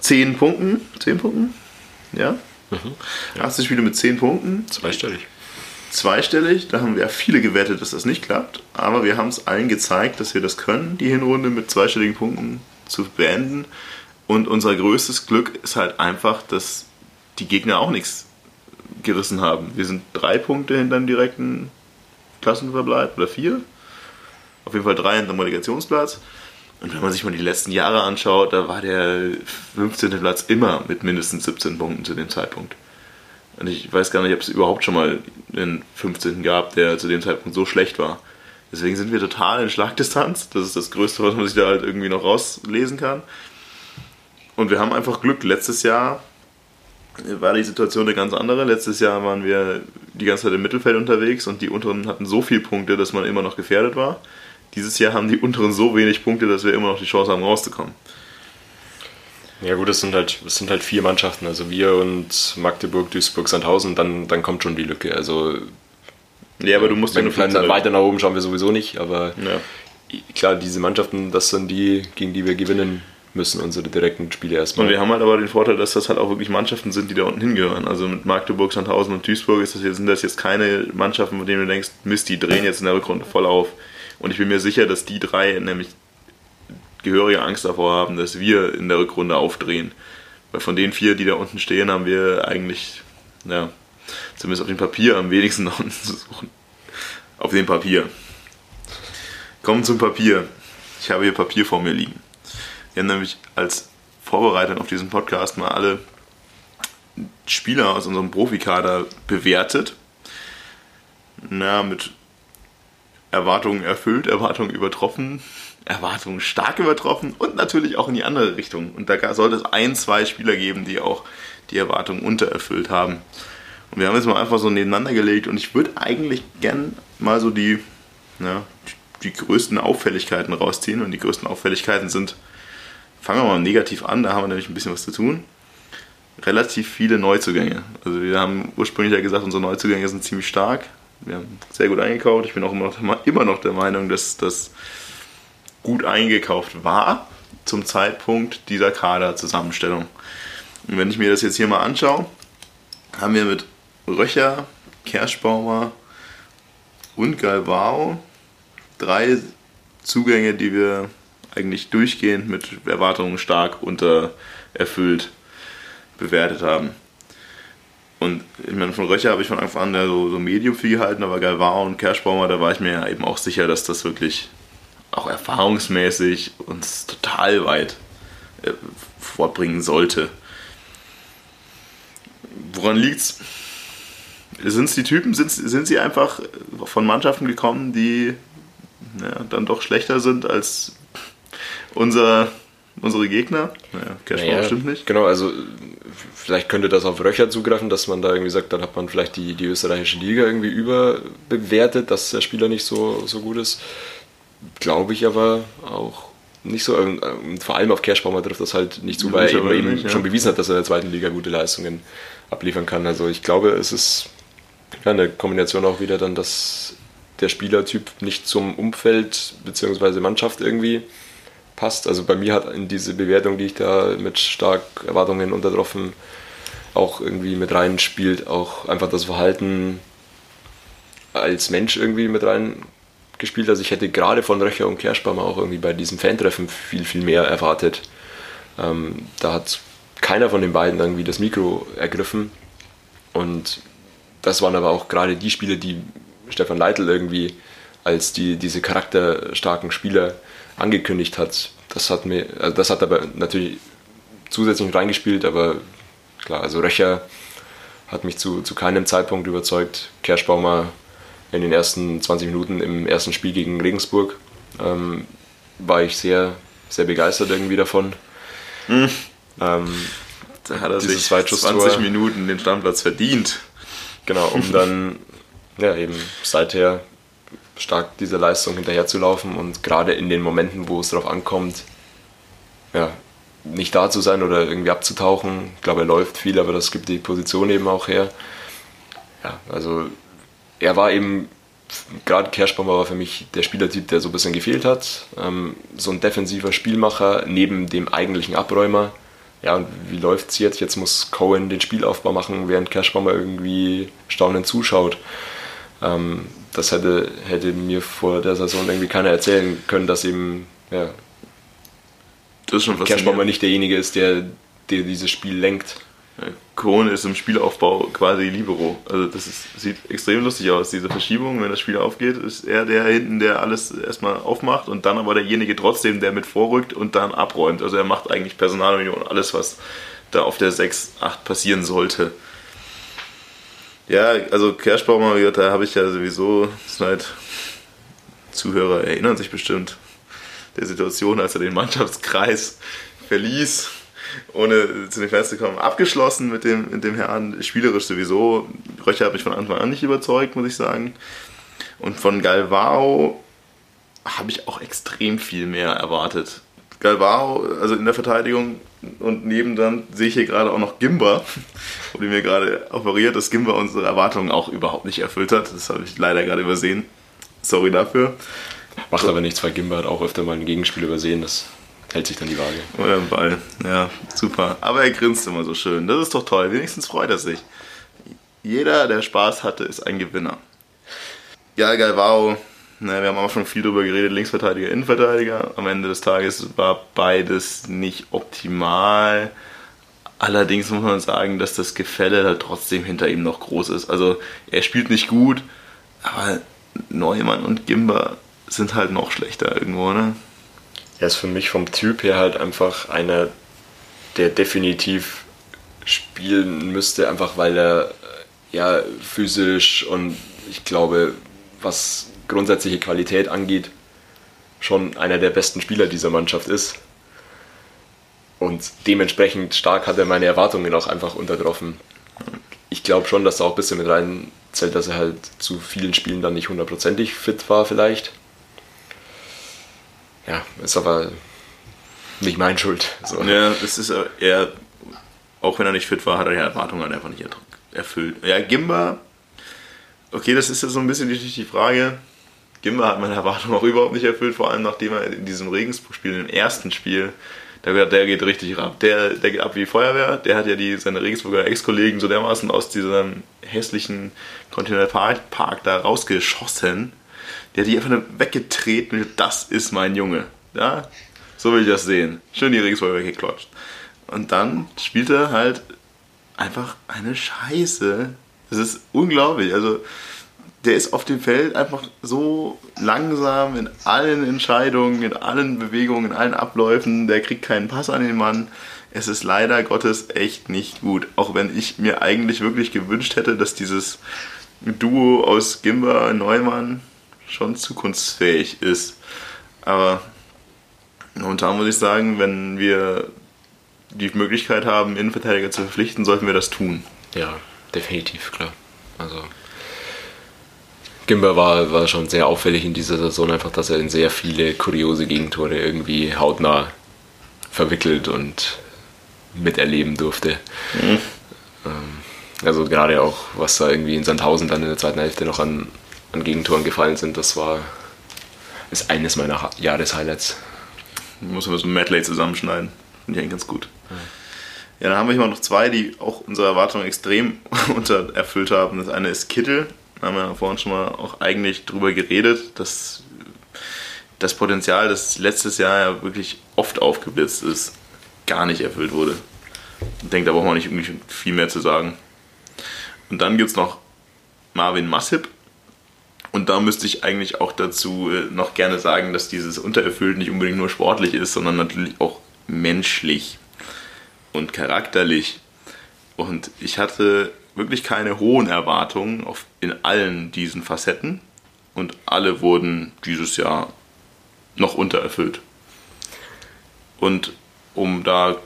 10 Punkten. 10 Punkten? Ja? Mhm. 18 Spiele mit 10 Punkten. Zweistellig. Zweistellig, da haben wir viele gewettet, dass das nicht klappt. Aber wir haben es allen gezeigt, dass wir das können, die Hinrunde mit zweistelligen Punkten zu beenden. Und unser größtes Glück ist halt einfach, dass die Gegner auch nichts gerissen haben. Wir sind drei Punkte hinter dem direkten Klassenverbleib oder vier. Auf jeden Fall drei hinter dem Relegationsplatz. Und wenn man sich mal die letzten Jahre anschaut, da war der 15. Platz immer mit mindestens 17 Punkten zu dem Zeitpunkt. Und ich weiß gar nicht, ob es überhaupt schon mal einen 15. gab, der zu dem Zeitpunkt so schlecht war. Deswegen sind wir total in Schlagdistanz. Das ist das Größte, was man sich da halt irgendwie noch rauslesen kann. Und wir haben einfach Glück. Letztes Jahr war die Situation eine ganz andere. Letztes Jahr waren wir die ganze Zeit im Mittelfeld unterwegs und die unteren hatten so viele Punkte, dass man immer noch gefährdet war. Dieses Jahr haben die unteren so wenig Punkte, dass wir immer noch die Chance haben, rauszukommen. Ja gut, das sind halt, das sind halt vier Mannschaften, also wir und Magdeburg, Duisburg, Sandhausen, dann, dann kommt schon die Lücke. Also ja, aber du musst wenn, ja dann weiter nach oben schauen wir sowieso nicht, aber ja. klar, diese Mannschaften, das sind die, gegen die wir gewinnen müssen, unsere direkten Spiele erstmal. Und wir haben halt aber den Vorteil, dass das halt auch wirklich Mannschaften sind, die da unten hingehören. Also mit Magdeburg, Sandhausen und Duisburg ist das jetzt, sind das jetzt keine Mannschaften, von denen du denkst, Mist, die drehen jetzt in der Rückrunde voll auf. Und ich bin mir sicher, dass die drei nämlich gehörige Angst davor haben, dass wir in der Rückrunde aufdrehen. Weil von den vier, die da unten stehen, haben wir eigentlich, ja, zumindest auf dem Papier am wenigsten nach unten zu suchen. Auf dem Papier. Kommen zum Papier. Ich habe hier Papier vor mir liegen. Wir haben nämlich als Vorbereitung auf diesen Podcast mal alle Spieler aus unserem Profikader bewertet. Na, mit Erwartungen erfüllt, Erwartungen übertroffen, Erwartungen stark übertroffen und natürlich auch in die andere Richtung. Und da sollte es ein, zwei Spieler geben, die auch die Erwartungen untererfüllt haben. Und wir haben jetzt mal einfach so nebeneinander gelegt und ich würde eigentlich gern mal so die, ja, die größten Auffälligkeiten rausziehen. Und die größten Auffälligkeiten sind, fangen wir mal negativ an, da haben wir nämlich ein bisschen was zu tun. Relativ viele Neuzugänge. Also wir haben ursprünglich ja gesagt, unsere Neuzugänge sind ziemlich stark wir haben sehr gut eingekauft. Ich bin auch immer noch, immer noch der Meinung, dass das gut eingekauft war zum Zeitpunkt dieser Kaderzusammenstellung. Und wenn ich mir das jetzt hier mal anschaue, haben wir mit Röcher, Kerschbaumer und Galvao drei Zugänge, die wir eigentlich durchgehend mit Erwartungen stark untererfüllt bewertet haben. Und ich meine, von Röcher habe ich von Anfang an so, so Medium viel gehalten, aber Galvao und Kerschbaumer, da war ich mir ja eben auch sicher, dass das wirklich auch erfahrungsmäßig uns total weit äh, fortbringen sollte. Woran liegt's? Sind es die Typen? Sind, sind sie einfach von Mannschaften gekommen, die ja, dann doch schlechter sind als unser unsere Gegner. Naja, Cashball naja, bestimmt nicht. Genau, also vielleicht könnte das auf Röcher zugreifen, dass man da irgendwie sagt, dann hat man vielleicht die, die österreichische Liga irgendwie überbewertet, dass der Spieler nicht so, so gut ist. Glaube ich aber auch nicht so. Ähm, vor allem auf Kerschbaumer trifft das halt nicht zu, weil er eben, eben ja. schon bewiesen hat, dass er in der zweiten Liga gute Leistungen abliefern kann. Also ich glaube, es ist ja, eine Kombination auch wieder dann, dass der Spielertyp nicht zum Umfeld bzw. Mannschaft irgendwie passt. Also bei mir hat in diese Bewertung, die ich da mit stark Erwartungen untertroffen, auch irgendwie mit rein spielt, auch einfach das Verhalten als Mensch irgendwie mit rein gespielt. Also ich hätte gerade von Röcher und Kerschbaumer auch irgendwie bei diesem Fantreffen viel, viel mehr erwartet. Ähm, da hat keiner von den beiden irgendwie das Mikro ergriffen. Und das waren aber auch gerade die Spiele, die Stefan Leitl irgendwie als die, diese charakterstarken Spieler angekündigt hat. Das hat mir, also das hat aber natürlich zusätzlich reingespielt, aber klar, also Röcher hat mich zu, zu keinem Zeitpunkt überzeugt. Kerschbaumer in den ersten 20 Minuten im ersten Spiel gegen Regensburg ähm, war ich sehr, sehr begeistert irgendwie davon. Mhm. Ähm, da hat er sich 20 Minuten den Stammplatz verdient. Genau, um dann ja, eben seither stark dieser Leistung hinterher zu laufen und gerade in den Momenten, wo es darauf ankommt, ja, nicht da zu sein oder irgendwie abzutauchen. Ich glaube, er läuft viel, aber das gibt die Position eben auch her. Ja, also er war eben, gerade Kerschbaumer war für mich der Spielertyp, der so ein bisschen gefehlt hat. Ähm, so ein defensiver Spielmacher neben dem eigentlichen Abräumer. Ja, und wie läuft es jetzt? Jetzt muss Cohen den Spielaufbau machen, während Kerschbaumer irgendwie staunend zuschaut. Ähm, das hätte, hätte mir vor der Saison irgendwie keiner erzählen können, dass eben ja, das Kerschbaumer nicht derjenige ist, der, der dieses Spiel lenkt. Kohn ist im Spielaufbau quasi Libero. Also das ist, sieht extrem lustig aus, diese Verschiebung. Wenn das Spiel aufgeht, ist er der hinten, der alles erstmal aufmacht und dann aber derjenige trotzdem, der mit vorrückt und dann abräumt. Also er macht eigentlich Personalunion, alles, was da auf der 6, 8 passieren sollte. Ja, also Kerschbaumer, da habe ich ja sowieso seit Zuhörer erinnern sich bestimmt der Situation, als er den Mannschaftskreis verließ, ohne zu den Fans zu kommen, abgeschlossen mit dem, mit dem Herrn. Spielerisch sowieso. Röcher hat mich von Anfang an nicht überzeugt, muss ich sagen. Und von Galvao habe ich auch extrem viel mehr erwartet. Galvao, also in der Verteidigung und neben dann sehe ich hier gerade auch noch Gimba, wurde mir gerade offeriert, dass Gimba unsere Erwartungen auch überhaupt nicht erfüllt hat. Das habe ich leider gerade übersehen. Sorry dafür. Macht aber nichts, weil Gimba hat auch öfter mal ein Gegenspiel übersehen. Das hält sich dann die Waage. Oder ein Ball. Ja, super. Aber er grinst immer so schön. Das ist doch toll. Wenigstens freut er sich. Jeder, der Spaß hatte, ist ein Gewinner. Ja, Galvao Ne, wir haben auch schon viel darüber geredet, Linksverteidiger, Innenverteidiger. Am Ende des Tages war beides nicht optimal. Allerdings muss man sagen, dass das Gefälle da trotzdem hinter ihm noch groß ist. Also er spielt nicht gut, aber Neumann und Gimba sind halt noch schlechter irgendwo, ne? Er ist für mich vom Typ her halt einfach einer, der definitiv spielen müsste, einfach weil er ja physisch und ich glaube, was grundsätzliche Qualität angeht, schon einer der besten Spieler dieser Mannschaft ist. Und dementsprechend stark hat er meine Erwartungen auch einfach untertroffen. Ich glaube schon, dass da auch ein bisschen mit rein zählt, dass er halt zu vielen Spielen dann nicht hundertprozentig fit war, vielleicht. Ja, ist aber nicht mein Schuld. So. Ja, es ist eher, auch wenn er nicht fit war, hat er die Erwartungen einfach nicht erfüllt. Ja, Gimba, okay, das ist ja so ein bisschen die, Frage. Gimba hat meine Erwartungen auch überhaupt nicht erfüllt, vor allem nachdem er in diesem Regensburg-Spiel, im ersten Spiel, der, der geht richtig ab. Der, der geht ab wie Feuerwehr. Der hat ja die, seine Regensburger Ex-Kollegen so dermaßen aus diesem hässlichen Continental Park da rausgeschossen. Der hat die einfach weggetreten. Das ist mein Junge. Ja, so will ich das sehen. Schön die Regensburger weggeklatscht. Und dann spielt er halt einfach eine Scheiße. Das ist unglaublich. Also, der ist auf dem Feld einfach so langsam in allen Entscheidungen, in allen Bewegungen, in allen Abläufen. Der kriegt keinen Pass an den Mann. Es ist leider Gottes echt nicht gut. Auch wenn ich mir eigentlich wirklich gewünscht hätte, dass dieses Duo aus Gimba und Neumann schon zukunftsfähig ist. Aber momentan muss ich sagen, wenn wir die Möglichkeit haben, Innenverteidiger zu verpflichten, sollten wir das tun. Ja, definitiv, klar. Also Gimber war, war schon sehr auffällig in dieser Saison, einfach, dass er in sehr viele kuriose Gegentore irgendwie hautnah verwickelt und miterleben durfte. Mhm. Ähm, also gerade auch, was da irgendwie in Sandhausen dann in der zweiten Hälfte noch an, an Gegentoren gefallen sind, das war ist eines meiner Jahreshighlights. Muss man so ein Medley zusammenschneiden. Finde ich eigentlich ganz gut. Ja. ja, dann haben wir hier noch zwei, die auch unsere Erwartungen extrem untererfüllt haben. Das eine ist Kittel, da haben wir vorhin schon mal auch eigentlich drüber geredet, dass das Potenzial, das letztes Jahr ja wirklich oft aufgeblitzt ist, gar nicht erfüllt wurde. Ich denke, da braucht man nicht irgendwie viel mehr zu sagen. Und dann gibt es noch Marvin Massip. Und da müsste ich eigentlich auch dazu äh, noch gerne sagen, dass dieses Untererfüllt nicht unbedingt nur sportlich ist, sondern natürlich auch menschlich und charakterlich. Und ich hatte wirklich keine hohen Erwartungen auf, in allen diesen Facetten und alle wurden dieses Jahr noch untererfüllt. Und um da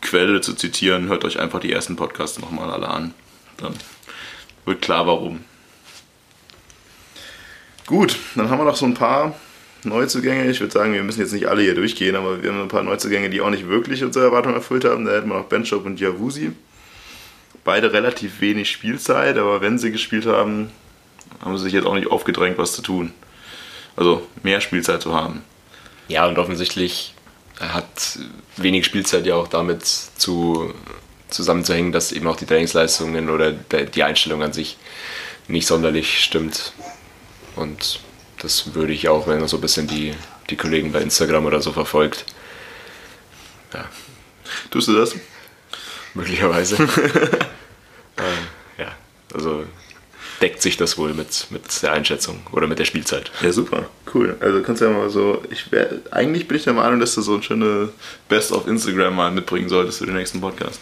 Quelle zu zitieren, hört euch einfach die ersten Podcasts nochmal alle an. Dann wird klar, warum. Gut, dann haben wir noch so ein paar Neuzugänge. Ich würde sagen, wir müssen jetzt nicht alle hier durchgehen, aber wir haben ein paar Neuzugänge, die auch nicht wirklich unsere Erwartungen erfüllt haben. Da hätten wir noch Benchop und Javusi. Beide relativ wenig Spielzeit, aber wenn sie gespielt haben, haben sie sich jetzt auch nicht aufgedrängt, was zu tun. Also mehr Spielzeit zu haben. Ja, und offensichtlich hat wenig Spielzeit ja auch damit zu, zusammenzuhängen, dass eben auch die Trainingsleistungen oder die Einstellung an sich nicht sonderlich stimmt. Und das würde ich auch, wenn man so ein bisschen die, die Kollegen bei Instagram oder so verfolgt. Ja. Tust du das? Möglicherweise. äh, ja, also deckt sich das wohl mit, mit der Einschätzung oder mit der Spielzeit. Ja, super, cool. Also kannst du ja mal so, ich wär, eigentlich bin ich der Meinung, dass du so ein schöne Best of Instagram mal mitbringen solltest für den nächsten Podcast.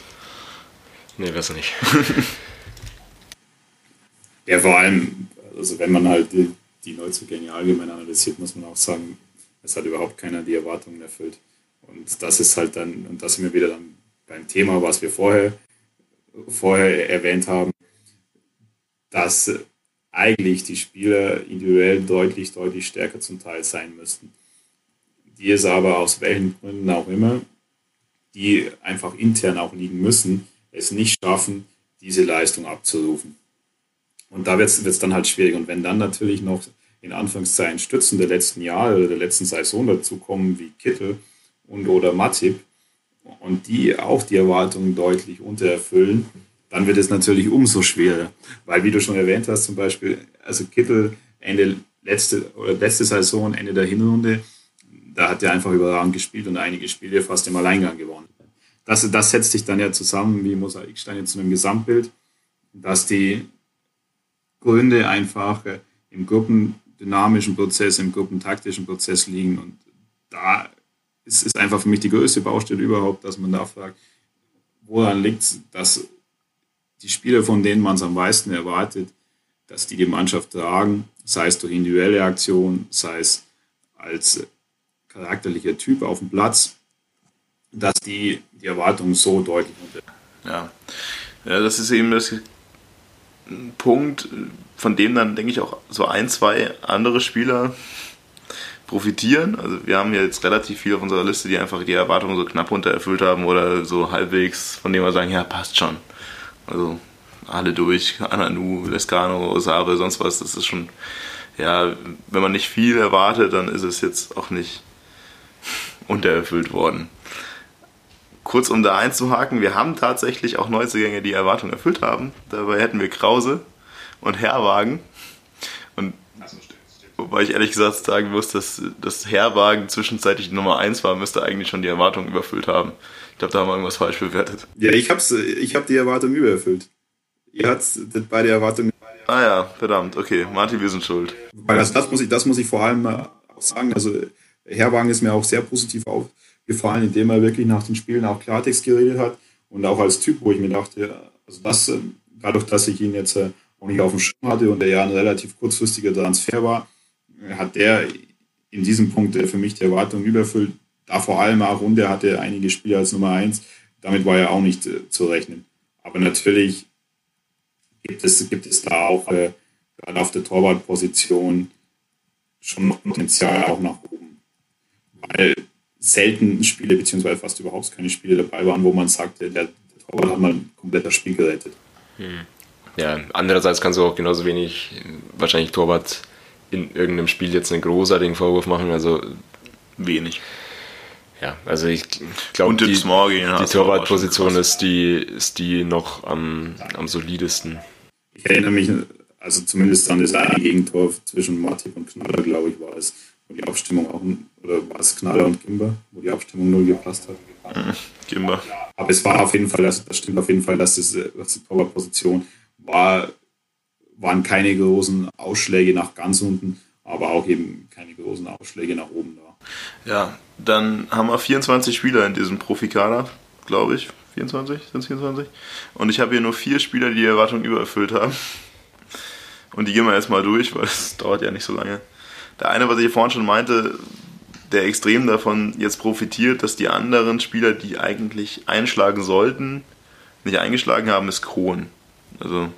Nee, weiß nicht. ja, vor allem, also wenn man halt die, Neuzugänge allgemein analysiert, muss man auch sagen, es hat überhaupt keiner die Erwartungen erfüllt. Und das ist halt dann, und das sind wir wieder dann beim Thema, was wir vorher, vorher erwähnt haben, dass eigentlich die Spieler individuell deutlich, deutlich stärker zum Teil sein müssten. Die es aber aus welchen Gründen auch immer, die einfach intern auch liegen müssen, es nicht schaffen, diese Leistung abzurufen. Und da wird es dann halt schwierig. Und wenn dann natürlich noch in Anführungszeichen Stützen der letzten Jahre oder der letzten Saison dazukommen, wie Kittel und oder Matip, und die auch die Erwartungen deutlich untererfüllen, dann wird es natürlich umso schwerer. Weil, wie du schon erwähnt hast, zum Beispiel, also Kittel Ende letzte, oder letzte Saison, Ende der Hinrunde, da hat er einfach überragend gespielt und einige Spiele fast im Alleingang gewonnen. Das, das setzt sich dann ja zusammen wie Mosaiksteine zu einem Gesamtbild, dass die Gründe einfach im gruppendynamischen Prozess, im gruppentaktischen Prozess liegen. Und da ist, ist einfach für mich die größte Baustelle überhaupt, dass man da fragt, woran liegt es, dass die Spieler, von denen man es am meisten erwartet, dass die die Mannschaft tragen, sei es durch individuelle Aktion, sei es als charakterlicher Typ auf dem Platz, dass die die Erwartungen so deutlich unter. Ja. ja, das ist eben das Punkt, von dem dann, denke ich, auch so ein, zwei andere Spieler profitieren. Also wir haben jetzt relativ viel auf unserer Liste, die einfach die Erwartungen so knapp untererfüllt haben oder so halbwegs, von dem wir sagen, ja, passt schon. Also alle durch, Ananu, Lescano, Sabe, sonst was, das ist schon, ja, wenn man nicht viel erwartet, dann ist es jetzt auch nicht untererfüllt worden. Kurz um da einzuhaken, wir haben tatsächlich auch Neuzugänge, die Erwartungen erfüllt haben. Dabei hätten wir Krause und Herwagen. Und wobei ich ehrlich gesagt sagen muss, dass das Herwagen zwischenzeitlich Nummer 1 war, müsste eigentlich schon die Erwartungen überfüllt haben. Ich glaube, da haben wir irgendwas falsch bewertet. Ja, ich habe ich hab die Erwartungen übererfüllt. Ihr habt beide Erwartungen. Ah ja, verdammt, okay. Martin, wir sind schuld. Also das muss ich, das muss ich vor allem auch sagen. Also Herwagen ist mir auch sehr positiv aufgefallen, indem er wirklich nach den Spielen auch Klartext geredet hat und auch als Typ, wo ich mir dachte, also das, äh, dadurch, dass ich ihn jetzt äh, auch nicht auf dem Schirm hatte und er ja ein relativ kurzfristiger Transfer war, hat der in diesem Punkt für mich die Erwartungen überfüllt. Da vor allem auch und er hatte einige Spiele als Nummer eins. Damit war ja auch nicht äh, zu rechnen. Aber natürlich gibt es, gibt es da auch äh, gerade auf der Torwartposition schon noch Potenzial auch nach oben. Weil selten Spiele, beziehungsweise fast überhaupt keine Spiele dabei waren, wo man sagte, der, der Torwart hat mal ein komplettes Spiel gerettet. Hm. Ja, andererseits kannst du auch genauso wenig wahrscheinlich Torwart in irgendeinem Spiel jetzt einen großartigen Vorwurf machen, also wenig. Ja, also ich glaube, die, die Torwartposition ist die, ist die noch am, am solidesten. Ich erinnere mich, also zumindest an das eine Gegentor zwischen Matip und Knaller, glaube ich, war es, wo die Abstimmung auch, oder war es Knaller und Kimber, wo die Abstimmung null gepasst hat. Mhm, Kimber. Aber es war auf jeden Fall, das, das stimmt auf jeden Fall, dass, das, dass die Torwartposition war, waren keine großen Ausschläge nach ganz unten, aber auch eben keine großen Ausschläge nach oben da. Ja, dann haben wir 24 Spieler in diesem Profikader, glaube ich. 24? Sind es 24? Und ich habe hier nur vier Spieler, die die Erwartungen übererfüllt haben. Und die gehen wir erstmal durch, weil es dauert ja nicht so lange. Der eine, was ich vorhin schon meinte, der extrem davon jetzt profitiert, dass die anderen Spieler, die eigentlich einschlagen sollten, nicht eingeschlagen haben, ist Kron. Also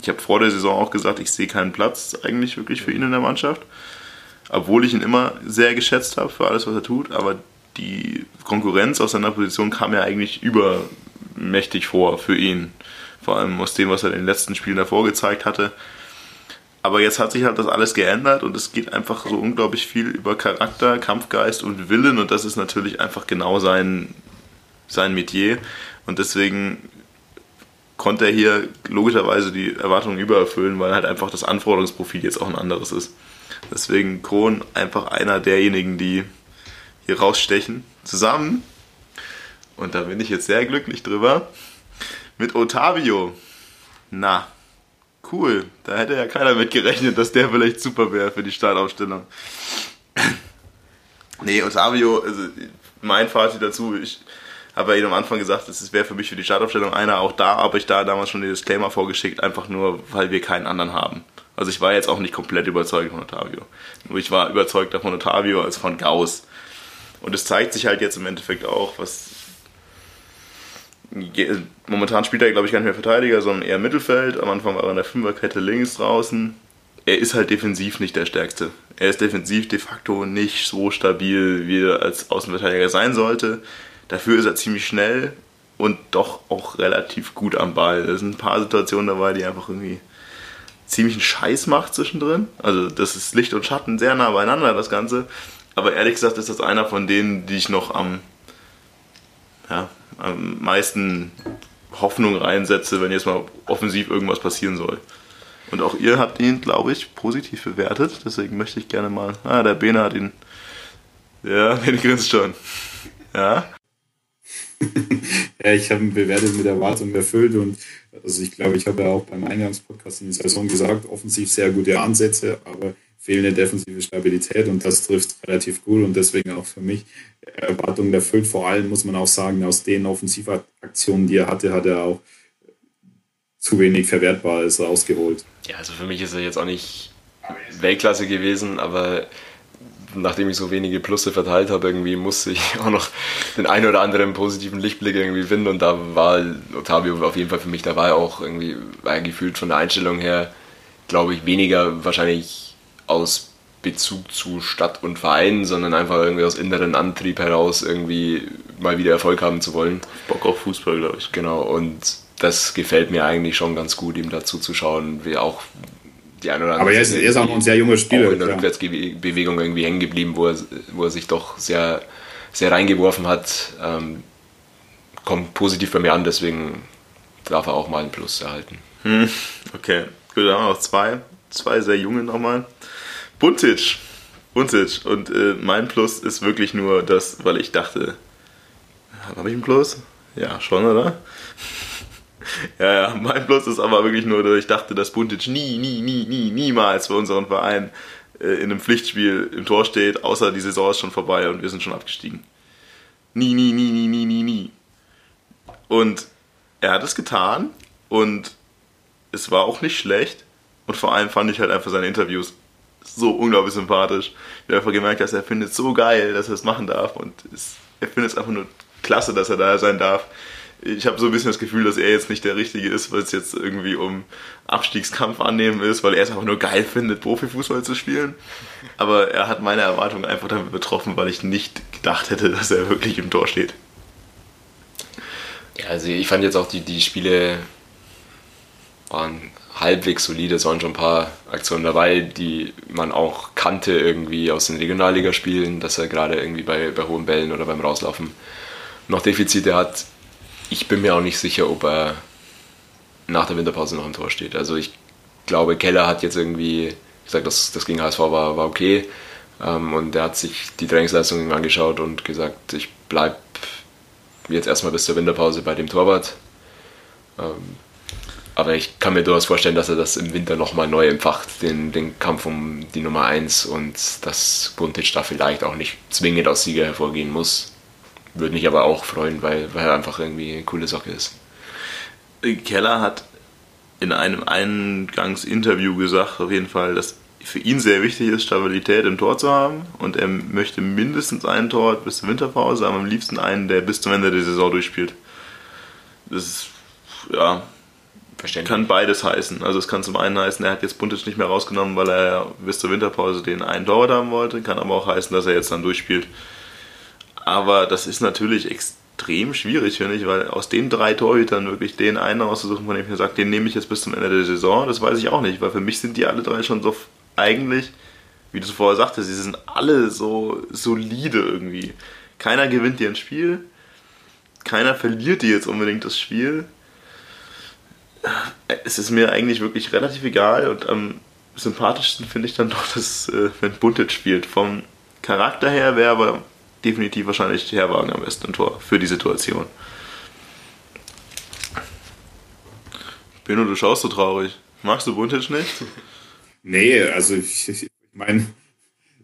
ich habe vor der Saison auch gesagt, ich sehe keinen Platz eigentlich wirklich für ihn in der Mannschaft. Obwohl ich ihn immer sehr geschätzt habe für alles, was er tut, aber die Konkurrenz aus seiner Position kam ja eigentlich übermächtig vor für ihn. Vor allem aus dem, was er in den letzten Spielen davor gezeigt hatte. Aber jetzt hat sich halt das alles geändert und es geht einfach so unglaublich viel über Charakter, Kampfgeist und Willen und das ist natürlich einfach genau sein, sein Metier. Und deswegen konnte er hier logischerweise die Erwartungen übererfüllen, weil halt einfach das Anforderungsprofil jetzt auch ein anderes ist. Deswegen Kron einfach einer derjenigen, die hier rausstechen. Zusammen, und da bin ich jetzt sehr glücklich drüber, mit Otavio. Na, cool. Da hätte ja keiner mit gerechnet, dass der vielleicht super wäre für die Startaufstellung. nee, Otavio, also mein Fazit dazu, ich habe ja eben am Anfang gesagt, es wäre für mich für die Startaufstellung einer. Auch da habe ich da damals schon den Disclaimer vorgeschickt, einfach nur, weil wir keinen anderen haben. Also ich war jetzt auch nicht komplett überzeugt von Otavio. Nur ich war überzeugter von Otavio als von Gauss. Und es zeigt sich halt jetzt im Endeffekt auch, was momentan spielt er, glaube ich, gar nicht mehr Verteidiger, sondern eher Mittelfeld. Am Anfang war er in der Fünferkette links draußen. Er ist halt defensiv nicht der Stärkste. Er ist defensiv de facto nicht so stabil, wie er als Außenverteidiger sein sollte. Dafür ist er ziemlich schnell und doch auch relativ gut am Ball. Es sind ein paar Situationen dabei, die einfach irgendwie ziemlich einen Scheiß macht zwischendrin. Also das ist Licht und Schatten sehr nah beieinander, das Ganze. Aber ehrlich gesagt ist das einer von denen, die ich noch am, ja, am meisten Hoffnung reinsetze, wenn jetzt mal offensiv irgendwas passieren soll. Und auch ihr habt ihn, glaube ich, positiv bewertet. Deswegen möchte ich gerne mal. Ah, der Bene hat ihn. Ja, Bene grinst schon. Ja. ja, ich habe ihn bewertet mit Erwartungen erfüllt und also ich glaube, ich habe ja auch beim Eingangspodcast in der Saison gesagt, offensiv sehr gute Ansätze, aber fehlende defensive Stabilität und das trifft relativ gut und deswegen auch für mich Erwartungen erfüllt. Vor allem muss man auch sagen, aus den Offensivaktionen, die er hatte, hat er auch zu wenig Verwertbares rausgeholt. Ja, also für mich ist er jetzt auch nicht Weltklasse gewesen, aber nachdem ich so wenige Plusse verteilt habe, irgendwie musste ich auch noch den einen oder anderen positiven Lichtblick irgendwie finden und da war Otavio auf jeden Fall für mich dabei, auch irgendwie war gefühlt von der Einstellung her, glaube ich, weniger wahrscheinlich aus Bezug zu Stadt und Verein, sondern einfach irgendwie aus inneren Antrieb heraus irgendwie mal wieder Erfolg haben zu wollen. Bock auf Fußball, glaube ich. Genau, und das gefällt mir eigentlich schon ganz gut, ihm dazu zu schauen, wie auch die ein oder Aber er ist, er ist auch noch ein sehr junger Spieler. Auch in der ja. Rückwärtsbewegung irgendwie hängen geblieben, wo er, wo er sich doch sehr, sehr reingeworfen hat. Ähm, kommt positiv bei mir an, deswegen darf er auch mal einen Plus erhalten. Hm, okay, gut, dann haben wir noch zwei. Zwei sehr junge nochmal. Buntic. Buntic. Und äh, mein Plus ist wirklich nur das, weil ich dachte, habe ich ein Plus? Ja, schon, oder? Ja, ja, mein Plus ist aber wirklich nur, dass ich dachte, dass Buntic nie, nie, nie, nie, niemals für unseren Verein äh, in einem Pflichtspiel im Tor steht, außer die Saison ist schon vorbei und wir sind schon abgestiegen. Nie, nie, nie, nie, nie, nie, nie. Und er hat es getan und es war auch nicht schlecht und vor allem fand ich halt einfach seine Interviews so unglaublich sympathisch. Ich habe einfach gemerkt, dass er findet es so geil, dass er es machen darf und es, er findet es einfach nur klasse, dass er da sein darf ich habe so ein bisschen das Gefühl, dass er jetzt nicht der Richtige ist, weil es jetzt irgendwie um Abstiegskampf annehmen ist, weil er es einfach nur geil findet, Profifußball zu spielen. Aber er hat meine Erwartungen einfach damit betroffen, weil ich nicht gedacht hätte, dass er wirklich im Tor steht. Ja, also ich fand jetzt auch die, die Spiele waren halbwegs solide. Es waren schon ein paar Aktionen dabei, die man auch kannte irgendwie aus den Regionalligaspielen, dass er gerade irgendwie bei, bei hohen Bällen oder beim Rauslaufen noch Defizite hat ich bin mir auch nicht sicher, ob er nach der Winterpause noch im Tor steht. Also ich glaube, Keller hat jetzt irgendwie gesagt, dass das gegen HSV war, war okay. Ähm, und er hat sich die Trainingsleistungen angeschaut und gesagt, ich bleibe jetzt erstmal bis zur Winterpause bei dem Torwart. Aber ich kann mir durchaus vorstellen, dass er das im Winter nochmal neu empfacht, den, den Kampf um die Nummer 1 und dass Buntic da vielleicht auch nicht zwingend aus Sieger hervorgehen muss. Würde mich aber auch freuen, weil, weil er einfach irgendwie eine coole Socke ist. Keller hat in einem Eingangsinterview gesagt, auf jeden Fall, dass für ihn sehr wichtig ist, Stabilität im Tor zu haben und er möchte mindestens einen Tor bis zur Winterpause, aber am liebsten einen, der bis zum Ende der Saison durchspielt. Das ist, ja, kann beides heißen. Also es kann zum einen heißen, er hat jetzt Buntic nicht mehr rausgenommen, weil er bis zur Winterpause den einen Torwart haben wollte, kann aber auch heißen, dass er jetzt dann durchspielt. Aber das ist natürlich extrem schwierig, finde ich, weil aus den drei Torhütern wirklich den einen auszusuchen, von dem ich mir sage, den nehme ich jetzt bis zum Ende der Saison, das weiß ich auch nicht, weil für mich sind die alle drei schon so eigentlich, wie du es vorher sagtest, sie sind alle so solide irgendwie. Keiner gewinnt dir ein Spiel, keiner verliert dir jetzt unbedingt das Spiel. Es ist mir eigentlich wirklich relativ egal und am sympathischsten finde ich dann doch, dass, äh, wenn Buntet spielt. Vom Charakter her wäre aber definitiv wahrscheinlich Herwagen am besten Tor für die Situation. Benno, du schaust so traurig. Magst du Buntic nicht? Nee, also ich, ich meine,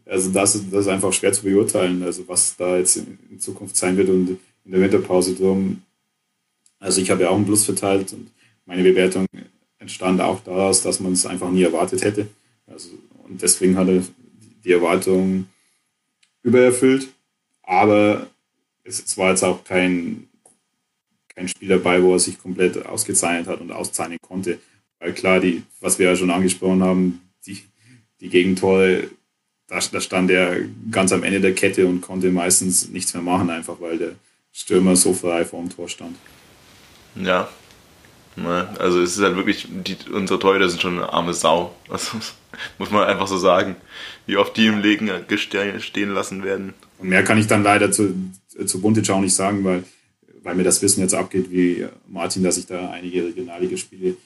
also das, das ist einfach schwer zu beurteilen, also was da jetzt in Zukunft sein wird und in der Winterpause drum. Also ich habe ja auch einen Plus verteilt und meine Bewertung entstand auch daraus, dass man es einfach nie erwartet hätte. Also, und deswegen hat er die Erwartung übererfüllt. Aber es, es war jetzt auch kein, kein Spiel dabei, wo er sich komplett ausgezeichnet hat und auszeichnen konnte. Weil klar, die, was wir ja schon angesprochen haben, die, die Gegentore, da, da stand er ganz am Ende der Kette und konnte meistens nichts mehr machen, einfach weil der Stürmer so frei vor dem Tor stand. Ja. Also es ist halt wirklich, die, unsere Torhüter sind schon eine arme Sau. Also, muss man einfach so sagen. Wie oft die im Legen stehen lassen werden. Und mehr kann ich dann leider zu, zu Buntic auch nicht sagen, weil, weil mir das Wissen jetzt abgeht, wie Martin, dass ich da einige Regionalligaspiele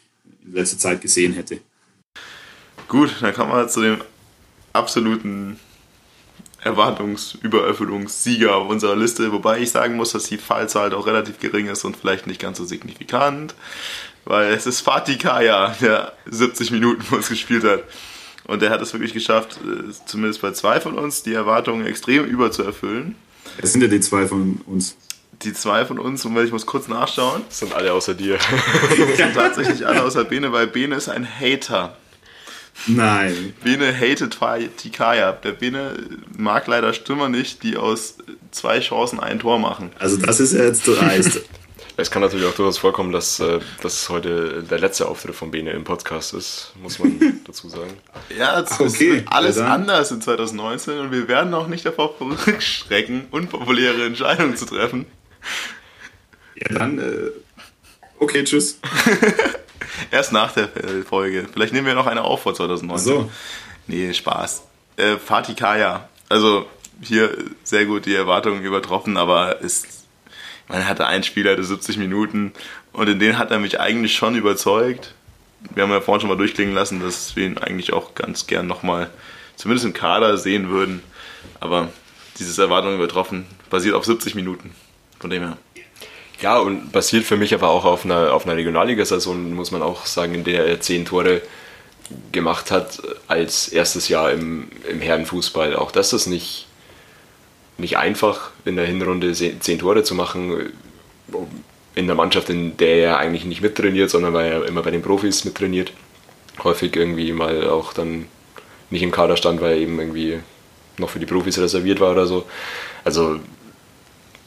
in letzter Zeit gesehen hätte. Gut, dann kommen wir zu dem absoluten Erwartungsübererfüllungssieger auf unserer Liste, wobei ich sagen muss, dass die Fallzahl auch relativ gering ist und vielleicht nicht ganz so signifikant, weil es ist Fatih Kaya, der 70 Minuten für uns gespielt hat. Und der hat es wirklich geschafft, äh, zumindest bei zwei von uns, die Erwartungen extrem überzuerfüllen. Wer sind ja die zwei von uns? Die zwei von uns, und ich muss kurz nachschauen. Das sind alle außer dir. Das sind tatsächlich alle außer Bene, weil Bene ist ein Hater. Nein. Bene hatet Tikaya. Der Bene mag leider Stürmer nicht, die aus zwei Chancen ein Tor machen. Also das ist ja jetzt dreist. Es kann natürlich auch durchaus vorkommen, dass äh, das heute der letzte Auftritt von Bene im Podcast ist, muss man dazu sagen. Ja, es okay, ist alles ja, anders in 2019 und wir werden auch nicht davor zurückschrecken, unpopuläre Entscheidungen zu treffen. Ja, dann, äh, okay, tschüss. Erst nach der Folge. Vielleicht nehmen wir noch eine auf vor 2019. So. Nee, Spaß. Äh, Fatih Kaya. Also hier sehr gut die Erwartungen übertroffen, aber ist, man hatte einen Spieler, der 70 Minuten und in den hat er mich eigentlich schon überzeugt. Wir haben ja vorhin schon mal durchklingen lassen, dass wir ihn eigentlich auch ganz gern nochmal, zumindest im Kader sehen würden. Aber dieses Erwartungen übertroffen, basiert auf 70 Minuten. Von dem her. Ja, und basiert für mich aber auch auf einer, auf einer Regionalliga-Saison, muss man auch sagen, in der er zehn Tore gemacht hat als erstes Jahr im, im Herrenfußball. Auch das ist nicht, nicht einfach, in der Hinrunde zehn Tore zu machen. In der Mannschaft, in der er eigentlich nicht mittrainiert, sondern weil er immer bei den Profis mittrainiert. Häufig irgendwie mal auch dann nicht im Kader stand, weil er eben irgendwie noch für die Profis reserviert war oder so. Also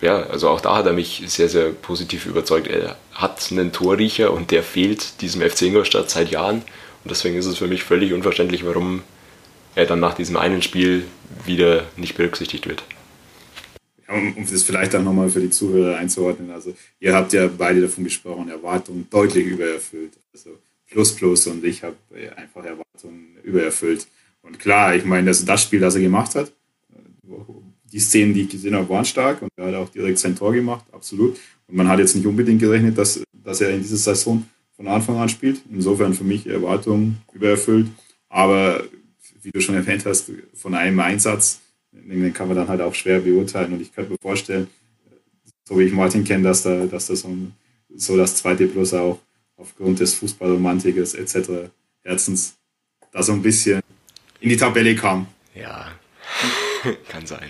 ja, also auch da hat er mich sehr, sehr positiv überzeugt. Er hat einen Torriecher und der fehlt diesem FC Ingolstadt seit Jahren. Und deswegen ist es für mich völlig unverständlich, warum er dann nach diesem einen Spiel wieder nicht berücksichtigt wird. Um, um das vielleicht dann nochmal für die Zuhörer einzuordnen. Also ihr habt ja beide davon gesprochen, Erwartungen deutlich übererfüllt. Also plus plus und ich habe einfach Erwartungen übererfüllt. Und klar, ich meine, das das Spiel, das er gemacht hat, die Szenen, die ich gesehen habe, waren stark und er hat auch direkt sein Tor gemacht, absolut. Und man hat jetzt nicht unbedingt gerechnet, dass, dass er in dieser Saison von Anfang an spielt. Insofern für mich Erwartungen übererfüllt. Aber wie du schon erwähnt hast, von einem Einsatz, den kann man dann halt auch schwer beurteilen. Und ich könnte mir vorstellen, so wie ich Martin kenne, dass da, dass das so, so das zweite Plus auch aufgrund des Fußballromantikers etc. Herzens da so ein bisschen in die Tabelle kam. Ja, kann sein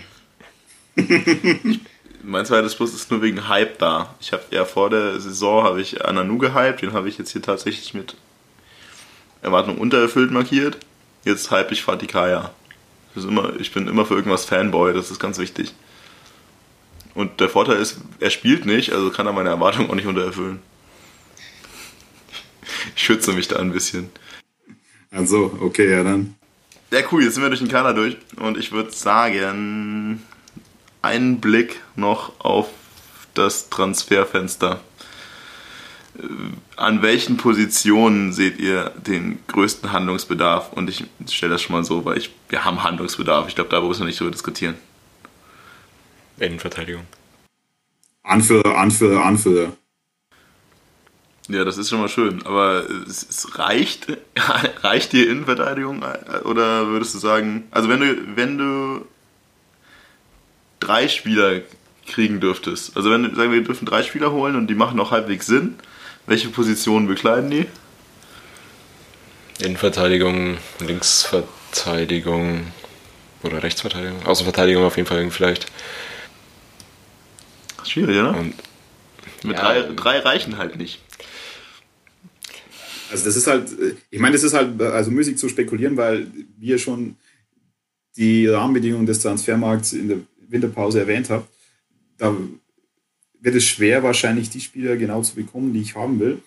mein zweites Plus ist nur wegen Hype da. Ich habe ja vor der Saison habe ich Ananu gehypt, den habe ich jetzt hier tatsächlich mit Erwartung untererfüllt markiert. Jetzt hype ich Fatih Kaya. Das ist immer, ich bin immer für irgendwas Fanboy, das ist ganz wichtig. Und der Vorteil ist, er spielt nicht, also kann er meine Erwartungen auch nicht untererfüllen. Ich schütze mich da ein bisschen. Also, okay, ja dann. Ja, cool, jetzt sind wir durch den Kader durch und ich würde sagen, einen Blick noch auf das Transferfenster. Äh, an welchen Positionen seht ihr den größten Handlungsbedarf? Und ich stelle das schon mal so, weil ich, wir haben Handlungsbedarf. Ich glaube, da müssen wir nicht drüber diskutieren. Innenverteidigung. Anführer, Anführer, Anführer. Ja, das ist schon mal schön. Aber es, es reicht, reicht dir Innenverteidigung? Oder würdest du sagen, also wenn du, wenn du drei Spieler kriegen dürftest, also wenn sagen wir, wir dürfen drei Spieler holen und die machen auch halbwegs Sinn, welche Positionen bekleiden die? Innenverteidigung, Linksverteidigung oder Rechtsverteidigung, Außenverteidigung auf jeden Fall vielleicht. Schwierig, oder? Und Mit ja, drei, drei reichen halt nicht. Also das ist halt, ich meine, das ist halt also müßig zu spekulieren, weil wir schon die Rahmenbedingungen des Transfermarkts in der Winterpause erwähnt haben. Da wird es schwer, wahrscheinlich die Spieler genau zu bekommen, die ich haben will.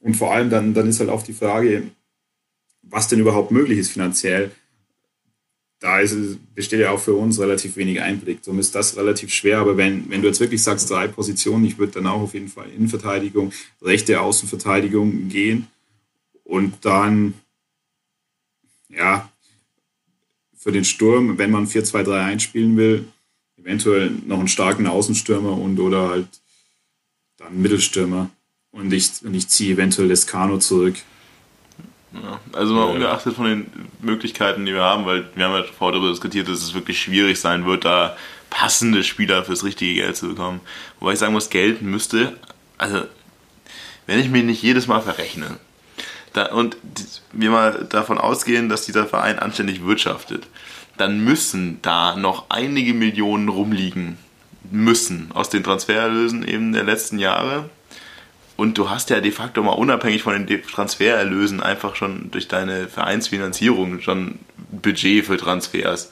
Und vor allem dann, dann ist halt auch die Frage, was denn überhaupt möglich ist finanziell. Da ist, besteht ja auch für uns relativ wenig Einblick. Darum ist das relativ schwer. Aber wenn, wenn du jetzt wirklich sagst, drei Positionen, ich würde dann auch auf jeden Fall Innenverteidigung, rechte Außenverteidigung gehen und dann, ja, für den Sturm, wenn man 4-2-3-1 spielen will, eventuell noch einen starken Außenstürmer und oder halt dann Mittelstürmer. Und ich, und ich ziehe eventuell Lescano zurück. Ja, also mal ungeachtet von den Möglichkeiten, die wir haben, weil wir haben ja vorher darüber diskutiert, dass es wirklich schwierig sein wird, da passende Spieler fürs richtige Geld zu bekommen. Wobei ich sagen muss, Geld müsste, also wenn ich mich nicht jedes Mal verrechne, da, und wir mal davon ausgehen, dass dieser Verein anständig wirtschaftet, dann müssen da noch einige Millionen rumliegen. Müssen aus den Transfererlösen eben der letzten Jahre. Und du hast ja de facto mal unabhängig von den Transfererlösen einfach schon durch deine Vereinsfinanzierung schon Budget für Transfers.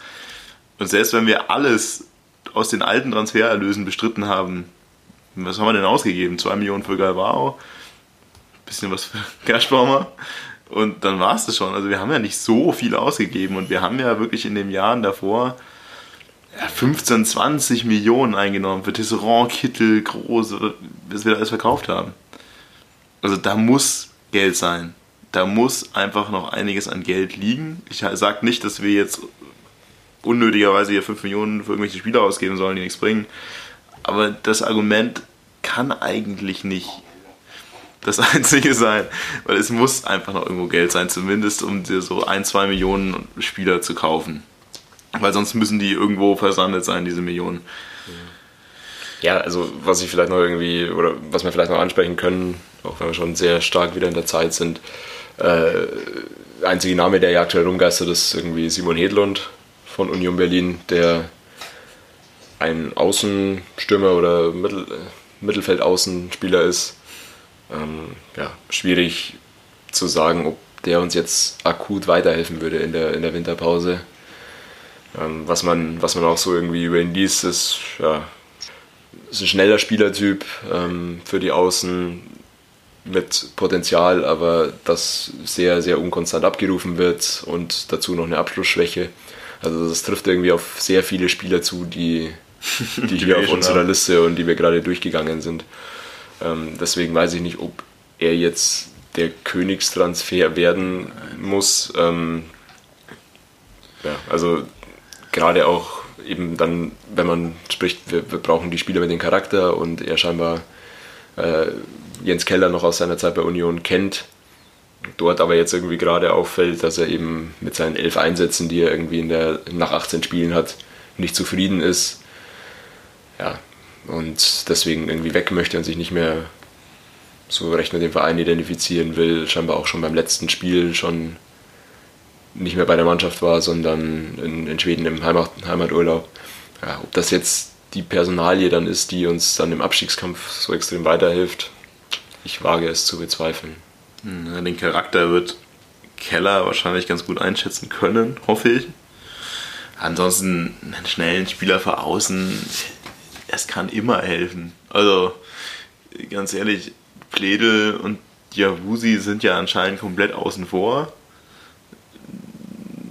Und selbst wenn wir alles aus den alten Transfererlösen bestritten haben, was haben wir denn ausgegeben? 2 Millionen für Galvao, bisschen was für Gershbaumer. Und dann war es das schon. Also wir haben ja nicht so viel ausgegeben und wir haben ja wirklich in den Jahren davor ja, 15, 20 Millionen eingenommen für Tisserand, Kittel, Große, bis wir da alles verkauft haben. Also da muss Geld sein. Da muss einfach noch einiges an Geld liegen. Ich sage nicht, dass wir jetzt unnötigerweise hier 5 Millionen für irgendwelche Spieler ausgeben sollen, die nichts bringen. Aber das Argument kann eigentlich nicht das Einzige sein, weil es muss einfach noch irgendwo Geld sein, zumindest um dir so ein, zwei Millionen Spieler zu kaufen. Weil sonst müssen die irgendwo versandet sein, diese Millionen. Ja, also was ich vielleicht noch irgendwie, oder was wir vielleicht noch ansprechen können, auch wenn wir schon sehr stark wieder in der Zeit sind, äh, einzige Name, der ja aktuell rumgeistert, ist irgendwie Simon Hedlund von Union Berlin, der ein Außenstürmer oder Mittel, Mittelfeldaußenspieler ist, ähm, ja, schwierig zu sagen, ob der uns jetzt akut weiterhelfen würde in der, in der Winterpause. Ähm, was, man, was man auch so irgendwie über ihn liest, ist, ja, ist ein schneller Spielertyp ähm, für die Außen mit Potenzial, aber das sehr, sehr unkonstant abgerufen wird und dazu noch eine Abschlussschwäche. Also das trifft irgendwie auf sehr viele Spieler zu, die, die hier auf unserer Liste und die wir gerade durchgegangen sind. Ähm, deswegen weiß ich nicht, ob er jetzt der Königstransfer werden muss. Ähm, ja, also gerade auch eben dann, wenn man spricht, wir, wir, brauchen die Spieler mit dem Charakter und er scheinbar äh, Jens Keller noch aus seiner Zeit bei Union kennt. Dort aber jetzt irgendwie gerade auffällt, dass er eben mit seinen elf Einsätzen, die er irgendwie in der, nach 18 Spielen hat, nicht zufrieden ist. Ja, und deswegen irgendwie weg möchte und sich nicht mehr so recht mit dem Verein identifizieren will, scheinbar auch schon beim letzten Spiel schon nicht mehr bei der Mannschaft war, sondern in, in Schweden im Heimat, Heimaturlaub. Ja, ob das jetzt die Personalie dann ist, die uns dann im Abstiegskampf so extrem weiterhilft, ich wage es zu bezweifeln. Hm, den Charakter wird Keller wahrscheinlich ganz gut einschätzen können, hoffe ich. Ansonsten einen schnellen Spieler vor außen, das kann immer helfen. Also ganz ehrlich, Pledel und Diawusi sind ja anscheinend komplett außen vor.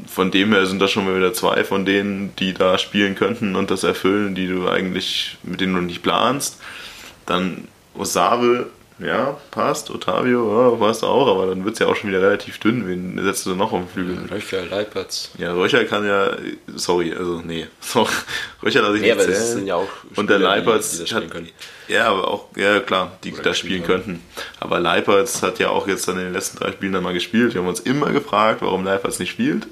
Von dem her sind das schon mal wieder zwei von denen, die da spielen könnten und das erfüllen, die du eigentlich, mit denen du nicht planst. Dann Osave ja, passt. Otavio, ja, passt auch, aber dann wird es ja auch schon wieder relativ dünn. Wen setzt du noch auf den Flügel? Röcher, Leipertz. Ja, Röcher kann ja, sorry, also nee, sorry. Röcher lasse ich Nee, nicht aber das zählen. sind ja auch Und der Spieler, die- die das hat, spielen können. ja, aber auch, ja klar, die Oder da spielen haben. könnten. Aber Leipertz hat ja auch jetzt dann in den letzten drei Spielen dann mal gespielt. Wir haben uns immer gefragt, warum Leipertz nicht spielt.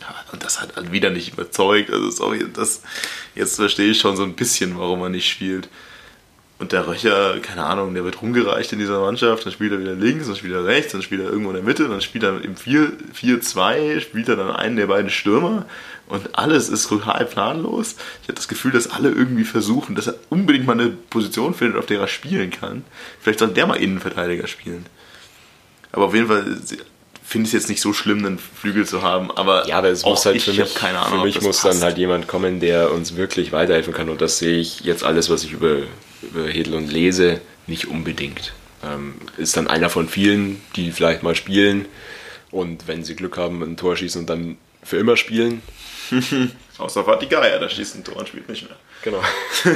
Ja, Und das hat halt wieder nicht überzeugt. Also sorry, das, jetzt verstehe ich schon so ein bisschen, warum er nicht spielt. Und der Röcher, keine Ahnung, der wird rumgereicht in dieser Mannschaft, dann spielt er wieder links, dann spielt er rechts, dann spielt er irgendwo in der Mitte, dann spielt er im 4 4-2, spielt er dann einen der beiden Stürmer und alles ist total planlos. Ich habe das Gefühl, dass alle irgendwie versuchen, dass er unbedingt mal eine Position findet, auf der er spielen kann. Vielleicht soll der mal Innenverteidiger spielen. Aber auf jeden Fall finde ich es jetzt nicht so schlimm, einen Flügel zu haben. Aber, Ja, aber es muss halt ich für mich, keine Ahnung, für mich muss passt. dann halt jemand kommen, der uns wirklich weiterhelfen kann. Und das sehe ich jetzt alles, was ich über Hedel und lese, nicht unbedingt. Ähm, ist dann einer von vielen, die vielleicht mal spielen und wenn sie Glück haben, ein Tor schießen und dann für immer spielen. Außer Geier, der schießt ein Tor und spielt nicht mehr. Genau.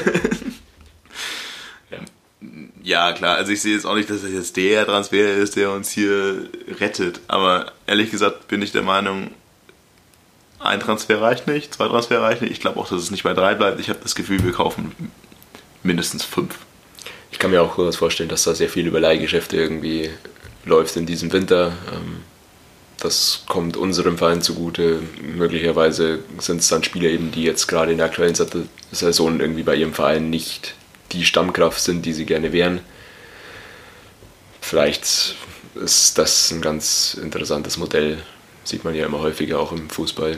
Ja, klar, also ich sehe jetzt auch nicht, dass das jetzt der Transfer ist, der uns hier rettet. Aber ehrlich gesagt bin ich der Meinung, ein Transfer reicht nicht, zwei Transfer reichen nicht. Ich glaube auch, dass es nicht bei drei bleibt. Ich habe das Gefühl, wir kaufen mindestens fünf. Ich kann mir auch kurz vorstellen, dass da sehr viel über Leihgeschäfte irgendwie läuft in diesem Winter. Ähm, Das kommt unserem Verein zugute. Möglicherweise sind es dann Spieler eben, die jetzt gerade in der aktuellen Saison irgendwie bei ihrem Verein nicht die Stammkraft sind, die sie gerne wären. Vielleicht ist das ein ganz interessantes Modell. Sieht man ja immer häufiger auch im Fußball.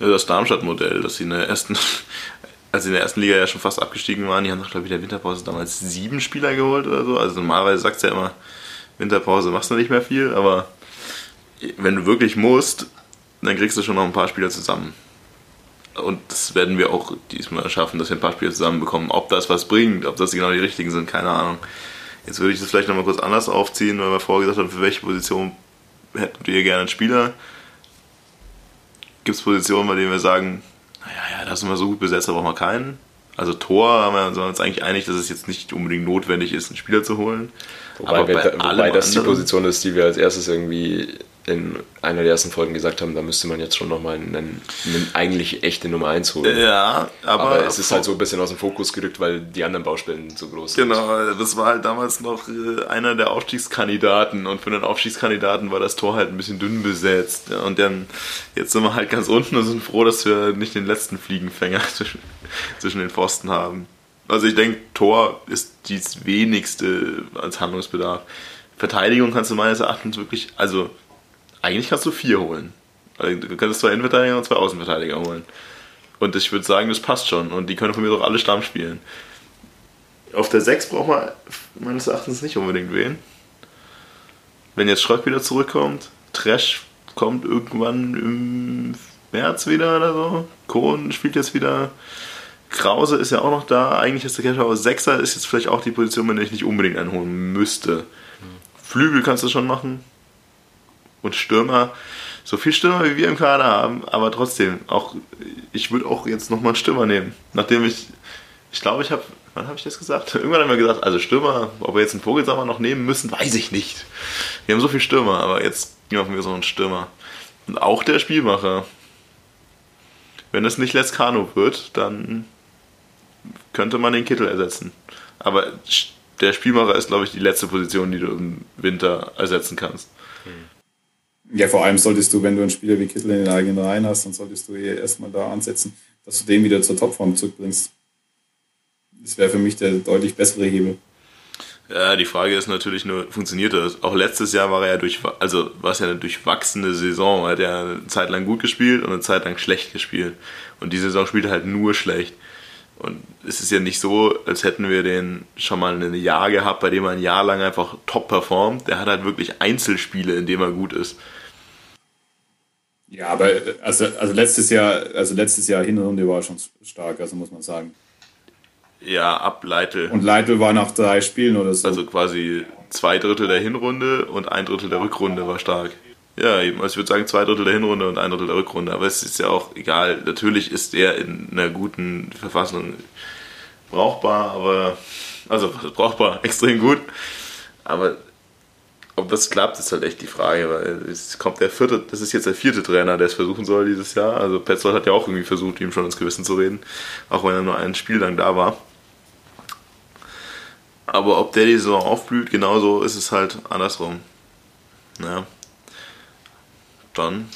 Das Darmstadt-Modell, dass sie in der ersten, als sie in der ersten Liga ja schon fast abgestiegen waren, die haben doch, glaube ich, der Winterpause damals sieben Spieler geholt oder so. Also normalerweise sagt ja immer, Winterpause machst du nicht mehr viel, aber wenn du wirklich musst, dann kriegst du schon noch ein paar Spieler zusammen. Und das werden wir auch diesmal schaffen, dass wir ein paar Spieler zusammenbekommen. Ob das was bringt, ob das genau die richtigen sind, keine Ahnung. Jetzt würde ich das vielleicht nochmal kurz anders aufziehen, weil wir vorher gesagt haben, für welche Position hättet ihr gerne einen Spieler? Gibt es Positionen, bei denen wir sagen, naja, ja, das sind wir so gut besetzt, da brauchen wir keinen? Also Tor haben wir sind wir uns eigentlich einig, dass es jetzt nicht unbedingt notwendig ist, einen Spieler zu holen. Wobei, wir, bei wobei das die anderen- Position ist, die wir als erstes irgendwie in einer der ersten Folgen gesagt haben, da müsste man jetzt schon nochmal einen, einen eigentlich echte Nummer 1 holen. Ja, aber, Aber es ist halt so ein bisschen aus dem Fokus gerückt, weil die anderen Baustellen so groß sind. Genau, das war halt damals noch äh, einer der Aufstiegskandidaten und für den Aufstiegskandidaten war das Tor halt ein bisschen dünn besetzt. Und dann, jetzt sind wir halt ganz unten und sind froh, dass wir nicht den letzten Fliegenfänger zwischen, zwischen den Pfosten haben. Also ich denke, Tor ist das wenigste als Handlungsbedarf. Verteidigung kannst du meines Erachtens wirklich, also eigentlich kannst du vier holen. Also, Du kannst zwei Innenverteidiger und zwei Außenverteidiger holen. Und ich würde sagen, das passt schon. Und die können von mir doch alle Stamm spielen. Auf der 6 braucht man meines Erachtens nicht unbedingt wen. Wenn jetzt Schröck wieder zurückkommt, Trash kommt irgendwann im März wieder oder so. Kohn spielt jetzt wieder. Krause ist ja auch noch da. Eigentlich ist der Kescher aber Sechser ist jetzt vielleicht auch die Position, in der ich nicht unbedingt einholen müsste. Flügel kannst du schon machen. Und Stürmer, so viel Stürmer wie wir im Kader haben, aber trotzdem, auch ich würde auch jetzt nochmal einen Stürmer nehmen. Nachdem ich, ich glaube, ich habe, wann habe ich das gesagt? Irgendwann haben wir gesagt, also Stürmer, ob wir jetzt einen Vogelsammer noch nehmen müssen, weiß ich nicht. Wir haben so viele Stürmer, aber jetzt machen wir so einen Stürmer. Und auch der Spielmacher. Wenn es nicht Lescano wird, dann könnte man den Kittel ersetzen. Aber der Spielmacher ist, glaube ich, die letzte Position, die du im Winter ersetzen kannst. Ja, vor allem solltest du, wenn du einen Spieler wie Kittel in den eigenen Reihen hast, dann solltest du hier erstmal da ansetzen, dass du den wieder zur Topform zurückbringst. Das wäre für mich der deutlich bessere Hebel. Ja, die Frage ist natürlich nur, funktioniert das? Auch letztes Jahr war er ja durch, also war es ja eine durchwachsene Saison. Er hat ja eine Zeit lang gut gespielt und eine Zeit lang schlecht gespielt. Und die Saison spielt er halt nur schlecht. Und es ist ja nicht so, als hätten wir den schon mal ein Jahr gehabt, bei dem er ein Jahr lang einfach top performt. Der hat halt wirklich Einzelspiele, in denen er gut ist. Ja, aber also, also letztes Jahr, also letztes Jahr Hinrunde war schon stark, also muss man sagen. Ja, ab Leitl. Und Leitl war nach drei Spielen oder so. Also quasi zwei Drittel der Hinrunde und ein Drittel der Rückrunde war stark. Ja, eben. Also ich würde sagen zwei Drittel der Hinrunde und ein Drittel der Rückrunde. Aber es ist ja auch egal. Natürlich ist er in einer guten Verfassung brauchbar, aber also brauchbar, extrem gut. Aber ob das klappt, ist halt echt die Frage, weil es kommt der vierte, das ist jetzt der vierte Trainer, der es versuchen soll dieses Jahr. Also Petzold hat ja auch irgendwie versucht, ihm schon ins Gewissen zu reden, auch wenn er nur ein Spiel lang da war. Aber ob der die Saison aufblüht, genauso ist es halt andersrum. Ja. Dann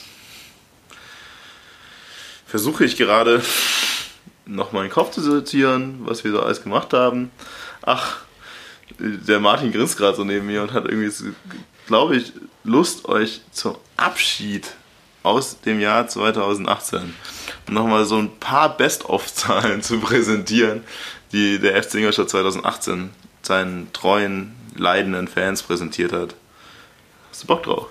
versuche ich gerade noch meinen Kopf zu sortieren, was wir so alles gemacht haben. Ach, der Martin grinst gerade so neben mir und hat irgendwie, glaube ich, Lust, euch zum Abschied aus dem Jahr 2018 nochmal so ein paar Best-of-Zahlen zu präsentieren, die der FC Ingolstadt 2018 seinen treuen, leidenden Fans präsentiert hat. Hast du Bock drauf?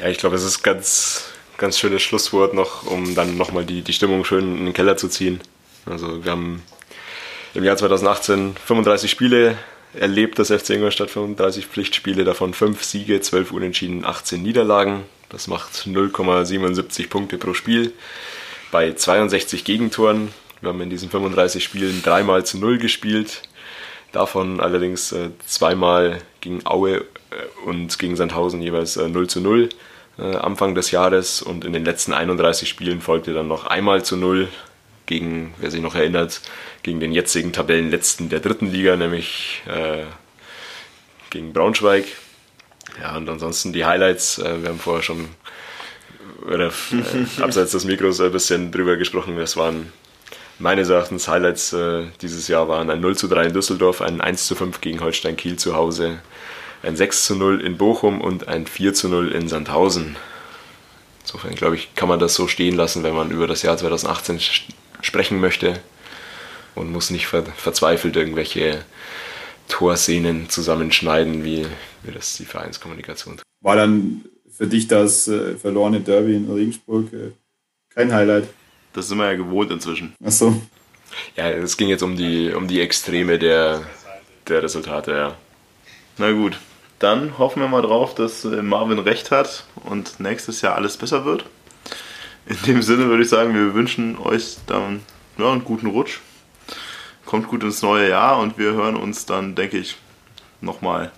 Ja, ich glaube, es ist ganz, ganz schönes Schlusswort noch, um dann nochmal die, die Stimmung schön in den Keller zu ziehen. Also wir haben im Jahr 2018 35 Spiele erlebt, das FC Ingolstadt 35 Pflichtspiele, davon 5 Siege, 12 Unentschieden, 18 Niederlagen. Das macht 0,77 Punkte pro Spiel bei 62 Gegentoren. Wir haben in diesen 35 Spielen dreimal zu 0 gespielt. Davon allerdings äh, zweimal gegen Aue äh, und gegen Sandhausen jeweils äh, 0 zu 0 äh, Anfang des Jahres. Und in den letzten 31 Spielen folgte dann noch einmal zu 0 gegen, wer sich noch erinnert, gegen den jetzigen Tabellenletzten der dritten Liga, nämlich äh, gegen Braunschweig. Ja, und ansonsten die Highlights, äh, wir haben vorher schon oder, äh, abseits des Mikros ein bisschen drüber gesprochen. Es waren meines Erachtens Highlights äh, dieses Jahr waren ein 0 zu 3 in Düsseldorf, ein 1 zu 5 gegen Holstein Kiel zu Hause, ein 6 zu 0 in Bochum und ein 4 zu 0 in Sandhausen. Insofern glaube ich, kann man das so stehen lassen, wenn man über das Jahr 2018 sprechen möchte und muss nicht ver verzweifelt irgendwelche Torszenen zusammenschneiden, wie, wie das die Vereinskommunikation tut. War dann für dich das äh, verlorene Derby in Regensburg äh, kein Highlight? Das sind wir ja gewohnt inzwischen. Ach so. Ja, es ging jetzt um die, um die Extreme der, der Resultate, ja. Na gut, dann hoffen wir mal drauf, dass äh, Marvin recht hat und nächstes Jahr alles besser wird. In dem Sinne würde ich sagen, wir wünschen euch dann ja, einen guten Rutsch. Kommt gut ins neue Jahr und wir hören uns dann, denke ich, nochmal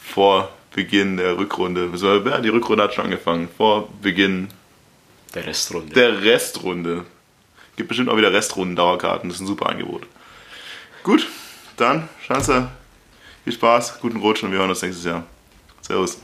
vor Beginn der Rückrunde. Ja, die Rückrunde hat schon angefangen. Vor Beginn der Restrunde. Der Restrunde. Gibt bestimmt auch wieder Restrunden-Dauerkarten. Das ist ein super Angebot. Gut, dann, Schanze, viel Spaß, guten Rutsch und wir hören uns nächstes Jahr. Servus.